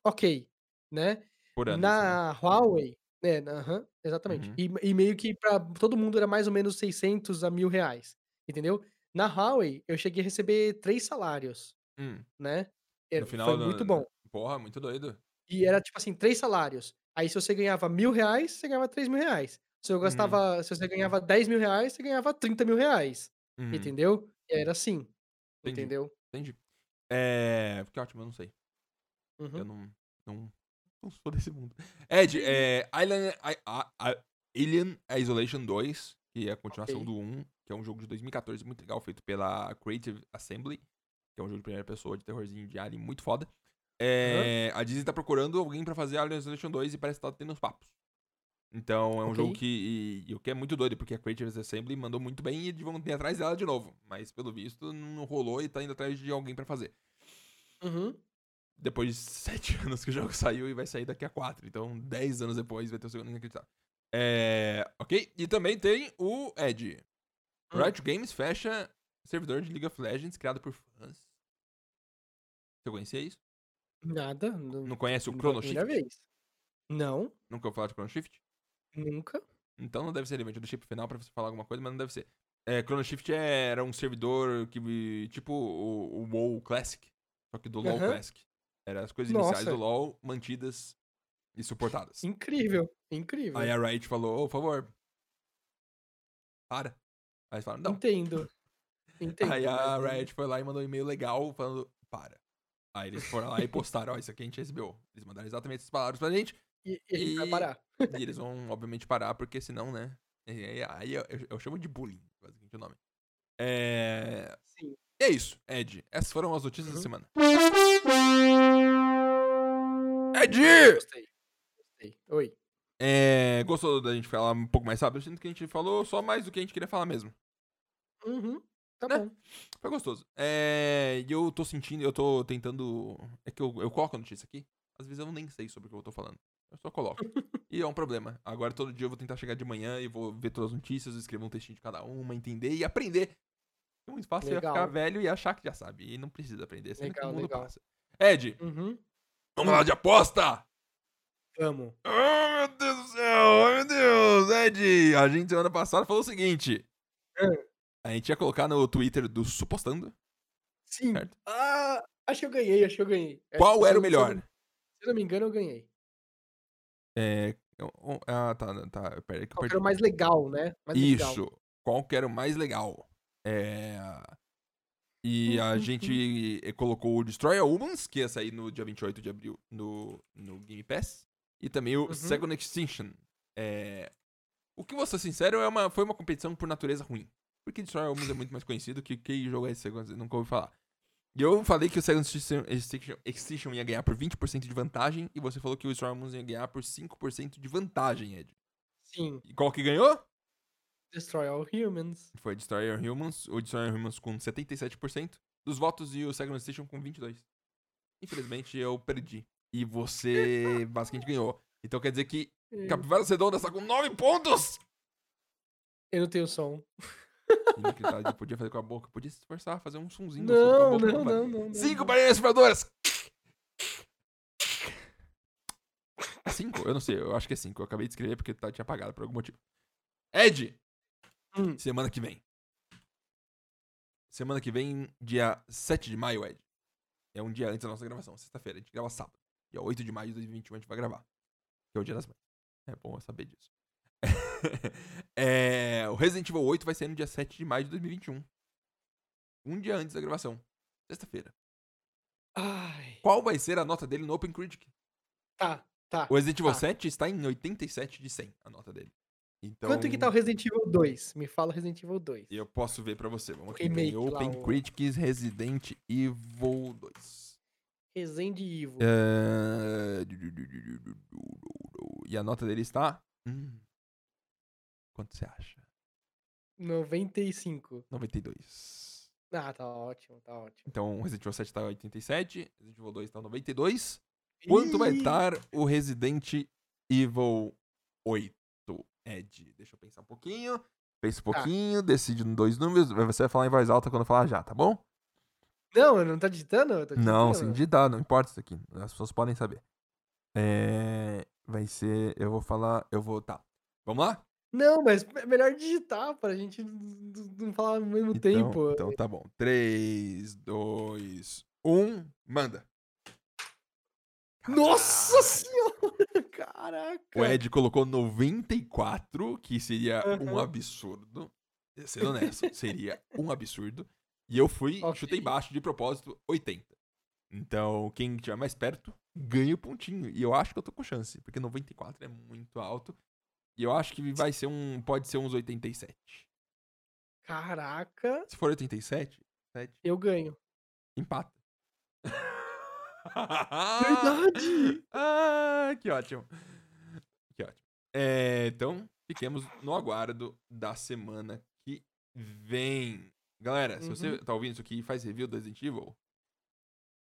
ok, né? Por ano. né? Na Huawei, é, aham, exatamente. Uhum. E, e meio que pra todo mundo era mais ou menos 600 a mil reais, entendeu? Na Huawei, eu cheguei a receber três salários, Hum. né? Era- No final foi do- muito bom. Porra, muito doido. E era tipo assim, três salários. Aí se você ganhava mil reais, você ganhava três mil reais. Se eu Uhum. gastava, se você ganhava 10 mil reais, você ganhava 30 mil reais. Uhum. Entendeu? Era assim. Entendi. Entendeu? Entendi. É. Que ótimo, eu não sei. Eu Uhum. não. Não, não sou desse mundo. Ed, é. Island, I- a- a- Alien Isolation 2, que é a continuação Ok. do 1, que é um jogo de 2014 muito legal, feito pela Creative Assembly, que é um jogo de primeira pessoa de terrorzinho de Alien muito foda. É, A Disney tá procurando alguém pra fazer Alien Isolation 2 e parece que tá tendo uns papos. Então é um jogo Ok. que. E, e o que é muito doido, porque a Creative Assembly mandou muito bem e eles vão ir atrás dela de novo. Mas pelo visto não rolou e tá indo atrás de alguém pra fazer. Uhum. Depois de sete anos que o jogo saiu e vai sair daqui a quatro. Então, dez anos depois vai ter o segundo inacreditável. É. Ok? E também tem o Ed. Hum. Riot Games fecha servidor de League of Legends criado por fãs. Você conhecia isso? Nada. Não, Não conhece o Chrono Shift? vez. Não, Nunca ouviu falar de Chrono Shift? nunca. Então não deve ser relevante do chip final pra você falar alguma coisa, mas não deve ser. É, Chrono Shift é- era um servidor que, tipo o, o WoW Classic, só que do LoL Aham. Classic. Era as coisas iniciais Nossa. do LoL mantidas e suportadas. Incrível. Incrível. Aí a Riot falou, ô, por favor, para. Aí eles falaram, não. Entendo. Entendo. Aí a Riot foi lá e mandou um e-mail legal falando, para. Aí eles foram lá e postaram, ó, isso aqui a gente recebeu. Eles mandaram exatamente essas palavras pra gente. E, e a gente vai E- parar. E eles vão, obviamente, parar, porque senão, né? e Aí, aí eu, eu chamo de bullying, basicamente o nome. É. Sim. E é isso, Ed. Essas foram as notícias da Uhum. semana. Ed! Gostei. Gostei. Oi. É, gostou da gente falar um pouco mais rápido? Eu sinto que a gente falou só mais do que a gente queria falar mesmo. Uhum. Tá Né? bom. Foi gostoso. É, e eu tô sentindo, eu tô tentando. É que eu, eu coloco a notícia aqui. Às vezes eu nem sei sobre o que eu tô falando. Eu só coloco. e é um problema. Agora todo dia eu vou tentar chegar de manhã e vou ver todas as notícias, escrever um textinho de cada uma, entender e aprender. É muito fácil Legal. ficar velho e achar que já sabe. E não precisa aprender, que Legal, o mundo legal. passa. Ed, Uhum. vamos lá de aposta! Vamos. Oh, meu Deus do céu! Oh, meu Deus! Ed, a gente semana passada falou o seguinte. Ah. A gente ia colocar no Twitter do Supostando. Sim. Certo. Ah, acho que eu ganhei, acho que eu ganhei. Qual era o melhor? Se eu não me engano, eu ganhei. É. Ah, tá, tá. Pera Qual era o mais legal, né? Mais legal. Isso. Qual que era o mais legal? É. E a Uhum. gente eh, colocou o Destroy All Humans, que ia sair no dia 28 de abril no, no Game Pass. E também o Uhum. Second Extinction. É. O que vou ser sincero, é uma, foi uma competição por natureza ruim. Porque Destroy All Humans é muito mais conhecido que que jogo é esse, eu nunca ouvi falar. E eu falei que o Second Extinction- Extinction Extinction ia ganhar por 20% de vantagem, e você falou que o Destroy All Humans ia ganhar por 5% de vantagem, Ed. Sim. E qual que ganhou? Destroy All Humans. Foi Destroy All Humans, o Destroy All Humans com 77% dos votos e o Second Station com 22%. Infelizmente eu perdi. E você basicamente ganhou. Então quer dizer que Capivara Redonda está com 9 pontos! Eu não tenho som. Inacreditável, podia fazer com a boca, podia se esforçar, fazer um sonzinho. Não, com a boca, não, não, não, não. Cinco barreiras surfadoras! É cinco? Eu não sei, eu acho que é cinco. Eu acabei de escrever porque tá, tinha apagado por algum motivo. Ed! Hum. Semana que vem. Semana que vem, dia 7 de maio, Ed. É um dia antes da nossa gravação, sexta-feira. A gente grava sábado. Dia 8 de maio de 2021 a gente vai gravar. Que é o dia das mães. É bom eu saber disso. É, o Resident Evil 8 vai sair no dia 7 de maio de 2021. Um dia antes da gravação. Sexta-feira. Ai. Qual vai ser a nota dele no Open Critic? Tá, tá. O Resident Evil tá. 7 está em 87 de 100, a nota dele. Então, Quanto que tá o Resident Evil 2? Me fala o Resident Evil 2. Eu posso ver pra você. Vamos aqui. Remake lá, Open o- Critics Resident Evil 2. Resident Evil. É, E a nota dele está... Hum. Quanto você acha? 95. 92. Ah, tá ótimo, tá ótimo. Então, o Resident Evil 7 tá 87, Resident Evil 2 tá 92. Quanto vai Ih, estar o Resident Evil 8, Ed? Deixa eu pensar um pouquinho. Pensa um Tá. pouquinho, decide em dois números. Você vai falar em voz alta quando eu falar já, tá bom? Não, não tá digitando? Eu tô Não, digitando. sem digitar, não importa isso aqui. As pessoas podem saber. É, Vai ser. Eu vou falar. Eu vou. Tá. Vamos lá? Não, mas é melhor digitar pra gente não falar ao mesmo Então, tempo. então tá bom. 3, 2, 1. Manda. Nossa senhora! Caraca! O Ed colocou 94, que seria um Aham. absurdo. Sendo honesto, seria um absurdo. E eu fui, Ok. chutei baixo de propósito, 80. Então, quem estiver mais perto, ganha o pontinho. E eu acho que eu tô com chance, porque 94 é muito alto. E eu acho que vai ser um. Pode ser uns 87. Caraca, Se for 87, 7, eu ganho. empata. Verdade! Ah, que ótimo. Que ótimo. É, então, fiquemos no aguardo da semana que vem. Galera, se você Uhum. tá ouvindo isso aqui e faz review do Resident Evil,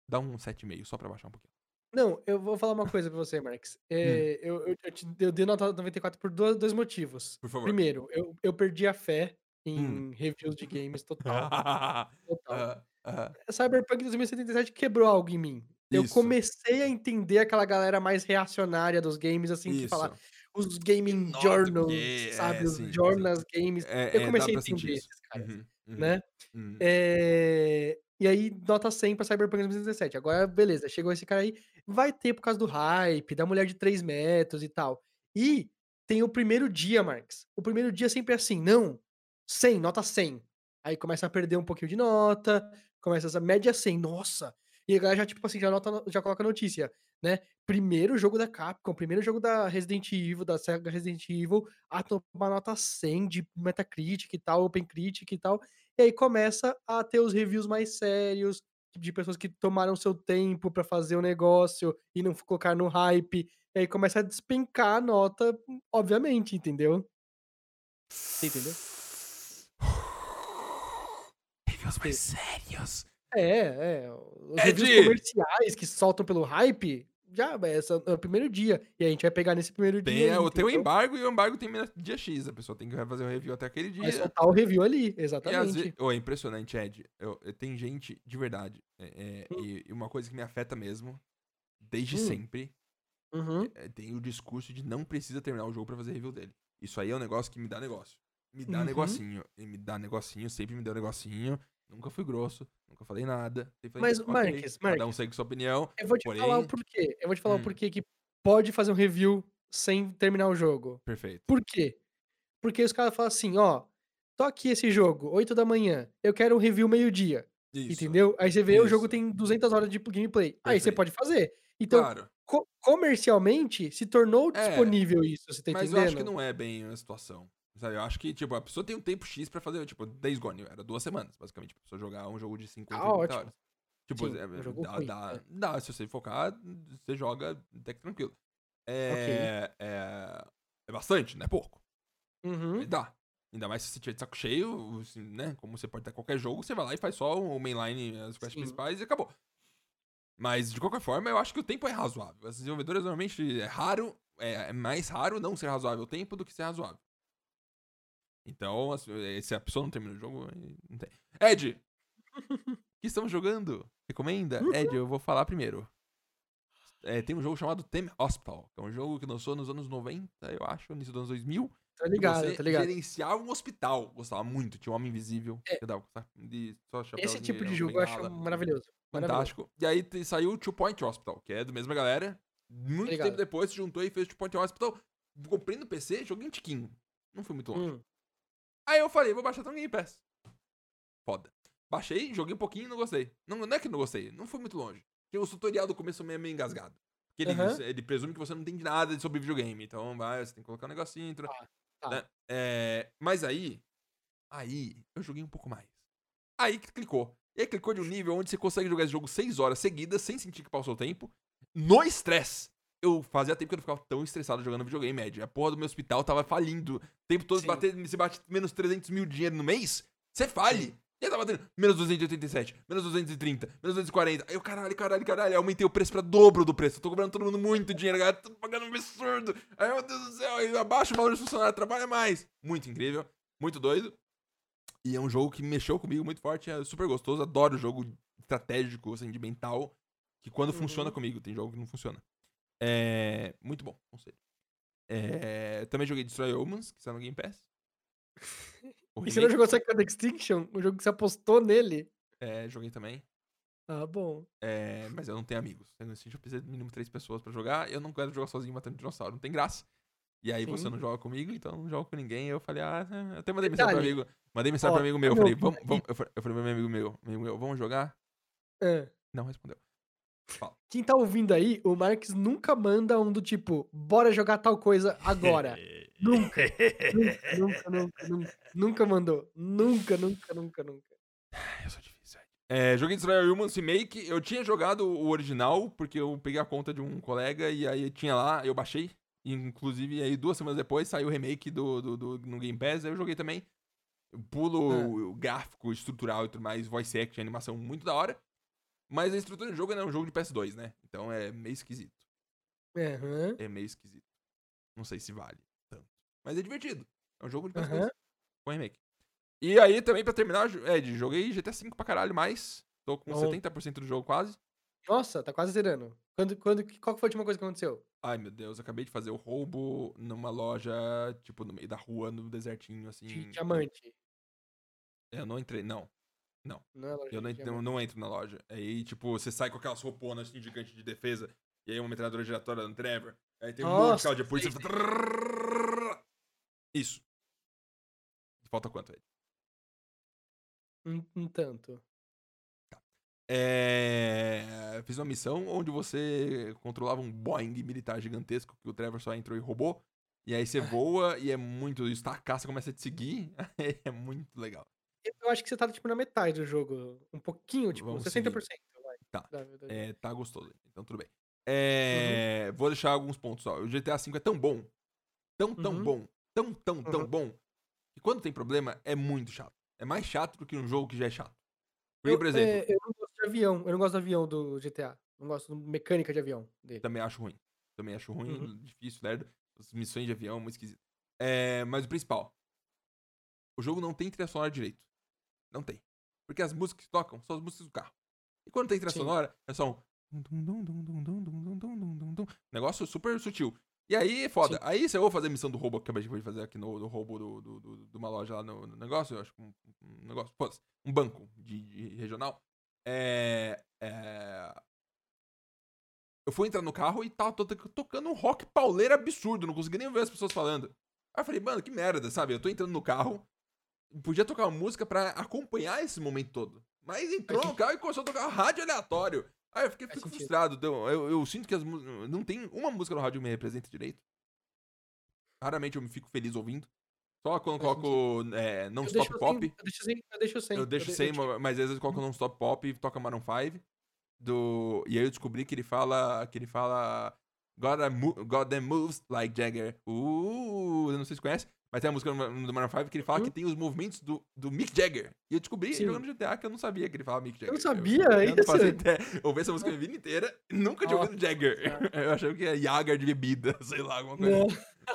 dá um 7,5 só pra baixar um pouquinho. Não, eu vou falar uma coisa pra você, Marx. É, eu, eu, eu, te- eu dei nota 94 por dois, dois motivos. Por favor. Primeiro, eu, eu perdi a fé em Hum. reviews de games total. Total. ah, ah. Cyberpunk 2077 quebrou algo em mim. Eu Isso. comecei a entender aquela galera mais reacionária dos games, assim, que fala Isso. os gaming Nota, journals, é, sabe? Os sim, sim. journals games. É, Eu é, comecei a entender isso. esses caras, Uhum, uhum, né? uhum. É, E aí, nota 100 pra Cyberpunk 2017. Agora, beleza, chegou esse cara aí. Vai ter por causa do hype, da mulher de 3 metros e tal. E tem o primeiro dia, Marx. O primeiro dia sempre é assim, não, 100, nota 100. Aí começa a perder um pouquinho de nota, começa essa média 100, nossa. E a galera já, tipo assim, já, nota, já coloca notícia, né? Primeiro jogo da Capcom, primeiro jogo da Resident Evil, da SEGA Resident Evil, a tomar nota 100 de Metacritic e tal, Open Critic e tal. E aí começa a ter os reviews mais sérios, de pessoas que tomaram seu tempo pra fazer o negócio e não colocar no hype. E aí começa a despencar a nota, obviamente, entendeu? Você entendeu? Reviews mais sérios. É, é. Os Ed! reviews comerciais que soltam pelo hype, já é, essa- é o primeiro dia. E a gente vai pegar nesse primeiro Tem, dia. é, aí, o teu embargo e o embargo tem dia X. A pessoa tem que fazer o review até aquele dia. Vai soltar o review ali, E exatamente. vezes, oh, é impressionante, Ed. Eu, eu- tem gente, de verdade, é, é, Hum. e, e uma coisa que me afeta mesmo, desde Hum. sempre, Uhum. é, tem o discurso de não precisa terminar o jogo pra fazer review dele. Isso aí é um negócio que me dá negócio. Me dá Uhum. negocinho. E me dá negocinho, sempre me deu negocinho. Nunca fui grosso, nunca falei nada. Mas, "Ok, Marques, Cada um Marques. segue sua opinião. Eu vou te falar o Porém- porquê. Eu vou te falar Hum. o porquê que pode fazer um review sem terminar o jogo. Perfeito. Por quê? Porque os caras falam assim, ó, tô aqui esse jogo, 8 da manhã, eu quero um review meio-dia, Isso. entendeu? Aí você vê, o jogo Isso. tem 200 horas de gameplay. Aí você Perfeito. pode fazer. Então, Claro. co- comercialmente, se tornou É, disponível isso, você tá Mas entendendo? eu acho que não é bem a situação. Sabe? Eu acho que, tipo, a pessoa tem um tempo X pra fazer, tipo, Days Gone. Era duas semanas, basicamente, pra pessoa jogar um jogo de 50, Ah, 30 ótimo. horas. Tipo, Sim, é, jogo dá, ruim, dá, é. dá, se você focar, você joga até que tranquilo. É, é, é bastante, não é pouco. Uhum. Dá. Ainda mais se você tiver de saco cheio, assim, né? Como você pode ter qualquer jogo, você vai lá e faz só o mainline, as quests Sim. principais e acabou. Mas, de qualquer forma, eu acho que o tempo é razoável. As desenvolvedoras, normalmente, é raro, é, é mais raro não ser razoável o tempo do que ser razoável. Então, se a pessoa não termina o jogo, não tem. Ed! O que estamos jogando? Recomenda? Ed, eu vou falar primeiro. É, tem um jogo chamado Theme Hospital, que é um jogo que lançou nos anos 90, eu acho, início dos anos 2000. Tá que ligado, tá ligado. gerenciava um hospital. Gostava muito. Tinha um homem invisível. É. De Esse tipo de jogo eu acho bengala. maravilhoso. maravilhoso. Fantástico. E aí te- saiu o Two Point Hospital, que é da mesma galera. Muito ligado. tempo depois se juntou e fez o Two Point Hospital. Comprei no PC, joguei um tiquinho. Não foi muito longe. Hum, Aí eu falei, vou baixar também Game Pass. Foda. Baixei, joguei um pouquinho e não gostei. Não, não é que não gostei, não foi muito longe. Porque o tutorial do começo meio, meio engasgado. Porque ele, Aham. ele presume que você não entende nada sobre videogame. Então vai, você tem que colocar um negocinho. Entra, tá. né? É, mas aí, aí, eu joguei um pouco mais. Aí que clicou. E aí clicou de um nível onde você consegue jogar esse jogo 6 horas seguidas, sem sentir que passou o tempo, no estresse. Eu fazia tempo que eu não ficava tão estressado jogando videogame, médio. A porra do meu hospital tava falindo. O tempo todo bater, você bate menos 300 mil dinheiro no mês, você fale. E aí tava batendo menos 287, menos 230, menos 240. Aí eu, caralho, caralho, caralho. Eu aumentei o preço pra dobro do preço. Eu tô cobrando todo mundo muito dinheiro, galera. Tô pagando um absurdo. Aí, meu Deus do céu, aí abaixa o valor do funcionário, trabalha mais. Muito incrível, muito doido. E é um jogo que mexeu comigo muito forte, é super gostoso. Adoro jogo estratégico, assim, de mental. Que quando Uhum. funciona comigo, tem jogo que não funciona. É. Muito bom, conselho. É, também joguei Destroy Humans, que está no Game Pass. E você não jogou Second Extinction? O jogo que você apostou nele? é, joguei também. Ah, bom. É, mas eu não tenho amigos. Assim, eu preciso de mínimo três pessoas pra jogar. Eu não quero jogar sozinho matando dinossauro, não tem graça. E aí você Sim. não joga comigo, então não jogo com ninguém. Eu falei, ah, eu até mandei mensagem pro amigo. Mandei mensagem Ó, pro amigo meu. Eu falei, vamos, vamos. Eu falei eu falei meu amigo meu, amigo meu, vamos jogar? Ah. Não respondeu. Quem tá ouvindo aí, o Marx nunca manda um do tipo, bora jogar tal coisa agora. nunca, nunca, nunca, nunca, nunca, nunca mandou. Nunca, nunca, nunca, nunca. Eu sou difícil, velho. É, joguei Destroyer Humans Remake. Eu tinha jogado o original, porque eu peguei a conta de um colega e aí tinha lá, eu baixei. E, Inclusive, aí duas semanas depois saiu o remake do, do, do- no Game Pass, aí eu joguei também. Eu pulo Ah. o gráfico, estrutural e tudo mais, voice action, animação muito da hora. Mas a estrutura do jogo é um jogo de PS2, né? Então é meio esquisito. É, aham, É meio esquisito. Não sei se vale tanto. Mas é divertido. É um jogo de PS2 aham. com remake. E aí, também, pra terminar, jo- Ed, joguei GTA V pra caralho mais. Tô com Bom. 70% do jogo quase. Nossa, tá quase zerando. Quando, quando, qual foi a última coisa que aconteceu? Ai, meu Deus, acabei de fazer o roubo numa loja, tipo, no meio da rua, no desertinho, assim. De diamante. Eu não entrei, não. Não é loja Eu não, eu não entro na loja. Aí, tipo, você sai com aquelas rouponas assim, gigantes de defesa. E aí uma metralhadora giratória no Trevor. Aí tem um monte de Nossa, carro de polícia. Isso. Falta quanto, Ed? Um, um tanto. É... Fiz uma missão onde você controlava um Boeing militar gigantesco que o Trevor só entrou e roubou. E aí você voa e é muito. Isso, tá, a caça começa a te seguir. é muito legal. Eu- acho que você tá, tipo, na metade do jogo. Um pouquinho, tipo, Vamos 60%. seguindo. Vai. Tá. Da- da- É, tá gostoso. Então tudo bem. É, Vou deixar alguns pontos. Ó. O GTA V é tão bom. Tão, tão Uhum. bom. Tão, tão, tão Uhum. bom. Que quando tem problema, é muito chato. É mais chato do que um jogo que já é chato. Porque, Eu, por exemplo, é, eu não gosto de avião. Eu não gosto do avião do GTA. Não gosto da mecânica de avião dele. também acho ruim. Também acho ruim, Uhum. difícil, lerdo. As missões de avião, muito esquisito. É, mas o principal. O jogo não tem trilha sonora direito. Não tem. Porque as músicas que tocam são as músicas do carro. E quando tem trilha Sim. sonora, é só um. Negócio super sutil. E aí é foda. Sim. Aí se eu vou fazer a missão do roubo, que acabei de fazer aqui no, no roubo do, do- do- de uma loja lá no, no negócio, eu acho que um, um negócio, foda um banco de, de regional. É, é, Eu fui entrar no carro e tava to- tocando um rock pauleiro absurdo, não consegui nem ver as pessoas falando. Aí eu falei, mano, que merda, sabe? Eu tô entrando no carro, podia tocar uma música pra acompanhar esse momento todo. Mas entrou Faz no carro e começou a tocar rádio aleatório. Aí eu fiquei Faz frustrado. deu- Eu, eu sinto que as. Não tem uma música no rádio que me representa direito. Raramente eu me fico feliz ouvindo. Só quando eu Faz coloco é, não Eu stop pop. Sem, eu deixo sem. Eu deixo sem. Eu deixo de- sem, mas às vezes eu coloco non stop pop e toca Maroon 5. Do... E aí eu descobri que ele fala. Que ele fala. God, mo- moves like Jagger. Uh, eu não sei se conhece. Mas tem a música do Maroon 5 que ele fala Hum. que tem os movimentos do, do Mick Jagger. E eu descobri Sim. jogando GTA que eu não sabia que ele falava Mick Jagger. não sabia? Eu, eu não fazia Isso? ideia. Eu ouvi essa música a vida inteira e nunca tinha ouvido Jagger. Eu achava que era Jagger de bebida, sei lá, alguma coisa. Não.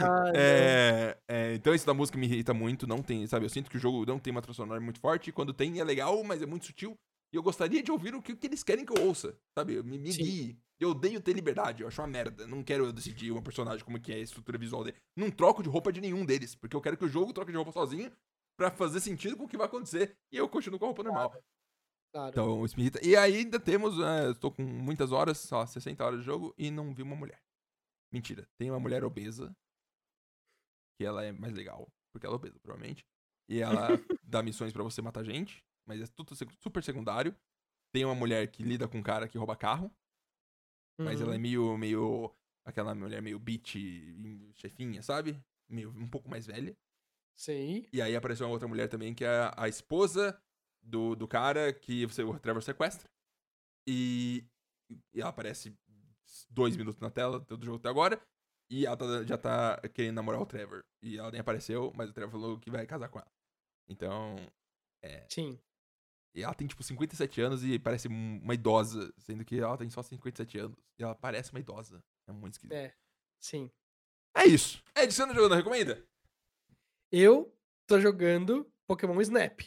Ai, É, é, então isso da música me irrita muito, não tem, sabe? Eu sinto que o jogo não tem uma trilha sonora muito forte, quando tem é legal, mas é muito sutil. E eu gostaria de ouvir o que, que eles querem que eu ouça, sabe? Me, me Sim. guie. Eu odeio ter liberdade, eu acho uma merda. Não quero eu decidir uma personagem como que é a estrutura visual dele. Não troco de roupa de nenhum deles, porque eu quero que o jogo troque de roupa sozinho pra fazer sentido com o que vai acontecer. E eu continuo com a roupa normal. Claro. Então, isso me. E aí ainda temos, é, estou com muitas horas, sei lá, 60 horas de jogo, e não vi uma mulher. Mentira, tem uma mulher obesa, que ela é mais legal, porque ela é obesa, provavelmente. E ela dá missões pra você matar gente, mas é tudo super secundário. Tem uma mulher que lida com um cara que rouba carro, mas ela é Uhum. meio, meio, aquela mulher meio bitch, chefinha, sabe? Meio, um pouco mais velha. Sei. E aí apareceu uma outra mulher também, que é a esposa do, do cara que você, o Trevor sequestra. E, e ela aparece dois minutos na tela do jogo até agora. E ela tá- já tá querendo namorar o Trevor. E ela nem apareceu, mas o Trevor falou que vai casar com ela. Então. Sim. E ela tem tipo 57 anos e parece um- uma idosa, sendo que ela tem só 57 anos. E ela parece uma idosa. É muito esquisito. É, É. Sim. isso. Ed, você não jogou, não recomenda? Eu tô jogando Pokémon Snap.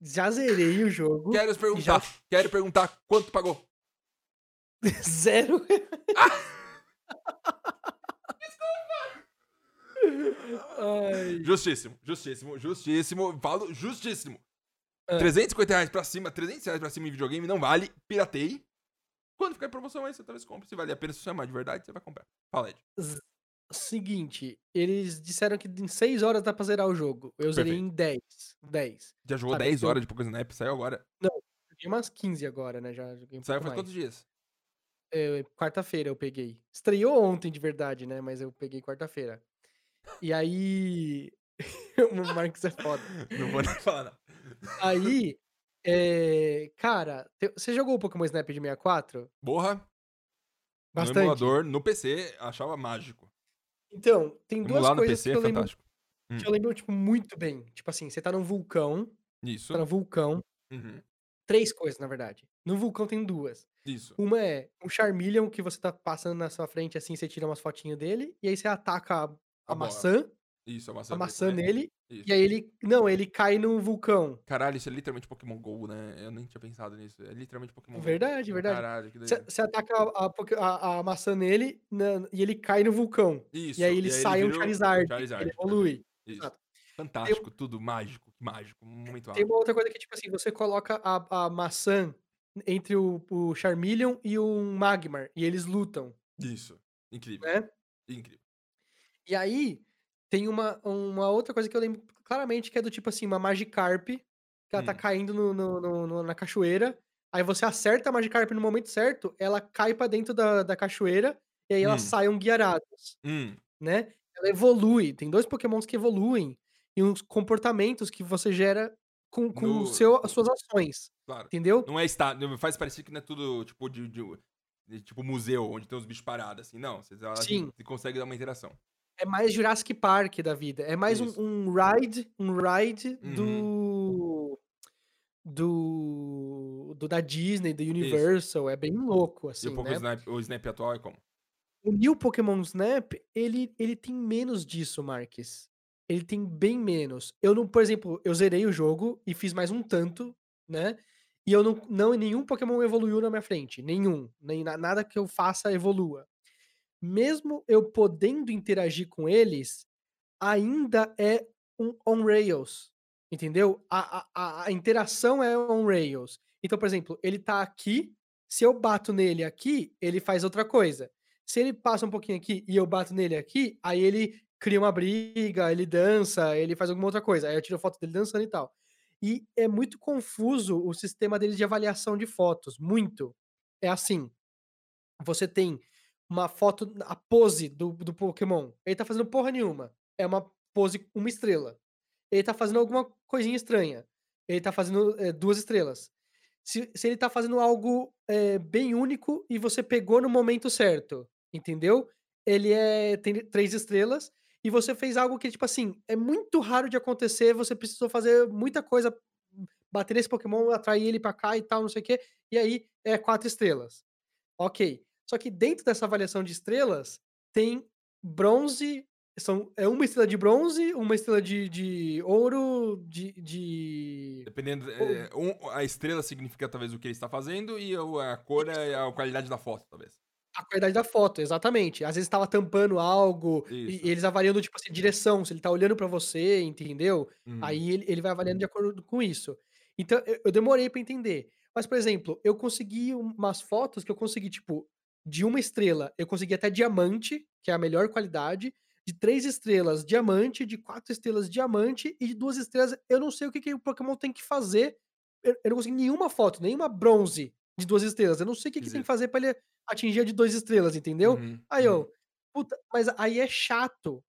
Já zerei o jogo. Quero perguntar. Quero perguntar quanto pagou. Zero. Ai. Justíssimo, justíssimo, justíssimo. Falo justíssimo. Ah. 350 reais pra cima, 300 reais pra cima em videogame não vale. Piratei. Quando ficar em promoção aí, você talvez compre. Se vale a pena, se você amar de verdade, você vai comprar. Fala, Ed. Seguinte, eles disseram que em 6 horas dá pra zerar o jogo. Eu zerei em 10. 10. Já jogou Sabe, 10 eu- horas de Pokémon Snap, saiu agora. Joguei umas 15 agora, né? Já joguei um Saiu faz mais. quantos dias? É, Quarta-feira eu peguei. Estreou ontem de verdade, né? Mas eu peguei quarta-feira. E aí. o Marcos é foda. Não vou nem falar, não. Aí. é, Cara, te- você jogou o Pokémon Snap de 64? Borra, no Bastante. emulador, no PC, achava mágico. Então, tem duas Emular no coisas PC que é eu lembro, fantástico. que eu lembro, tipo, muito bem. Tipo assim, você tá num vulcão. Isso. Tá no vulcão. Uhum. Três coisas, na verdade. No vulcão tem duas. Isso. Uma é um Charmeleon que você tá passando na sua frente, assim, você tira umas fotinhas dele, e aí você ataca a, a A bola. maçã, Isso, a maçã. a maçã nele, Isso. e aí ele. Não, ele cai no vulcão. Caralho, isso é literalmente Pokémon GO, né? Eu nem tinha pensado nisso. É literalmente Pokémon GO. Verdade, verdade. Caralho, que Você ataca a, a a- maçã nele na- e ele cai no vulcão. Isso. E aí ele sai um virou Charizard. Charizard. Ele evolui. Isso. Exato. Fantástico, tudo mágico, mágico, muito Tem uma outra coisa que, tipo assim, você coloca a, a maçã entre o, o Charmeleon e um Magmar, e eles lutam, Isso. Incrível. né? Incrível. E aí, tem uma, uma outra coisa que eu lembro claramente, que é do tipo assim, uma Magikarp, que ela tá Hum. caindo no, no- no- na cachoeira, aí você acerta a Magikarp no momento certo, ela cai pra dentro da, da cachoeira, e aí Hum. elas saem guiaradas, Hum, né? Ela evolui, tem dois pokémons que evoluem, e uns comportamentos que você gera com, com No- seu, as suas ações, claro. entendeu? Não é estádio. Faz parecer que não é tudo tipo de, de- de- tipo museu, onde tem os bichos parados, assim. Não, você, ela- Sim. você consegue dar uma interação. É mais Jurassic Park da vida. É mais um, Isso. um ride, um ride Uhum. do, do do da Disney, do Universal. É bem louco e assim, o, Poké né? Snap, o Snap atual é como? O New Pokémon Snap, ele ele tem menos disso, Marques. Ele tem bem menos. Eu não, por exemplo, eu zerei o jogo e fiz mais um tanto, né? E eu não, não nenhum Pokémon evoluiu na minha frente, nenhum, nem na- nada que eu faça evolua. Mesmo eu podendo interagir com eles, ainda é um on rails, entendeu? A, a- a, interação é on rails. Então, por exemplo, ele tá aqui, se eu bato nele aqui, ele faz outra coisa. Se ele passa um pouquinho aqui e eu bato nele aqui, aí ele cria uma briga, ele dança, ele faz alguma outra coisa. Aí eu tiro foto dele dançando e tal. E é muito confuso o sistema deles de avaliação de fotos, muito. É assim, você tem uma foto, a pose do, do Pokémon. Ele tá fazendo porra nenhuma. É uma pose, uma estrela. Ele tá fazendo alguma coisinha estranha. Ele tá fazendo é, duas estrelas. Se, se ele tá fazendo algo é, bem único e você pegou no momento certo, entendeu? Ele é tem três estrelas. e você fez algo que, tipo assim, é muito raro de acontecer, você precisou fazer muita coisa, bater nesse Pokémon, atrair ele pra cá e tal, não sei o quê, e aí é 4 estrelas. Ok. Só que dentro dessa avaliação de estrelas, tem bronze, são, é uma estrela de bronze, uma estrela de, de ouro, de. de... Dependendo. É, um, a estrela significa talvez o que ele está fazendo e a cor é a qualidade da foto, talvez. A qualidade da foto, exatamente. Às vezes estava tampando algo, e, e, eles avaliando, tipo assim, direção, se ele tá olhando para você, entendeu? Uhum. Aí ele, ele vai avaliando de acordo com isso. Então, eu, eu demorei para entender. Mas, por exemplo, eu consegui umas fotos que eu consegui, tipo, de uma estrela, eu consegui até diamante, que é a melhor qualidade, de três estrelas, diamante, de quatro estrelas, diamante, e de duas estrelas, eu não sei o que, que o Pokémon tem que fazer. Eu, eu não consegui nenhuma foto, nenhuma bronze de duas estrelas. Eu não sei o que, que tem que fazer para ele atingir a de duas estrelas, entendeu? Uhum, aí eu, uhum. puta, mas aí é chato.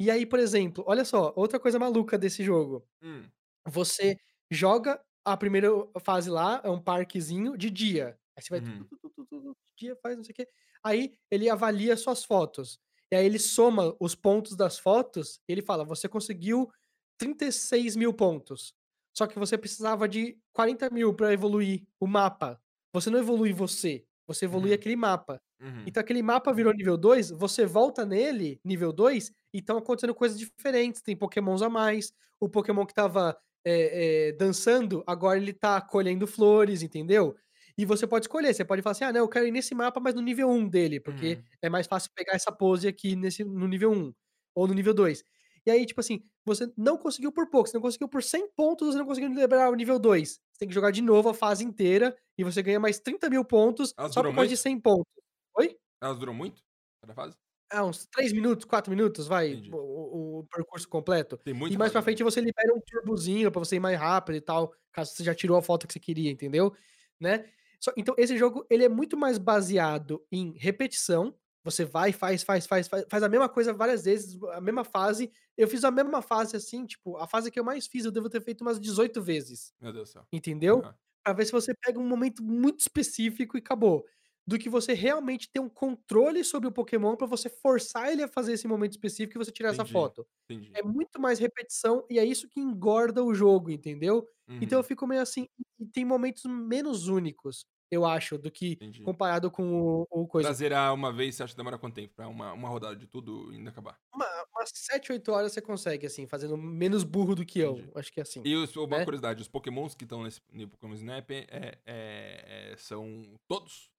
E aí, por exemplo, olha só, outra coisa maluca desse jogo. Hum. Você joga a primeira fase lá, é um parquezinho de dia. Aí você vai uhum. tu, tu, tu, faz não sei o quê. Aí ele avalia suas fotos. E aí ele soma os pontos das fotos e ele fala: você conseguiu 36 mil pontos. Só que você precisava de 40 mil para evoluir o mapa. Você não evolui você, você evolui uhum. aquele mapa. Uhum. Então aquele mapa virou nível 2, você volta nele, nível 2, e estão acontecendo coisas diferentes. Tem pokémons a mais. O pokémon que tava é, é, dançando, agora ele tá colhendo flores, entendeu? E você pode escolher, você pode falar assim: ah, não, eu quero ir nesse mapa, mas no nível 1 dele, porque uhum. é mais fácil pegar essa pose aqui nesse, no nível 1 ou no nível 2. E aí, tipo assim, você não conseguiu por pouco, você não conseguiu por 100 pontos, você não conseguiu liberar o nível 2. Você tem que jogar de novo a fase inteira e você ganha mais 30 mil pontos Elas só por causa de 100 pontos. Oi? Elas duram muito? Cada fase? Ah, uns 3 minutos, 4 minutos, vai, o, o, percurso completo. Tem muito e mais pra frente você libera um turbozinho pra você ir mais rápido e tal, caso você já tirou a foto que você queria, entendeu? Né? Só, então, esse jogo, ele é muito mais baseado em repetição, você vai, faz, faz, faz, faz, faz a mesma coisa várias vezes, a mesma fase. Eu fiz a mesma fase assim, tipo, a fase que eu mais fiz, eu devo ter feito umas 18 vezes. Meu Deus do céu. Entendeu? Uhum. Pra ver se você pega um momento muito específico e acabou do que você realmente ter um controle sobre o Pokémon para você forçar ele a fazer esse momento específico e você tirar entendi, essa foto. Entendi. É muito mais repetição e é isso que engorda o jogo, entendeu? Uhum. Então eu uhum. fico meio assim, e tem momentos menos únicos, eu acho, do que entendi. comparado com o, o coisa. Pra zerar uma vez, você acha que demora quanto tempo? Pra uma, uma rodada de tudo e ainda acabar? Uma, umas 7, 8 horas você consegue, assim, fazendo menos burro do que eu. Acho que é assim. E os, uma né? curiosidade, os pokémons que estão nesse Pokémon Snap é, é, é, são todos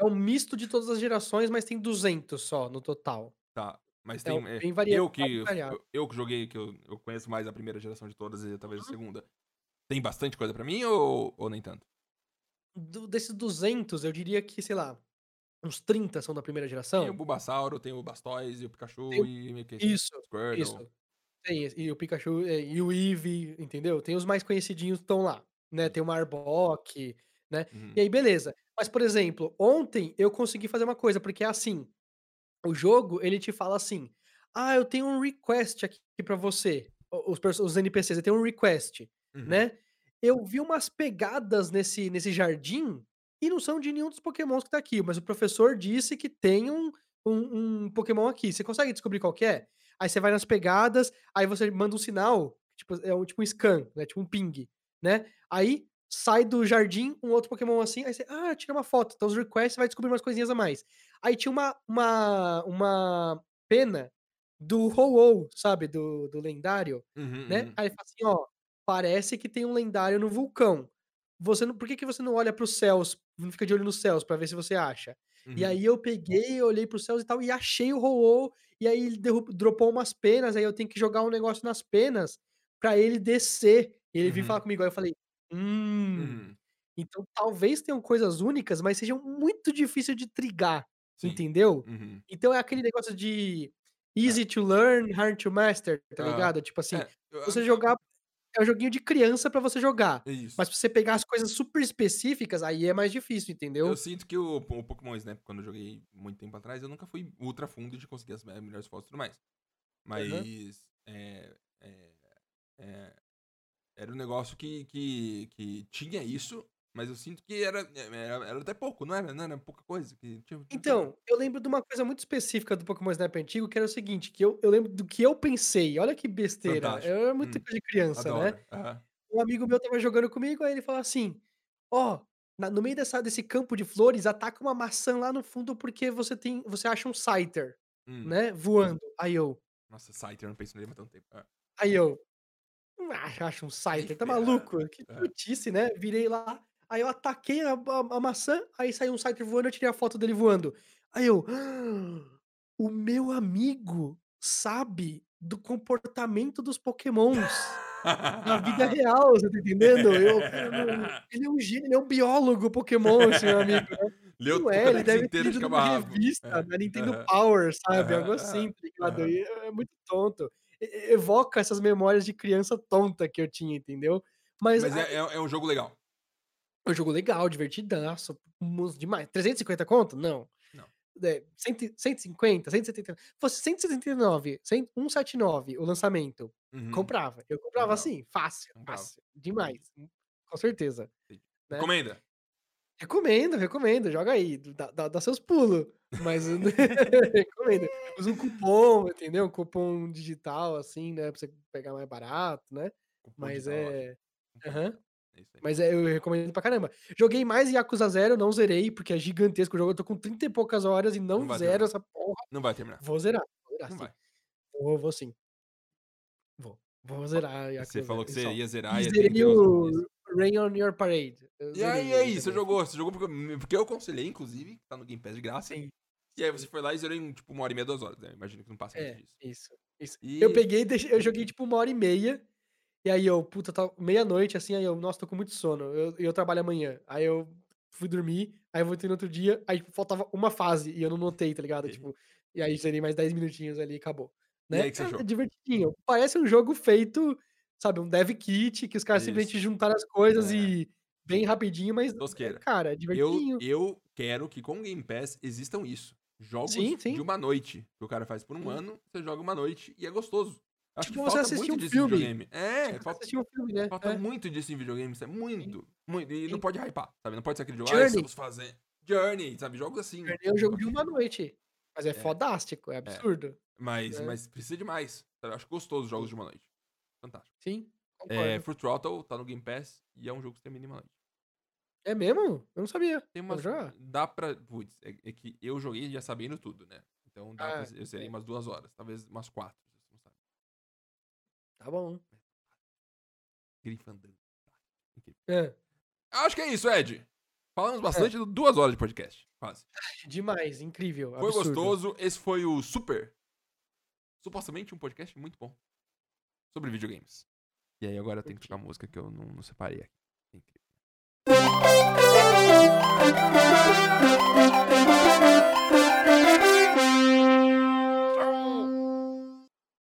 é um misto de todas as gerações, mas tem 200 só no total. Tá. Mas é tem. É, bem variado, eu, que, eu, eu, que joguei, que eu, eu conheço mais a primeira geração de todas e talvez a uhum. segunda. Tem bastante coisa para mim ou, ou nem tanto? Do, desses 200, eu diria que, sei lá, uns 30 são da primeira geração. Tem o Bulbasauro, tem o Blastoise, o Pikachu tem, e meio que isso, Squirtle. Isso. Tem, e o Pikachu é, e o Eevee, entendeu? Tem os mais conhecidinhos que estão lá, né? Tem o Marbok, né? Uhum. E aí, beleza. Mas, por exemplo, ontem eu consegui fazer uma coisa, porque é assim, o jogo, ele te fala assim, ah, eu tenho um request aqui para você, os, os NPCs, eu tenho um request, uhum. né? Eu vi umas pegadas nesse, nesse jardim e não são de nenhum dos pokémons que tá aqui, mas o professor disse que tem um, um, um pokémon aqui. Você consegue descobrir qual é? Aí você vai nas pegadas, aí você manda um sinal, tipo, é um, tipo um scan, né? Tipo um ping, né? Aí sai do jardim um outro Pokémon assim, aí você, ah, tira uma foto. Então os requests vai descobrir umas coisinhas a mais. Aí tinha uma, uma, uma pena do ho sabe? Do, do lendário, uhum, né? Uhum. Aí ele fala assim, ó, parece que tem um lendário no vulcão. Você não, por que, que você não olha para os céus, não fica de olho nos céus para ver se você acha? Uhum. E aí eu peguei, olhei para os céus e tal, e achei o ho e aí ele dropou umas penas, aí eu tenho que jogar um negócio nas penas para ele descer. E ele uhum. veio falar comigo, aí eu falei, Hum. Uhum. Então talvez tenham coisas únicas, mas sejam muito difíceis de trigar, Sim. entendeu? Uhum. Então é aquele negócio de é. easy é. to learn, hard to master, tá ligado? Tipo assim, é, você jogar é um joguinho de criança para você jogar. Isso. Mas pra você pegar as coisas super específicas, aí é mais difícil, entendeu? Eu sinto que o, o Pokémon Snap, quando eu joguei muito tempo atrás, eu nunca fui ultra fundo de conseguir as melhores fotos e tudo mais. Mas uhum. é, é, é, era um negócio que, que, que tinha isso, Mas eu sinto que era, era, era até pouco, não era? Não era pouca coisa. Que tinha, Então, eu lembro de uma coisa muito específica do Pokémon Snap antigo, que era o seguinte, que eu, eu lembro do que eu pensei. Olha que besteira. Fantástico. Era muito Hum, de criança, né? Adoro. Aham. Um amigo meu tava jogando comigo, aí ele falou assim: Ó, na- no meio dessa, desse campo de flores, ataca uma maçã lá no fundo porque você tem. Você acha um Scyther, Hum. né? Voando. Aí eu. Nossa, Scyther, eu não penso nele há tanto tempo. Ah. Aí eu. "Não acho acho um Scyther, tá maluco? Que É. notícia, né? Virei lá. Aí eu ataquei a, a- a maçã, aí saiu um Scyther voando, eu tirei a foto dele voando. Aí eu. "Ah, O meu amigo sabe do comportamento dos Pokémons. Na vida real, você tá entendendo? Eu, ele é um gênio, ele é um biólogo Pokémon, esse meu amigo. né? Leu Não é, ele deve ter lido numa revista, É, na Nintendo aham. Power, sabe? Algo assim, tá ligado? E é muito tonto. Evoca essas memórias de criança tonta que eu tinha, entendeu? Mas, Mas é, é, é um jogo legal. é um jogo legal, divertidaço, demais. 350 conto? Não. Não. É, 100 150, 170. Fosse 179, 100 179 o lançamento. Uhum. Comprava. Eu comprava assim, fácil, Comprava. fácil. Demais. Com certeza. né? Recomenda. Recomendo, recomendo. Joga aí. Dá, dá- dá seus pulos. Mas recomendo. Usa um cupom, entendeu? Um cupom digital, assim, né? Pra você pegar mais barato, né? Cupom Mas digital, é. É aí. Mas é, eu recomendo pra caramba. Joguei mais Yakuza Zero, não zerei, porque é gigantesco o jogo. Eu tô com 30 e poucas horas e não, Não zero essa porra. Não vai terminar. Vou zerar. Vou zerar, Não sim. vai. Vou, vou sim. Vou. Vou zerar Yakuza Você falou que você ia zerar E ia zerei 32 o dias. Rain on Your Parade. Eu E aí, e aí, você também. jogou? Você jogou porque, porque eu aconselhei, inclusive, que tá no Game Pass de graça. Sim. E aí você foi lá e zerou em tipo uma hora e meia, duas horas, né? Imagino que não passa É, disso. isso, isso. E- Eu peguei, eu joguei tipo uma hora e meia. E aí eu, puta, tá meia-noite, assim, aí eu, nossa, tô com muito sono. Eu, eu trabalho amanhã. Aí eu fui dormir, aí eu voltei no outro dia, aí faltava uma fase e eu não notei, tá ligado? Ok. Tipo, e aí zerei mais 10 minutinhos ali e acabou. E Né? aí, que você É- achou? é divertidinho. Parece um jogo feito, sabe, um dev kit, que os caras simplesmente Isso. juntaram as coisas É. e bem rapidinho, mas, Tosqueira. cara, é Eu, divertidinho. eu quero que com o Game Pass existam isso. Jogos Sim, sim. de uma noite. Que o cara faz por um Sim. ano, você joga uma noite e é gostoso. Acho Tipo que você assistir muito um disso filme. em videogame. É, Tipo, falta, um filme, né? falta É. muito disso em videogame. Isso é muito, muito. E não pode hypar, sabe? Não pode ser aquele jogo, ah, Journey. estamos fazendo. Journey, sabe? Jogos assim. É um jogo de uma noite. Mas é, fodástico, é absurdo. Mas, É. mas precisa de mais. sabe? Eu acho gostoso os jogos de uma noite. Fantástico. Sim, concordo. É, Fruit Throttle tá no Game Pass e é um jogo noite. É mesmo? Eu não sabia. Tem umas. jogar. Dá pra. Putz, é, é que eu joguei já sabendo tudo, né? Então dá Ah, pra, eu serei é. umas duas horas, talvez umas quatro. Você não sabe. Tá bom. Grifandando. É, Acho que é isso, Ed. Falamos bastante, duas horas de podcast. Quase. demais, incrível. Foi absurdo. gostoso. Esse foi o Super. Supostamente um podcast muito bom. Sobre videogames. E aí agora eu tenho que tocar música que eu não, não separei aqui. Incrível.